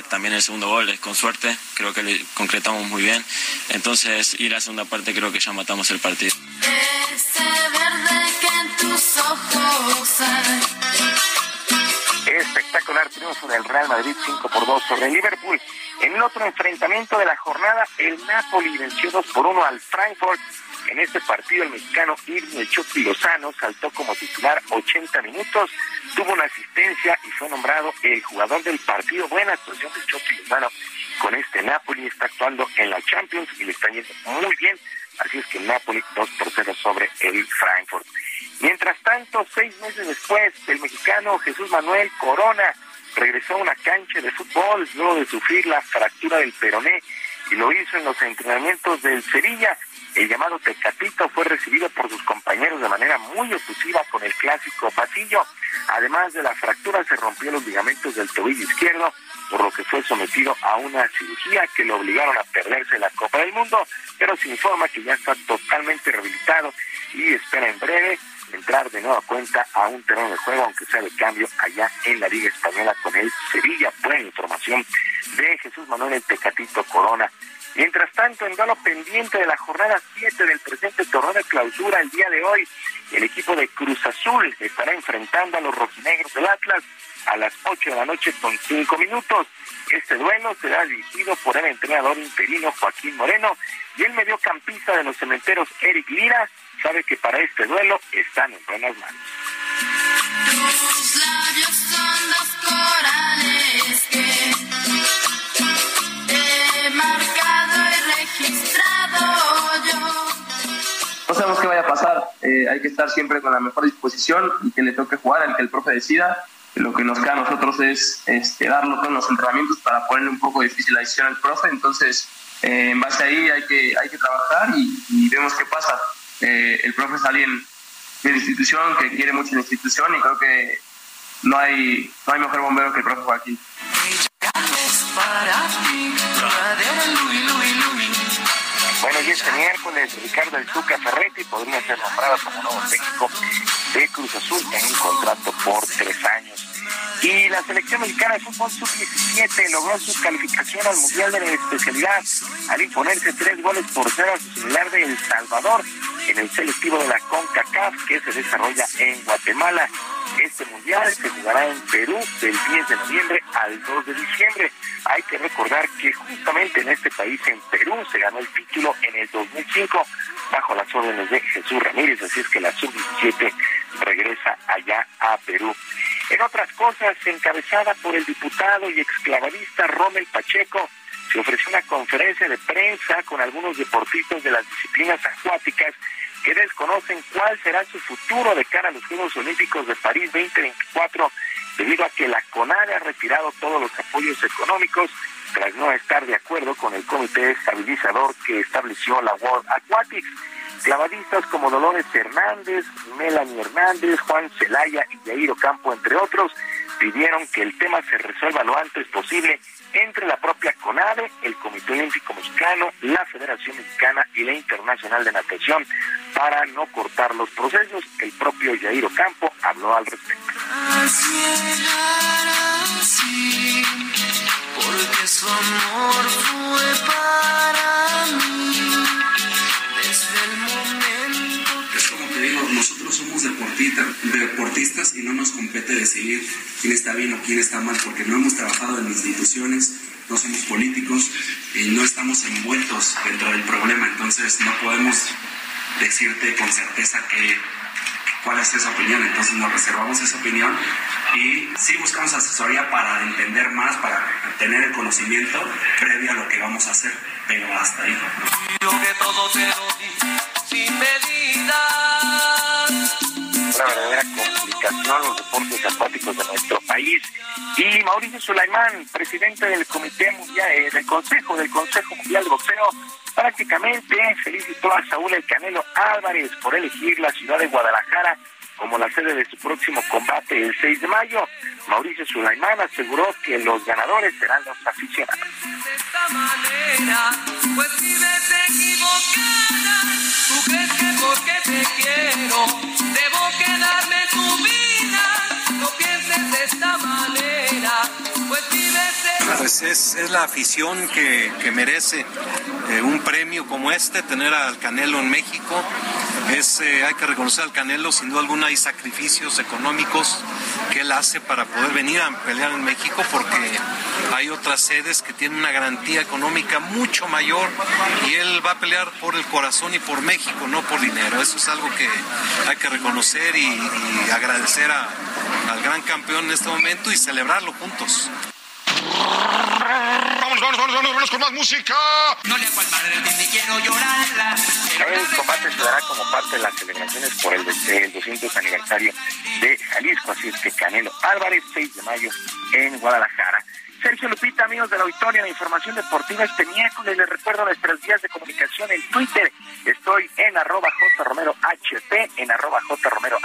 Speaker 34: también el segundo gol es con suerte, creo que lo concretamos muy bien, entonces ir a la segunda parte creo que ya matamos el partido.
Speaker 33: Espectacular triunfo del Real Madrid 5 por 2 sobre el Liverpool. En el otro enfrentamiento de la jornada, el Napoli venció 2 por 1 al Frankfurt. En este partido, el mexicano Irving El Lozano saltó como titular 80 minutos, tuvo una asistencia y fue nombrado el jugador del partido. Buena actuación de Chucky Lozano con este Napoli. Está actuando en la Champions y le está yendo muy bien. Así es que Napoli 2 por 0 sobre el Frankfurt. Mientras tanto, seis meses después, el mexicano Jesús Manuel Corona regresó a una cancha de fútbol luego de sufrir la fractura del peroné y lo hizo en los entrenamientos del Sevilla. El llamado Tecatito fue recibido por sus compañeros de manera muy efusiva con el clásico pasillo. Además de la fractura, se rompió los ligamentos del tobillo izquierdo, por lo que fue sometido a una cirugía que lo obligaron a perderse la Copa del Mundo, pero se informa que ya está totalmente rehabilitado y espera en breve entrar de nueva cuenta a un terreno de juego, aunque sea de cambio allá en la Liga Española con el Sevilla. Buena información de Jesús Manuel El Tecatito Corona. Mientras tanto, en duelo pendiente de la jornada 7 del presente torneo de clausura el día de hoy, el equipo de Cruz Azul estará enfrentando a los rojinegros del Atlas a las 8 de la noche con 5 minutos. Este duelo será dirigido por el entrenador interino Joaquín Moreno y el mediocampista de los cementeros Eric Lira sabe que para este duelo están en buenas manos.
Speaker 35: No sabemos qué vaya a pasar, eh, hay que estar siempre con la mejor disposición y que le toque jugar, el que el profe decida. Lo que nos queda a nosotros es este, darlo con los entrenamientos para ponerle un poco difícil la decisión al profe. Entonces, eh, en base a ahí hay que, hay que trabajar y, y vemos qué pasa. Eh, el profe es alguien de la institución que quiere mucho la institución y creo que no hay, no hay mejor bombero que el profe Joaquín.
Speaker 33: Bueno, y este miércoles Ricardo El Tuca Ferretti podría ser nombrado como nuevo técnico de Cruz Azul en un contrato por tres años. Y la selección mexicana de fútbol sub-17 logró su calificación al Mundial de la especialidad al imponerse tres goles por cero a su similar de El Salvador en el selectivo de la CONCACAF que se desarrolla en Guatemala. Este mundial se jugará en Perú del 10 de noviembre al 2 de diciembre. Hay que recordar que justamente en este país, en Perú, se ganó el título en el 2005 bajo las órdenes de Jesús Ramírez, así es que la sub-17 regresa allá a Perú. En otras cosas, encabezada por el diputado y exclavadista Rommel Pacheco, se ofreció una conferencia de prensa con algunos deportistas de las disciplinas acuáticas que desconocen cuál será su futuro de cara a los Juegos Olímpicos de París 2024 debido a que la CONADE ha retirado todos los apoyos económicos tras no estar de acuerdo con el comité estabilizador que estableció la World Aquatics. Clavadistas como Dolores Hernández, Melanie Hernández, Juan Celaya y Jairo Campo, entre otros, pidieron que el tema se resuelva lo antes posible entre la propia CONADE, el Comité Olímpico Mexicano, la Federación Mexicana y la Internacional de Natación para no cortar los procesos. El propio Jairo Campo habló al respecto.
Speaker 36: Te digo, nosotros somos deportistas, y no nos compete decidir quién está bien o quién está mal, porque no hemos trabajado en instituciones, no somos políticos y no estamos envueltos dentro del problema, entonces no podemos decirte con certeza que cuál es esa opinión, entonces nos reservamos esa opinión y sí buscamos asesoría para entender más, para tener el conocimiento previo a lo que vamos a hacer, pero hasta ahí. Una verdadera
Speaker 33: comunicación, los deportes acuáticos de nuestro país. Y Mauricio Sulaimán, presidente del Comité Mundial, eh, del Consejo, del Consejo Mundial de Boxeo, prácticamente felicitó a Saúl El Canelo Álvarez por elegir la ciudad de Guadalajara como la sede de su próximo combate el 6 de mayo. Mauricio Sulaimán aseguró que los ganadores serán los aficionados. Pues pues
Speaker 24: es, es la afición que, que merece eh, un premio como este, tener al Canelo en México. Es, eh, hay que reconocer al Canelo, sin duda alguna hay sacrificios económicos que él hace para poder venir a pelear en México porque hay otras sedes que tienen una garantía económica mucho mayor y él va a pelear por el corazón y por México, no por dinero. Eso es algo que hay que reconocer y, agradecer al gran campeón en este momento y celebrarlo juntos.
Speaker 31: Vamos, vamos, vamos, vamos, vamos con más música.
Speaker 33: No le hago al madre ni quiero llorarla. El combate se dará como parte de las celebraciones por el, el 200 aniversario de Jalisco, así es que Canelo Álvarez, 6 de mayo en Guadalajara. Sergio Lupita, amigos de la Auditoria de Información Deportiva, este miércoles les recuerdo nuestras vías de comunicación en Twitter. Estoy en arroba jromerohp, en arroba jromerohb,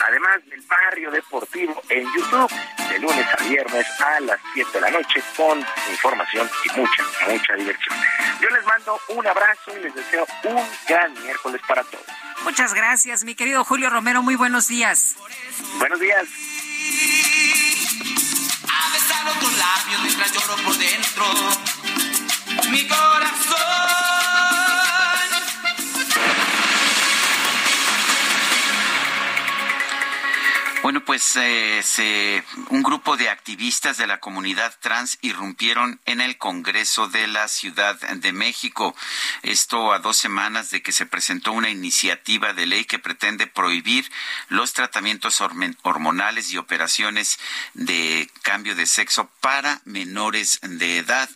Speaker 33: además del barrio deportivo en YouTube, de lunes a viernes a las 7 de la noche con información y mucha, mucha diversión. Yo les mando un abrazo y les deseo un gran miércoles para todos.
Speaker 2: Muchas gracias, mi querido Julio Romero. Muy buenos días.
Speaker 33: Buenos días
Speaker 37: besado tus labios mientras lloro por dentro. Mi corazón.
Speaker 1: Bueno, pues eh, un grupo de activistas de la comunidad trans irrumpieron en el Congreso de la Ciudad de México. Esto a dos semanas de que se presentó una iniciativa de ley que pretende prohibir los tratamientos hormonales y operaciones de cambio de sexo para menores de edad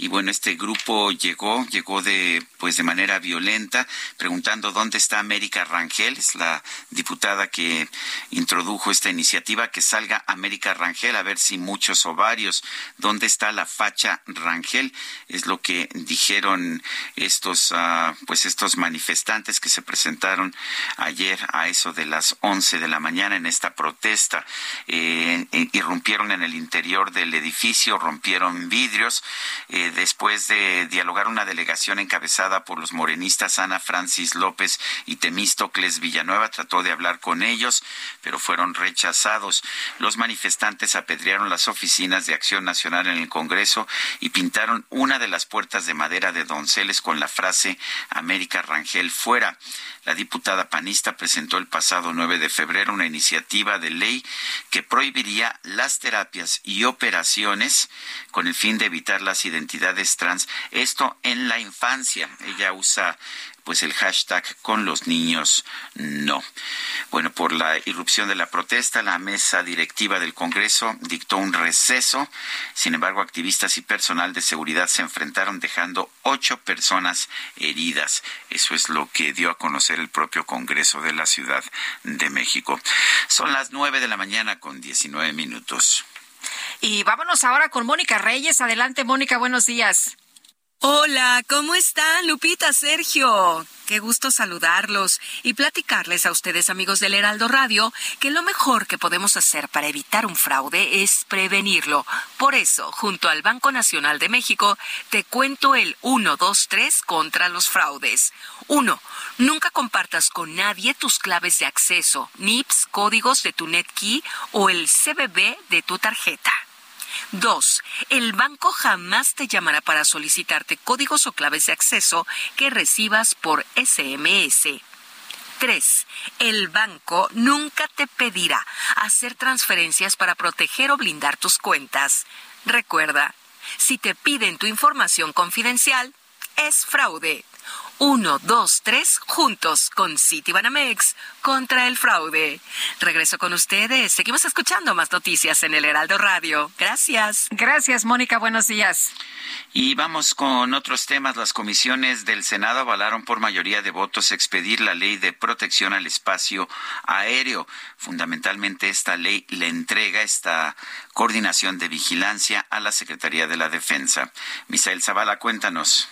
Speaker 1: y bueno, este grupo llegó, llegó de pues de manera violenta, preguntando dónde está América Rangel, es la diputada que introdujo esta iniciativa, que salga América Rangel a ver si muchos o varios, dónde está la facha Rangel, es lo que dijeron estos uh, pues estos manifestantes que se presentaron ayer a eso de las 11 de la mañana en esta protesta, eh, irrumpieron en el interior del edificio, rompieron vidrios, eh, después de dialogar una delegación encabezada por los morenistas Ana Francis López y Temístocles Villanueva, trató de hablar con ellos, pero fueron rechazados. Los manifestantes apedrearon las oficinas de Acción Nacional en el Congreso y pintaron una de las puertas de madera de Donceles con la frase América Rangel fuera. La diputada panista presentó el pasado 9 de febrero una iniciativa de ley que prohibiría las terapias y operaciones con el fin de evitar las identidades trans. Esto en la infancia. Ella usa pues el hashtag con los niños no. Bueno, por la irrupción de la protesta, la mesa directiva del Congreso dictó un receso. Sin embargo, activistas y personal de seguridad se enfrentaron dejando ocho personas heridas. Eso es lo que dio a conocer el propio Congreso de la Ciudad de México. Son las nueve de la mañana con diecinueve minutos.
Speaker 2: Y vámonos ahora con Mónica Reyes. Adelante, Mónica, buenos días.
Speaker 12: Hola, ¿cómo están, Lupita, Sergio? Qué gusto saludarlos y platicarles a ustedes, amigos del Heraldo Radio, que lo mejor que podemos hacer para evitar un fraude es prevenirlo. Por eso, junto al Banco Nacional de México, te cuento el 1, 2, 3 contra los fraudes. 1. Nunca compartas con nadie tus claves de acceso, NIPS, códigos de tu NetKey o el CBB de tu tarjeta. Dos, el banco jamás te llamará para solicitarte códigos o claves de acceso que recibas por SMS. 3. El banco nunca te pedirá hacer transferencias para proteger o blindar tus cuentas. Recuerda, si te piden tu información confidencial, es fraude.
Speaker 38: 1, 2, 3, juntos con Citibanamex contra el fraude. Regreso con ustedes. Seguimos escuchando más noticias en el Heraldo Radio. Gracias.
Speaker 2: Gracias, Mónica. Buenos días.
Speaker 1: Y vamos con otros temas. Las comisiones del Senado avalaron por mayoría de votos expedir la ley de protección al espacio aéreo. Fundamentalmente esta ley le entrega esta coordinación de vigilancia a la Secretaría de la Defensa. Misael Zavala, cuéntanos.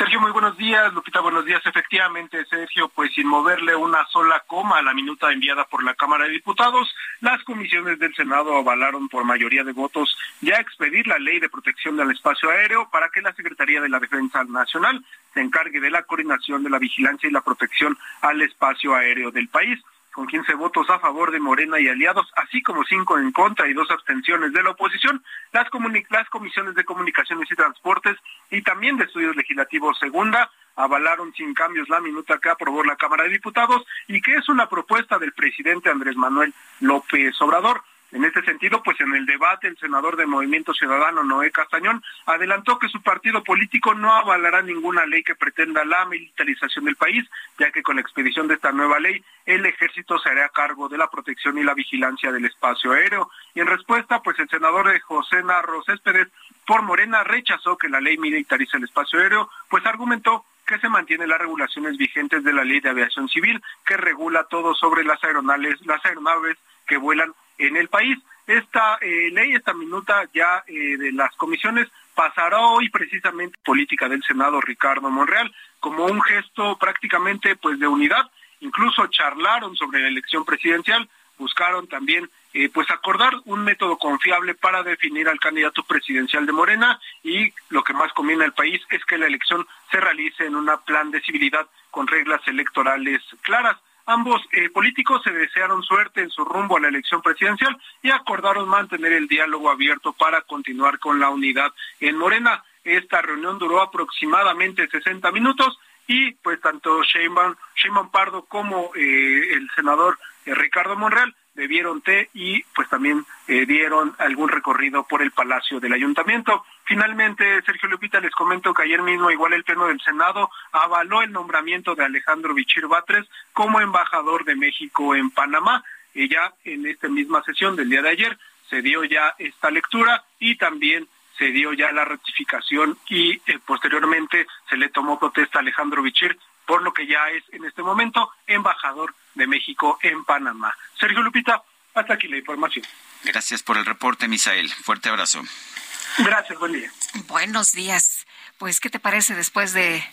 Speaker 19: Sergio, muy buenos días. Lupita, buenos días. Efectivamente, Sergio, pues sin moverle una sola coma a la minuta enviada por la Cámara de Diputados, las comisiones del Senado avalaron por mayoría de votos ya expedir la ley de protección del espacio aéreo para que la Secretaría de la Defensa Nacional se encargue de la coordinación de la vigilancia y la protección al espacio aéreo del país con 15 votos a favor de Morena y aliados, así como cinco en contra y dos abstenciones de la oposición, las, las comisiones de comunicaciones y transportes y también de estudios legislativos segunda avalaron sin cambios la minuta que aprobó la Cámara de Diputados y que es una propuesta del presidente Andrés Manuel López Obrador. En este sentido, pues en el debate, el senador de Movimiento Ciudadano, Noé Castañón, adelantó que su partido político no avalará ninguna ley que pretenda la militarización del país, ya que con la expedición de esta nueva ley, el ejército se hará cargo de la protección y la vigilancia del espacio aéreo. Y en respuesta, pues el senador de José Narro Céspedes, por Morena, rechazó que la ley militarice el espacio aéreo, pues argumentó que se mantienen las regulaciones vigentes de la Ley de Aviación Civil, que regula todo sobre las aeronaves, las aeronaves que vuelan en el país. Esta eh, ley, esta minuta ya eh, de las comisiones pasará hoy precisamente política del Senado Ricardo Monreal como un gesto prácticamente pues de unidad. Incluso charlaron sobre la elección presidencial, buscaron también eh, pues acordar un método confiable para definir al candidato presidencial de Morena y lo que más conviene al país es que la elección se realice en un plan de civilidad con reglas electorales claras. Ambos eh, políticos se desearon suerte en su rumbo a la elección presidencial y acordaron mantener el diálogo abierto para continuar con la unidad en Morena. Esta reunión duró aproximadamente 60 minutos y pues tanto Sheinbaum, Pardo como eh, el senador eh, Ricardo Monreal bebieron té y pues también dieron algún recorrido por el Palacio del Ayuntamiento. Finalmente, Sergio Lupita, les comento que ayer mismo igual el Pleno del Senado avaló el nombramiento de Alejandro Bichir Batres como embajador de México en Panamá. Y ya en esta misma sesión del día de ayer se dio ya esta lectura y también se dio ya la ratificación y eh, posteriormente se le tomó protesta a Alejandro Bichir, por lo que ya es en este momento embajador de México en Panamá. Sergio Lupita, hasta aquí la información.
Speaker 1: Gracias por el reporte, Misael. Fuerte abrazo.
Speaker 19: Gracias, buen día.
Speaker 2: Buenos días. Pues, ¿qué te parece después de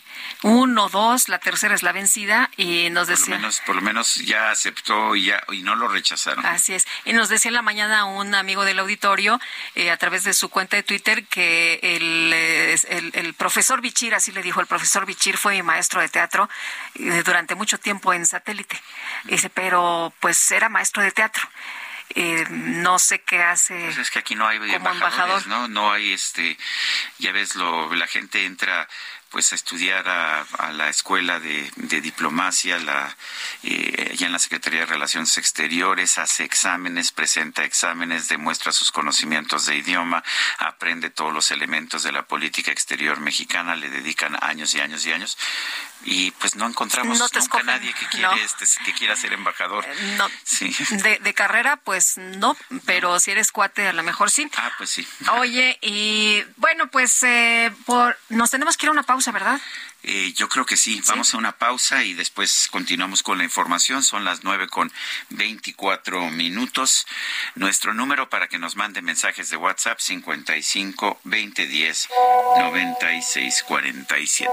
Speaker 2: uno, dos, la tercera es la vencida y nos decía...
Speaker 1: Por lo menos, por lo menos ya aceptó y, ya, y no lo rechazaron.
Speaker 2: Así es. Y nos decía en la mañana un amigo del auditorio eh, a través de su cuenta de Twitter que el, el, el, profesor Bichir, así le dijo, el profesor Bichir fue maestro de teatro eh, durante mucho tiempo en satélite. Dice, pero pues era maestro de teatro eh, no sé qué hace.
Speaker 1: Pues es que aquí no hay embajadores, ¿no? No hay este, ya ves, lo, la gente entra pues a estudiar a, la escuela de, diplomacia, la, eh, en la Secretaría de Relaciones Exteriores, hace exámenes, presenta exámenes, demuestra sus conocimientos de idioma, aprende todos los elementos de la política exterior mexicana, le dedican años y años y años y pues no encontramos nunca nadie que quiere este, que quiera ser embajador.
Speaker 2: Eh, no. De, de, carrera, pues no, pero si eres cuate, a lo mejor sí.
Speaker 1: Ah, pues sí.
Speaker 2: Oye, y bueno, pues eh, por, nos tenemos que ir a una pausa, ¿verdad?
Speaker 1: Eh, yo creo que sí. Vamos a una pausa y después continuamos con la información. Son las nueve con veinticuatro minutos. Nuestro número para que nos mande mensajes de WhatsApp cincuenta y cinco veinte diez noventa y seis cuarenta y siete.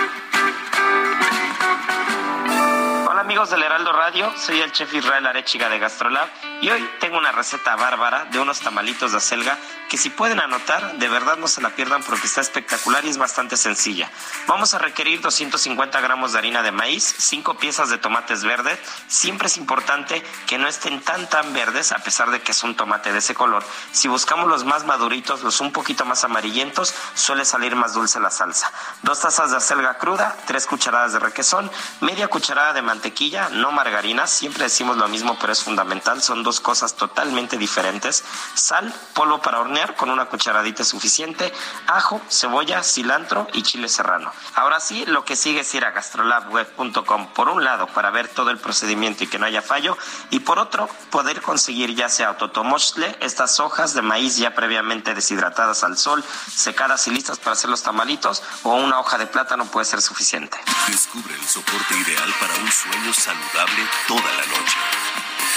Speaker 39: Hola amigos del Heraldo Radio, soy el chef Israel Arechiga de Gastrolab y hoy tengo una receta bárbara de unos tamalitos de acelga que si pueden anotar, de verdad no se la pierdan porque está espectacular y es bastante sencilla. Vamos a requerir 250 gramos de harina de maíz, 5 piezas de tomates verdes. Siempre es importante que no estén tan tan verdes a pesar de que es un tomate de ese color. Si buscamos los más maduritos, los un poquito más amarillentos, suele salir más dulce la salsa. Dos tazas de acelga cruda, tres cucharadas de requesón, media cucharada de mantequilla, no margarina, siempre decimos lo mismo pero es fundamental, son dos cosas totalmente diferentes. Sal, polvo para hornear con una cucharadita suficiente, ajo, cebolla, cilantro y chile serrano. Ahora sí, lo que sigue es ir a gastrolabweb.com por un lado para ver todo el procedimiento y que no haya fallo y por otro poder conseguir ya sea autotomostle, estas hojas de maíz ya previamente deshidratadas al sol, secadas y listas para hacer los tamalitos o una hoja de plátano puede ser suficiente.
Speaker 13: Descubre el soporte ideal para un sueño saludable toda la noche.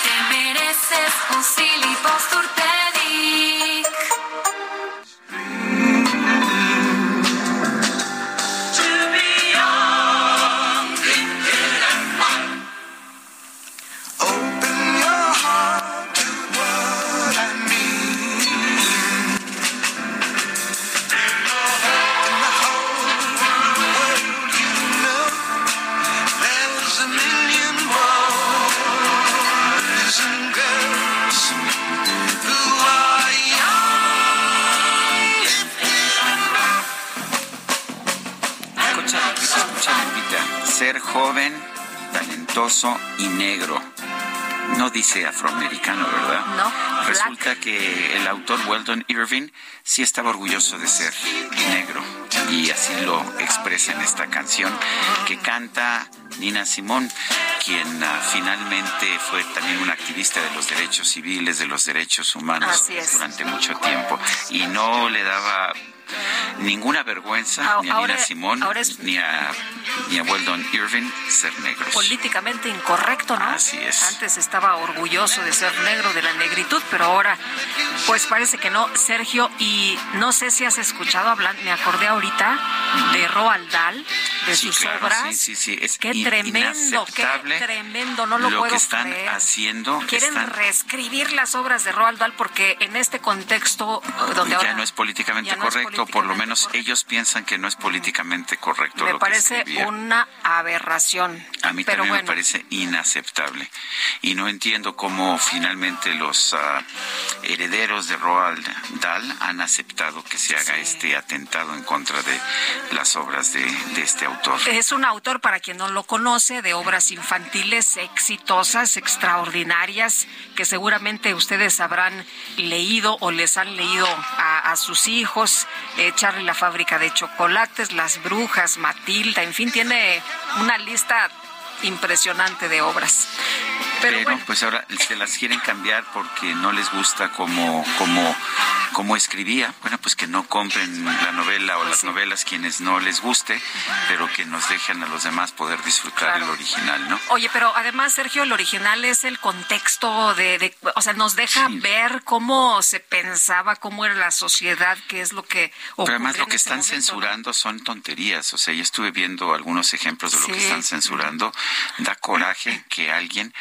Speaker 17: Te mereces un
Speaker 1: y negro. No dice afroamericano, ¿verdad?
Speaker 2: No.
Speaker 1: Resulta que el autor Weldon Irving sí estaba orgulloso de ser negro y así lo expresa en esta canción que canta Nina Simón, quien ah, finalmente fue también una activista de los derechos civiles, de los derechos humanos durante mucho tiempo y no le daba ninguna vergüenza ni a Nina Simón ni, a, ni a Weldon Irving ser negros.
Speaker 2: Políticamente incorrecto, ¿no?
Speaker 1: Así es.
Speaker 2: Antes estaba orgulloso de ser negro, de la negritud, pero ahora pues parece que no. Sergio, y no sé si has escuchado hablar, me acordé ahorita de Roald Dahl, de sus obras.
Speaker 1: Sí, sí, sí. Es
Speaker 2: qué tremendo, qué tremendo, no lo,
Speaker 1: lo
Speaker 2: puedo
Speaker 1: que están
Speaker 2: creer.
Speaker 1: haciendo.
Speaker 2: Quieren reescribir las obras de Roald Dahl porque en este contexto donde
Speaker 1: ya
Speaker 2: ahora
Speaker 1: no es políticamente correcto, por lo menos ellos piensan que no es políticamente correcto.
Speaker 2: me
Speaker 1: lo
Speaker 2: parece
Speaker 1: que
Speaker 2: una aberración.
Speaker 1: A mí
Speaker 2: pero
Speaker 1: también
Speaker 2: bueno,
Speaker 1: me parece inaceptable. Y no entiendo cómo finalmente los ah, herederos de Roald Dahl han aceptado que se haga este atentado en contra de las obras de, de este autor.
Speaker 2: Es un autor, para quien no lo conoce, de obras infantiles exitosas, extraordinarias, que seguramente ustedes habrán leído o les han leído a, sus hijos. Eh, Charlie la fábrica de chocolates, Las brujas, Matilda, en fin, tiene una lista impresionante de obras. Pero,
Speaker 1: Pero,
Speaker 2: bueno,
Speaker 1: pues ahora se las quieren cambiar porque no les gusta como, como, como escribía. Bueno, pues que no compren la novela o las novelas quienes no les guste, pero que nos dejen a los demás poder disfrutar el original, ¿no?
Speaker 2: Oye, pero además, Sergio, el original es el contexto de, de- o sea, nos deja ver cómo se pensaba, cómo era la sociedad, qué es lo que
Speaker 1: Pero además lo que están
Speaker 2: momento, ¿no?
Speaker 1: censurando son tonterías. O sea, yo estuve viendo algunos ejemplos de lo que están censurando. Da coraje que alguien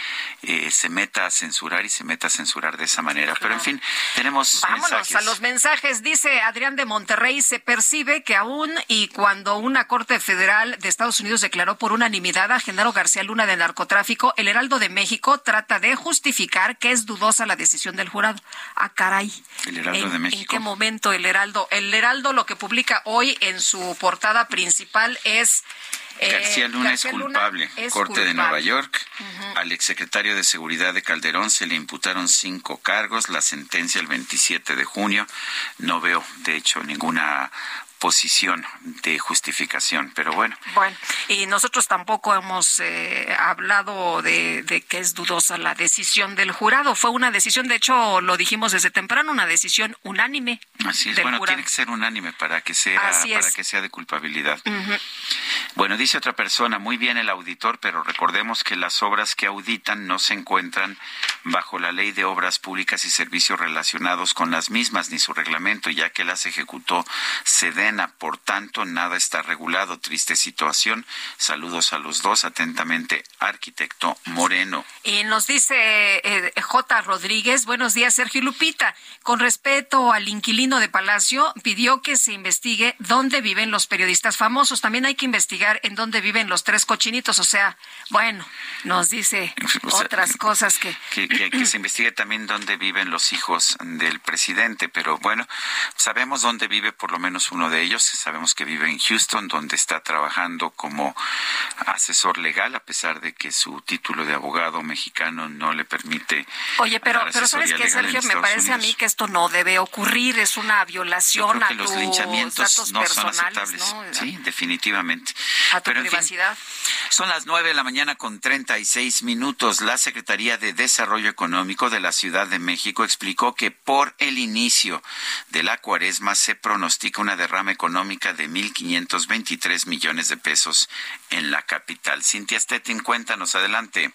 Speaker 1: eh, se meta a censurar y se meta a censurar de esa manera. Pero en fin, tenemos
Speaker 2: Vámonos
Speaker 1: mensajes.
Speaker 2: a los mensajes. Dice Adrián de Monterrey, se percibe que aún y cuando una Corte Federal de Estados Unidos declaró por unanimidad a Genaro García Luna de narcotráfico, el Heraldo de México trata de justificar que es dudosa la decisión del jurado. Ah, caray.
Speaker 1: El Heraldo
Speaker 2: ¿En,
Speaker 1: de
Speaker 2: ¿En
Speaker 1: México.
Speaker 2: qué momento el Heraldo? El Heraldo lo que publica hoy en su portada principal es... eh,
Speaker 1: García Luna
Speaker 2: García
Speaker 1: es
Speaker 2: Luna
Speaker 1: culpable.
Speaker 2: es
Speaker 1: Corte de. Nueva York.
Speaker 2: Ujú.
Speaker 1: Al exsecretario de Seguridad de Calderón se le imputaron cinco cargos. La sentencia el 27 de junio. No veo, de hecho, ninguna exposición de justificación, pero bueno.
Speaker 2: Bueno, y nosotros tampoco hemos eh, hablado de, de, que es dudosa la decisión del jurado. Fue una decisión, de hecho, lo dijimos desde temprano, una decisión unánime.
Speaker 1: Así es, bueno, tiene que ser unánime para que sea, para que sea de culpabilidad. Bueno, dice otra persona, muy bien el auditor, pero recordemos que las obras que auditan no se encuentran bajo la ley de obras públicas y servicios relacionados con las mismas, ni su reglamento, ya que las ejecutó Por tanto, nada está regulado. Triste situación. Saludos a los dos. Atentamente, arquitecto Moreno.
Speaker 2: Y nos dice eh, J. Rodríguez, buenos días, Sergio Lupita. Con respeto al inquilino de Palacio, pidió que se investigue dónde viven los periodistas famosos. También hay que investigar en dónde viven los tres cochinitos. O sea, bueno, nos dice otras cosas que...
Speaker 1: que... se investigue también dónde viven los hijos del presidente, pero bueno, sabemos dónde vive por lo menos uno de ellos. Sabemos que vive en Houston, donde está trabajando como asesor legal, a pesar de que su título de abogado mexicano no le permite.
Speaker 2: Oye, pero, pero ¿sabes qué, Sergio? Me parece a mí que esto no debe ocurrir. Es una violación a los linchamientos no son aceptables.
Speaker 1: Sí, definitivamente.
Speaker 2: A tu privacidad.
Speaker 1: son las nueve de la mañana con treinta y seis minutos. La Secretaría de Desarrollo Económico de la Ciudad de México explicó que por el inicio de la cuaresma se pronostica una derrama económica de 1.523 millones de pesos en la capital. Cintia Stettin, cuéntanos, adelante.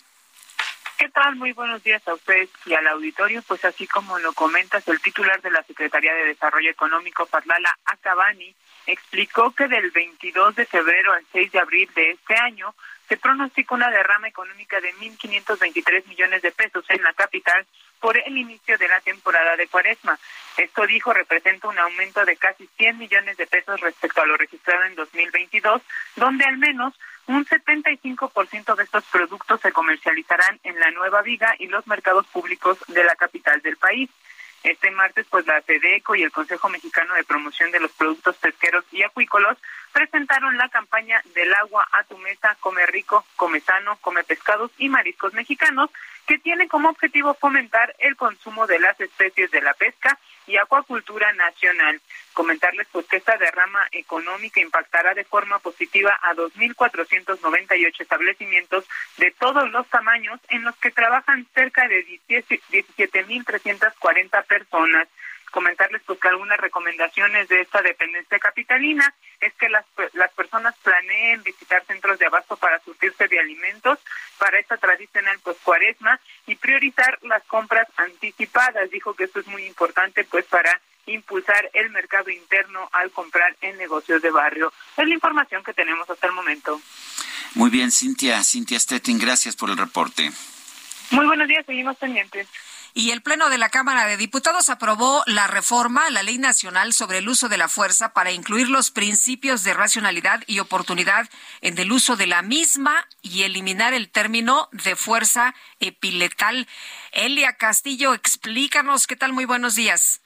Speaker 40: ¿Qué tal? Muy buenos días a ustedes y al auditorio. Pues así como lo comentas, el titular de la Secretaría de Desarrollo Económico, Parlala Acabani, explicó que del 22 de febrero al 6 de abril de este año se pronostica una derrama económica de 1.523 millones de pesos en la capital por el inicio de la temporada de cuaresma. Esto dijo representa un aumento de casi 100 millones de pesos respecto a lo registrado en 2022, donde al menos un 75% de estos productos se comercializarán en la Nueva Viga y los mercados públicos de la capital del país. Este martes, pues la FEDECO y el Consejo Mexicano de Promoción de los Productos Pesqueros y Acuícolos presentaron la campaña del agua a tu mesa, come rico, come sano, come pescados y mariscos mexicanos, que tiene como objetivo fomentar el consumo de las especies de la pesca y acuacultura nacional. Comentarles pues que esta derrama económica impactará de forma positiva a 2.498 establecimientos de todos los tamaños en los que trabajan cerca de 17.340 personas comentarles pues que algunas recomendaciones de esta dependencia capitalina es que las, las personas planeen visitar centros de abasto para surtirse de alimentos para esta tradicional pues cuaresma y priorizar las compras anticipadas. Dijo que esto es muy importante pues para impulsar el mercado interno al comprar en negocios de barrio. Es la información que tenemos hasta el momento.
Speaker 1: Muy bien, Cintia, Cintia Stettin, gracias por el reporte.
Speaker 40: Muy buenos días, seguimos pendientes.
Speaker 2: Y el Pleno de la Cámara de Diputados aprobó la reforma a la Ley Nacional sobre el uso de la fuerza para incluir los principios de racionalidad y oportunidad en el uso de la misma y eliminar el término de fuerza epiletal. Elia Castillo, explícanos qué tal. Muy buenos días.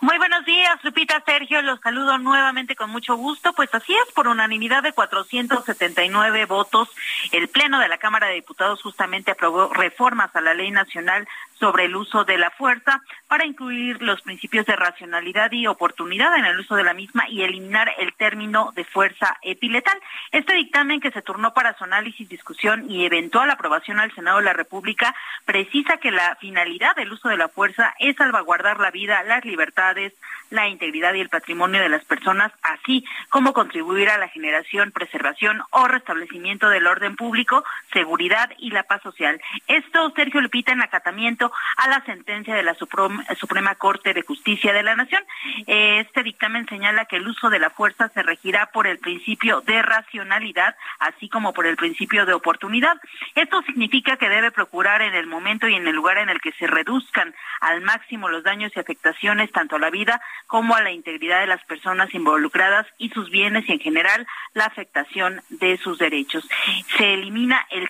Speaker 41: Muy buenos días, Lupita Sergio. Los saludo nuevamente con mucho gusto. Pues así es, por unanimidad de 479 votos, el Pleno de la Cámara de Diputados justamente aprobó reformas a la Ley Nacional sobre el uso de la fuerza para incluir los principios de racionalidad y oportunidad en el uso de la misma y eliminar el término de fuerza epiletal. Este dictamen que se turnó para su análisis, discusión y eventual aprobación al Senado de la República precisa que la finalidad del uso de la fuerza es salvaguardar la vida, las libertades, la integridad y el patrimonio de las personas, así como contribuir a la generación, preservación o restablecimiento del orden público, seguridad y la paz social. Esto, Sergio Lupita, en acatamiento a la sentencia de la Suprema Corte de Justicia de la Nación. Este dictamen señala que el uso de la fuerza se regirá por el principio de racionalidad, así como por el principio de oportunidad. Esto significa que debe procurar en el momento y en el lugar en el que se reduzcan al máximo los daños y afectaciones tanto a la vida como a la integridad de las personas involucradas y sus bienes y en general la afectación de sus derechos. Se elimina el,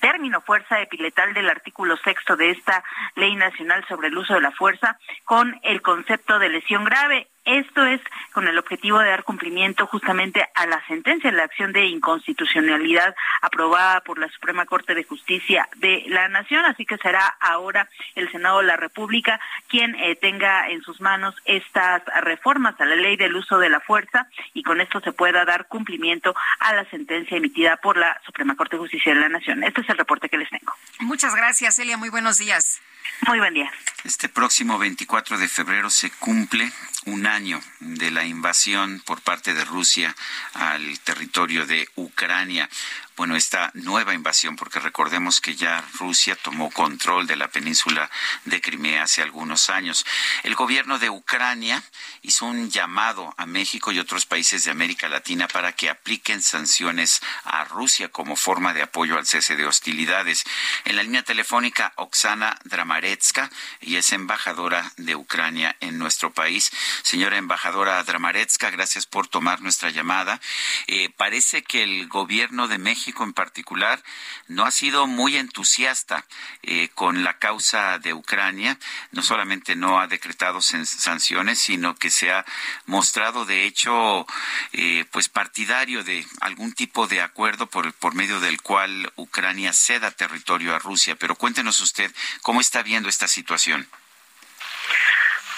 Speaker 41: término fuerza epiletal del artículo sexto de esta Ley Nacional sobre el Uso de la Fuerza con el concepto de lesión grave Esto es con el objetivo de dar cumplimiento justamente a la sentencia la acción de inconstitucionalidad aprobada por la Suprema Corte de Justicia de la Nación. Así que será ahora el Senado de la República quien eh, tenga en sus manos estas reformas a la ley del uso de la fuerza y con esto se pueda dar cumplimiento a la sentencia emitida por la Suprema Corte de Justicia de la Nación. Este es el reporte que les tengo.
Speaker 2: Muchas gracias, Celia. Muy buenos días.
Speaker 41: Muy buen día.
Speaker 1: Este próximo 24 de febrero se cumple un año de la invasión por parte de Rusia al territorio de Ucrania bueno, esta nueva invasión, porque recordemos que ya Rusia tomó control de la península de Crimea hace algunos años. El gobierno de Ucrania hizo un llamado a México y otros países de América Latina para que apliquen sanciones a Rusia como forma de apoyo al cese de hostilidades. En la línea telefónica, Oksana Dramaretska, y es embajadora de Ucrania en nuestro país. Señora embajadora Dramaretska, gracias por tomar nuestra llamada. Eh, parece que el gobierno de México México en particular no ha sido muy entusiasta eh, con la causa de Ucrania. No solamente no ha decretado sanciones, sino que se ha mostrado, de hecho, eh, pues partidario de algún tipo de acuerdo por, por medio del cual Ucrania ceda territorio a Rusia. Pero cuéntenos usted cómo está viendo esta situación.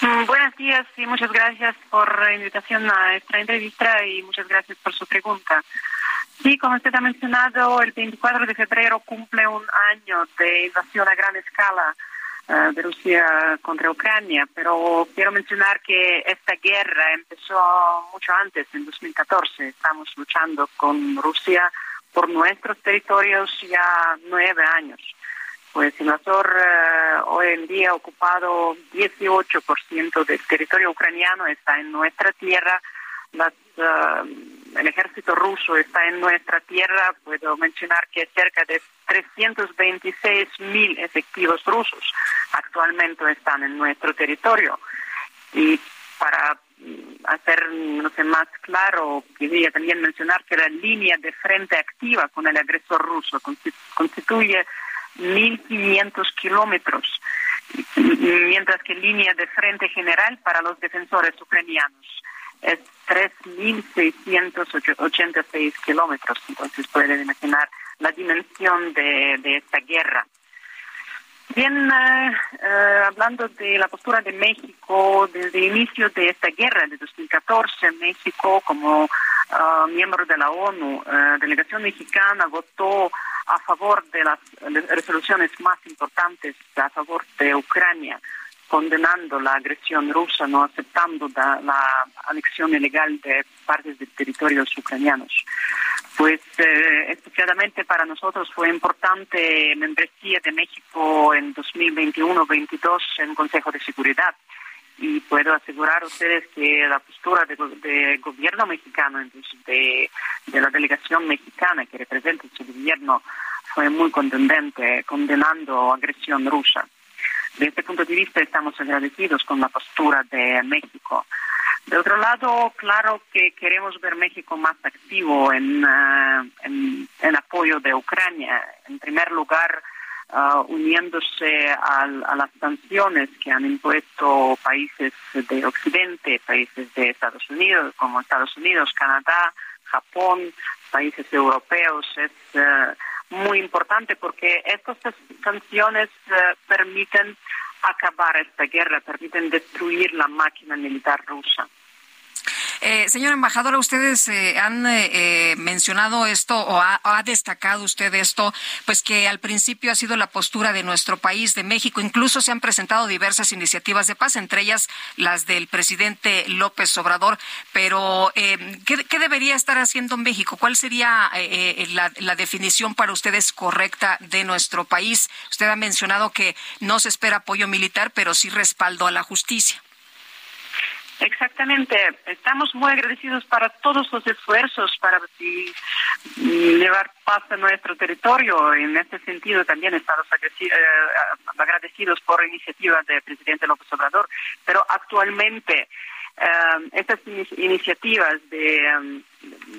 Speaker 40: Mm, buenos días y muchas gracias por la invitación a esta entrevista y muchas gracias por su pregunta. Sí, como usted ha mencionado, el 24 de febrero cumple un año de invasión a gran escala eh, de Rusia contra Ucrania, pero quiero mencionar que esta guerra empezó mucho antes, en 2014. Estamos luchando con Rusia por nuestros territorios ya nueve años. Pues el invasor eh, hoy en día ha ocupado 18% del territorio ucraniano, está en nuestra tierra. Las eh, el ejército ruso está en nuestra tierra, puedo mencionar que cerca de 326 mil efectivos rusos actualmente están en nuestro territorio. Y para mm, hacer no sé, más claro, quería también mencionar que la línea de frente activa con el agresor ruso constituye 1.500 kilómetros, mientras que línea de frente general para los defensores ucranianos es 3.686 kilómetros, entonces pueden imaginar la dimensión de, esta guerra. Bien, eh, eh, hablando de la postura de México desde el inicio de esta guerra de 2014, México como ah, miembro de la ONU, eh, delegación mexicana votó a favor de las resoluciones más importantes a favor de Ucrania condenando la agresión rusa, no aceptando la, anexión ilegal de partes de territorios ucranianos. Pues eh, especialmente para nosotros fue importante membresía de México en 2021-22 en Consejo de Seguridad. Y puedo asegurar a ustedes que la postura del gobierno mexicano, de, de la delegación mexicana que representa su gobierno, fue muy contundente, condenando agresión rusa. De este punto de vista estamos agradecidos con la postura de México. De otro lado, claro que queremos ver México más activo en, en, apoyo de Ucrania. En primer lugar, uh, uniéndose a, las sanciones que han impuesto países de Occidente, países de Estados Unidos, como Estados Unidos, Canadá, Japón, países europeos. Es uh, muy importante porque estas sanciones eh, permiten acabar esta guerra, permiten destruir la máquina militar rusa.
Speaker 2: Eh, señora embajadora, ustedes eh, han eh, eh, mencionado esto o ha, destacado usted esto, pues que al principio ha sido la postura de nuestro país, de México. Incluso se han presentado diversas iniciativas de paz, entre ellas las del presidente López Obrador. Pero, ¿qué, debería estar haciendo México? ¿Cuál sería la, la definición para ustedes correcta de nuestro país? Usted ha mencionado que no se espera apoyo militar, pero sí respaldo a la justicia.
Speaker 40: Exactamente. Estamos muy agradecidos para todos los esfuerzos para llevar paz a nuestro territorio. En este sentido, también estamos eh, agradecidos por la iniciativa del presidente López Obrador. Pero actualmente, eh, estas iniciativas de,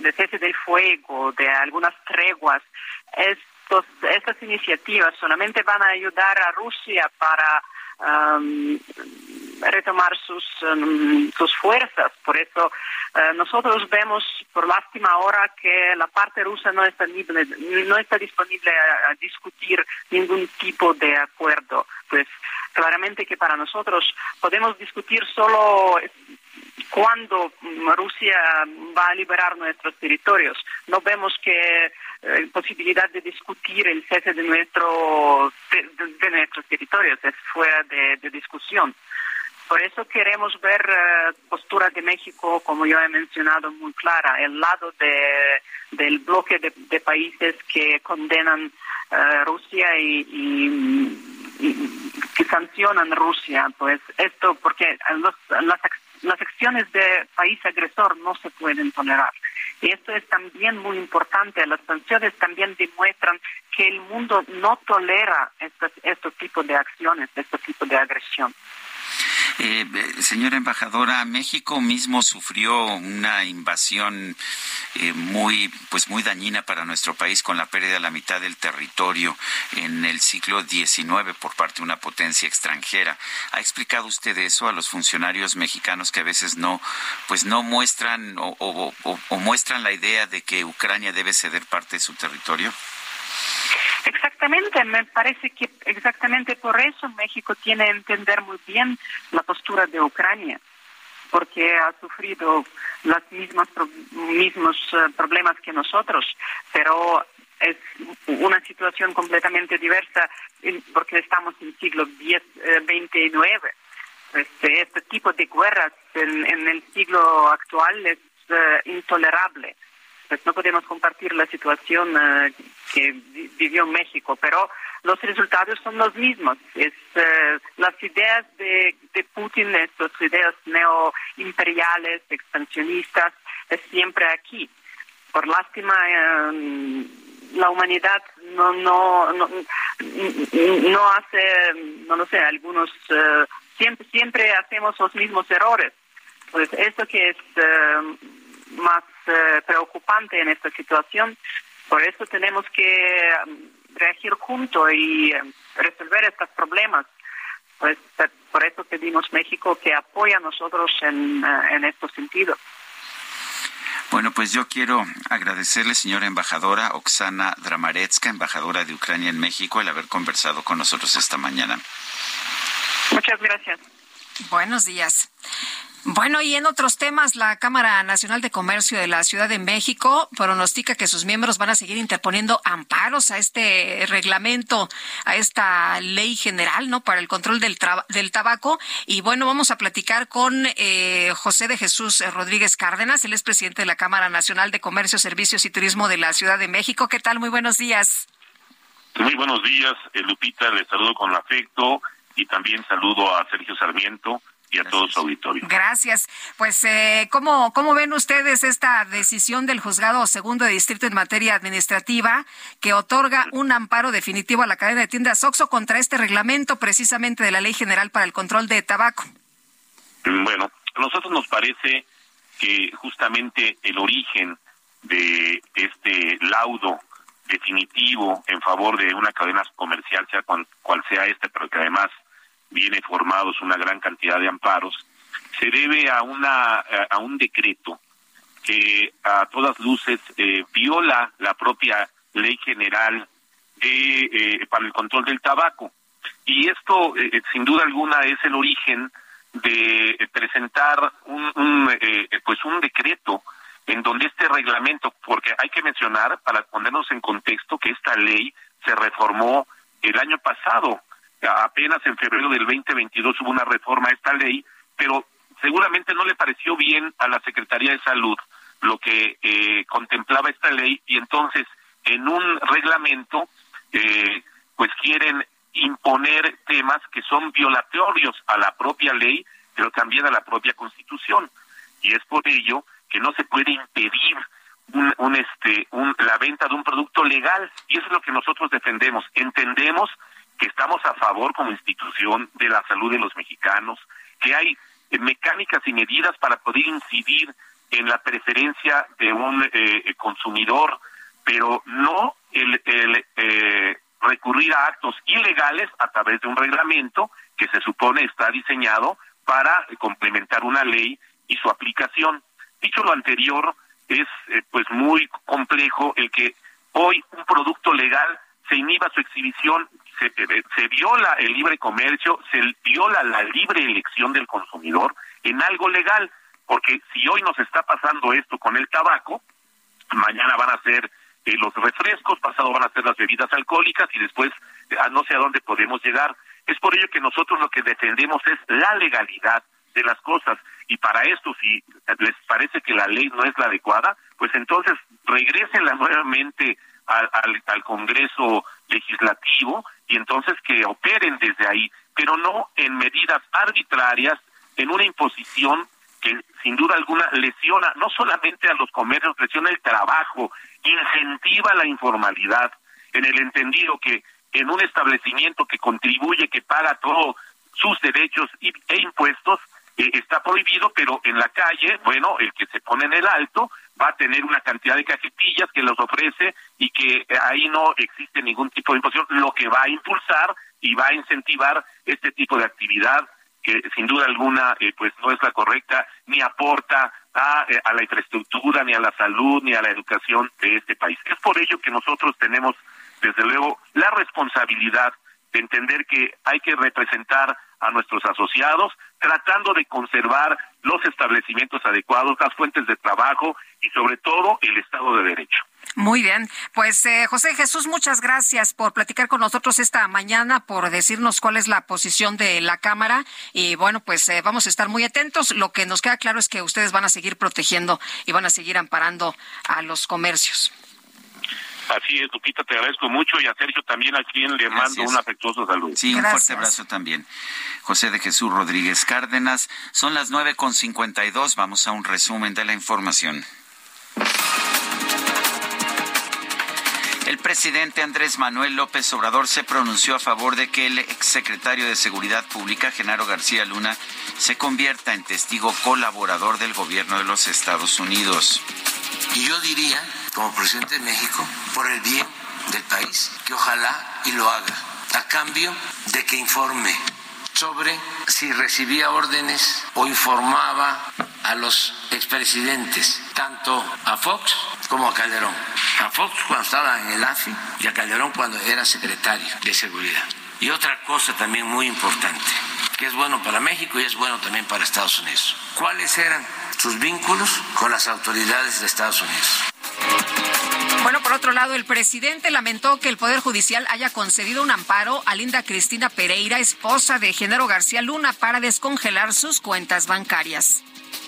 Speaker 40: de cese del fuego, de algunas treguas, estos, estas iniciativas solamente van a ayudar a Rusia para retomar sus, sus fuerzas. Por eso eh, nosotros vemos, por lástima ahora, que la parte rusa no está, no está disponible a, discutir ningún tipo de acuerdo. Pues claramente que para nosotros podemos discutir solo cuando Rusia va a liberar nuestros territorios. No vemos que eh, posibilidad de discutir el cese de, nuestro, de, nuestros territorios es fuera de, discusión. Por eso queremos ver eh, postura de México, como yo he mencionado, muy clara, el lado de, del bloque de, países que condenan eh, Rusia y, que sancionan Rusia. Pues esto, porque las, las acciones de país agresor no se pueden tolerar. Y esto es también muy importante. Las sanciones también demuestran que el mundo no tolera estos, estos tipos de acciones, este tipo de agresión.
Speaker 1: Eh, señora embajadora, México mismo sufrió una invasión eh, muy, pues muy dañina para nuestro país con la pérdida de la mitad del territorio en el siglo XIX por parte de una potencia extranjera. ¿Ha explicado usted eso a los funcionarios mexicanos que a veces no, pues no muestran o muestran la idea de que Ucrania debe ceder parte de su territorio?
Speaker 40: Exactamente, me parece que exactamente por eso México tiene que entender muy bien la postura de Ucrania, porque ha sufrido los mismos, mismos eh, problemas que nosotros, pero es una situación completamente diversa porque estamos en el siglo XXIX. Este, este tipo de guerras en, el siglo actual es eh, intolerable pues no podemos compartir la situación eh, que vivió México, pero los resultados son los mismos. Es, eh, las ideas de, Putin, estas ideas neoimperiales, expansionistas, es siempre aquí. Por lástima, eh, la humanidad no, no, no, no, hace, no lo sé, algunos, siempre, siempre hacemos los mismos errores. Pues esto que es más eh, preocupante en esta situación. Por eso tenemos que mm, reagir juntos y eh, resolver estos problemas. Pues, por eso pedimos México que apoye a nosotros en, eh, en este sentido.
Speaker 1: Bueno, pues yo quiero agradecerle, señora embajadora Oksana Dramaretska, embajadora de Ucrania en México, el haber conversado con nosotros esta mañana.
Speaker 40: Muchas gracias.
Speaker 2: Buenos días. Bueno, y en otros temas, la Cámara Nacional de Comercio de la Ciudad de México pronostica que sus miembros van a seguir interponiendo amparos a este reglamento, a esta ley general, ¿no? Para el control del, del tabaco. Y bueno, vamos a platicar con eh, José de Jesús Rodríguez Cárdenas, él es presidente de la Cámara Nacional de Comercio, Servicios y Turismo de la Ciudad de México. ¿Qué tal? Muy buenos días.
Speaker 29: Muy buenos días, eh, Lupita, le saludo con afecto y también saludo a Sergio Sarmiento y a todo su auditorio.
Speaker 2: Gracias. Pues, eh, ¿cómo, ¿cómo ven ustedes esta decisión del juzgado segundo de distrito en materia administrativa que otorga un amparo definitivo a la cadena de tiendas Oxo contra este reglamento precisamente de la Ley General para el Control de Tabaco?
Speaker 29: Bueno, a nosotros nos parece que justamente el origen de este laudo definitivo en favor de una cadena comercial, sea cual, cual sea este, pero que además viene formados una gran cantidad de amparos, se debe a, una, a un decreto que a todas luces eh, viola la propia ley general eh, para el control del tabaco. Y esto, eh, sin duda alguna, es el origen de presentar un, un pues un decreto en donde este reglamento, porque hay que mencionar, para ponernos en contexto, que esta ley se reformó el año pasado, apenas en febrero del 2022 hubo una reforma a esta ley, pero seguramente no le pareció bien a la Secretaría de Salud lo que eh, contemplaba esta ley y entonces en un reglamento eh, pues quieren imponer temas que son violatorios a la propia ley, pero también a la propia Constitución. Y es por ello que no se puede impedir un, un este un, la venta de un producto legal y eso es lo que nosotros defendemos. Entendemos que estamos a favor como institución de la salud de los mexicanos, que hay eh, mecánicas y medidas para poder incidir en la preferencia de un eh, consumidor, pero no el, eh, recurrir a actos ilegales a través de un reglamento que se supone está diseñado para complementar una ley y su aplicación. Dicho lo anterior, es eh, pues muy complejo el que hoy un producto legal se inhiba su exhibición, se, eh, se viola el libre comercio, se viola la libre elección del consumidor en algo legal, porque si hoy nos está pasando esto con el tabaco, mañana van a ser eh, los refrescos, pasado van a ser las bebidas alcohólicas y después a no sé a dónde podemos llegar. Es por ello que nosotros lo que defendemos es la legalidad de las cosas. Y para esto, si les parece que la ley no es la adecuada, pues entonces regresenla nuevamente al, al, Congreso Legislativo y entonces que operen desde ahí, pero no en medidas arbitrarias, en una imposición que sin duda alguna lesiona no solamente a los comercios, lesiona el trabajo, incentiva la informalidad, en el entendido que en un establecimiento que contribuye, que paga todos sus derechos e impuestos, eh, está prohibido, pero en la calle, bueno, el que se pone en el alto va a tener una cantidad de cajetillas que los ofrece y que ahí no existe ningún tipo de imposición, lo que va a impulsar y va a incentivar este tipo de actividad que sin duda alguna eh, pues no es la correcta ni aporta a, eh, a la infraestructura ni a la salud ni a la educación de este país. Es por ello que nosotros tenemos desde luego la responsabilidad de entender que hay que representar a nuestros asociados, tratando de conservar los establecimientos adecuados, las fuentes de trabajo y sobre todo el Estado de Derecho.
Speaker 2: Muy bien, pues eh, José Jesús, muchas gracias por platicar con nosotros esta mañana, por decirnos cuál es la posición de la Cámara y bueno, pues eh, vamos a estar muy atentos. Lo que nos queda claro es que ustedes van a seguir protegiendo y van a seguir amparando a los comercios.
Speaker 29: Así es, Lupita, te agradezco mucho y a Sergio también a quien le mando un afectuoso saludo.
Speaker 1: Sí, un fuerte abrazo también. José de Jesús Rodríguez Cárdenas. Son las nueve con cincuenta y dos. Vamos a un resumen de la información. El presidente Andrés Manuel López Obrador se pronunció a favor de que el exsecretario de Seguridad Pública, Genaro García Luna, se convierta en testigo colaborador del gobierno de los Estados Unidos.
Speaker 30: Y yo diría como presidente de México por el bien del país, que ojalá y lo haga, a cambio de que informe sobre si recibía órdenes o informaba a los expresidentes, tanto a Fox como a Calderón. A Fox cuando estaba en el AFI y a Calderón cuando era secretario de Seguridad. Y otra cosa también muy importante, que es bueno para México y es bueno también para Estados Unidos. ¿Cuáles eran sus vínculos con las autoridades de Estados Unidos?
Speaker 2: Bueno, por otro lado, el presidente lamentó que el Poder Judicial haya concedido un amparo a Linda Cristina Pereira, esposa de Genaro García Luna, para descongelar sus cuentas bancarias.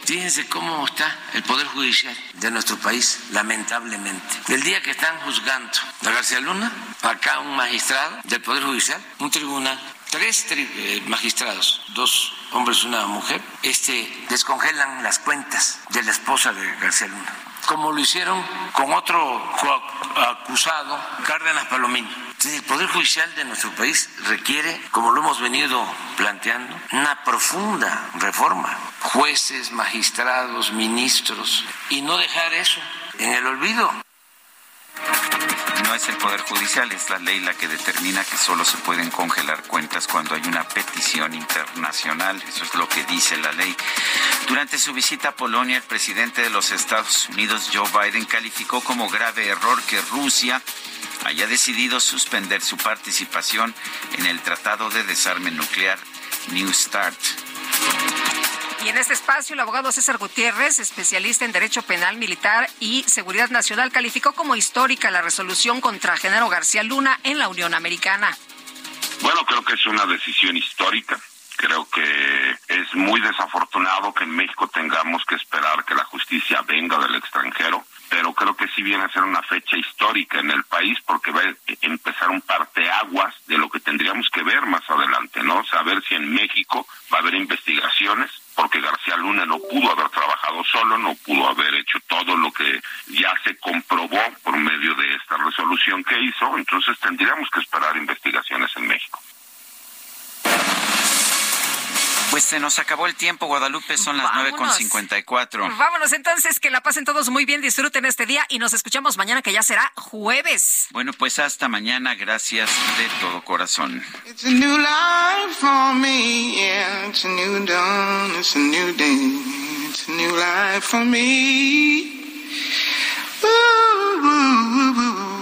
Speaker 30: Fíjense cómo está el Poder Judicial de nuestro país, lamentablemente. El día que están juzgando a García Luna, acá un magistrado del Poder Judicial, un tribunal, tres eh, magistrados, dos hombres y una mujer, este, descongelan las cuentas de la esposa de García Luna como lo hicieron con otro acusado, Cárdenas Palomino. El Poder Judicial de nuestro país requiere, como lo hemos venido planteando, una profunda reforma. Jueces, magistrados, ministros, y no dejar eso en el olvido
Speaker 1: no es el Poder Judicial, es la ley la que determina que solo se pueden congelar cuentas cuando hay una petición internacional. Eso es lo que dice la ley. Durante su visita a Polonia, el presidente de los Estados Unidos, Joe Biden, calificó como grave error que Rusia haya decidido suspender su participación en el Tratado de Desarme Nuclear New START.
Speaker 2: Y en este espacio, el abogado César Gutiérrez, especialista en Derecho Penal Militar y Seguridad Nacional, calificó como histórica la resolución contra Genaro García Luna en la Unión Americana.
Speaker 29: Bueno, creo que es una decisión histórica. Creo que es muy desafortunado que en México tengamos que esperar que la justicia venga del extranjero pero creo que sí viene a ser una fecha histórica en el país porque va a empezar un parteaguas de lo que tendríamos que ver más adelante, ¿no? Saber si en México va a haber investigaciones, porque García Luna no pudo haber trabajado solo, no pudo haber hecho todo lo que ya se comprobó por medio de esta resolución que hizo, entonces tendríamos que esperar investigaciones en México.
Speaker 1: Pues se nos acabó el tiempo, Guadalupe, son las nueve con cincuenta y cuatro.
Speaker 2: Vámonos entonces, que la pasen todos muy bien, disfruten este día y nos escuchamos mañana que ya será jueves.
Speaker 1: Bueno, pues hasta mañana, gracias de todo corazón.
Speaker 11: It's a new life for me, yeah, it's a new dawn, it's a new day, it's a new life for me. Ooh, ooh, ooh,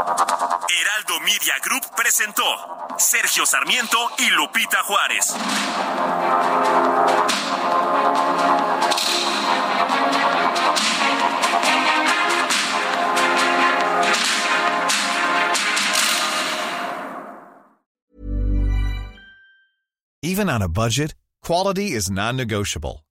Speaker 13: Heraldo Media Group presentó Sergio Sarmiento y Lupita Juárez.
Speaker 42: Even on a budget, quality is non-negotiable.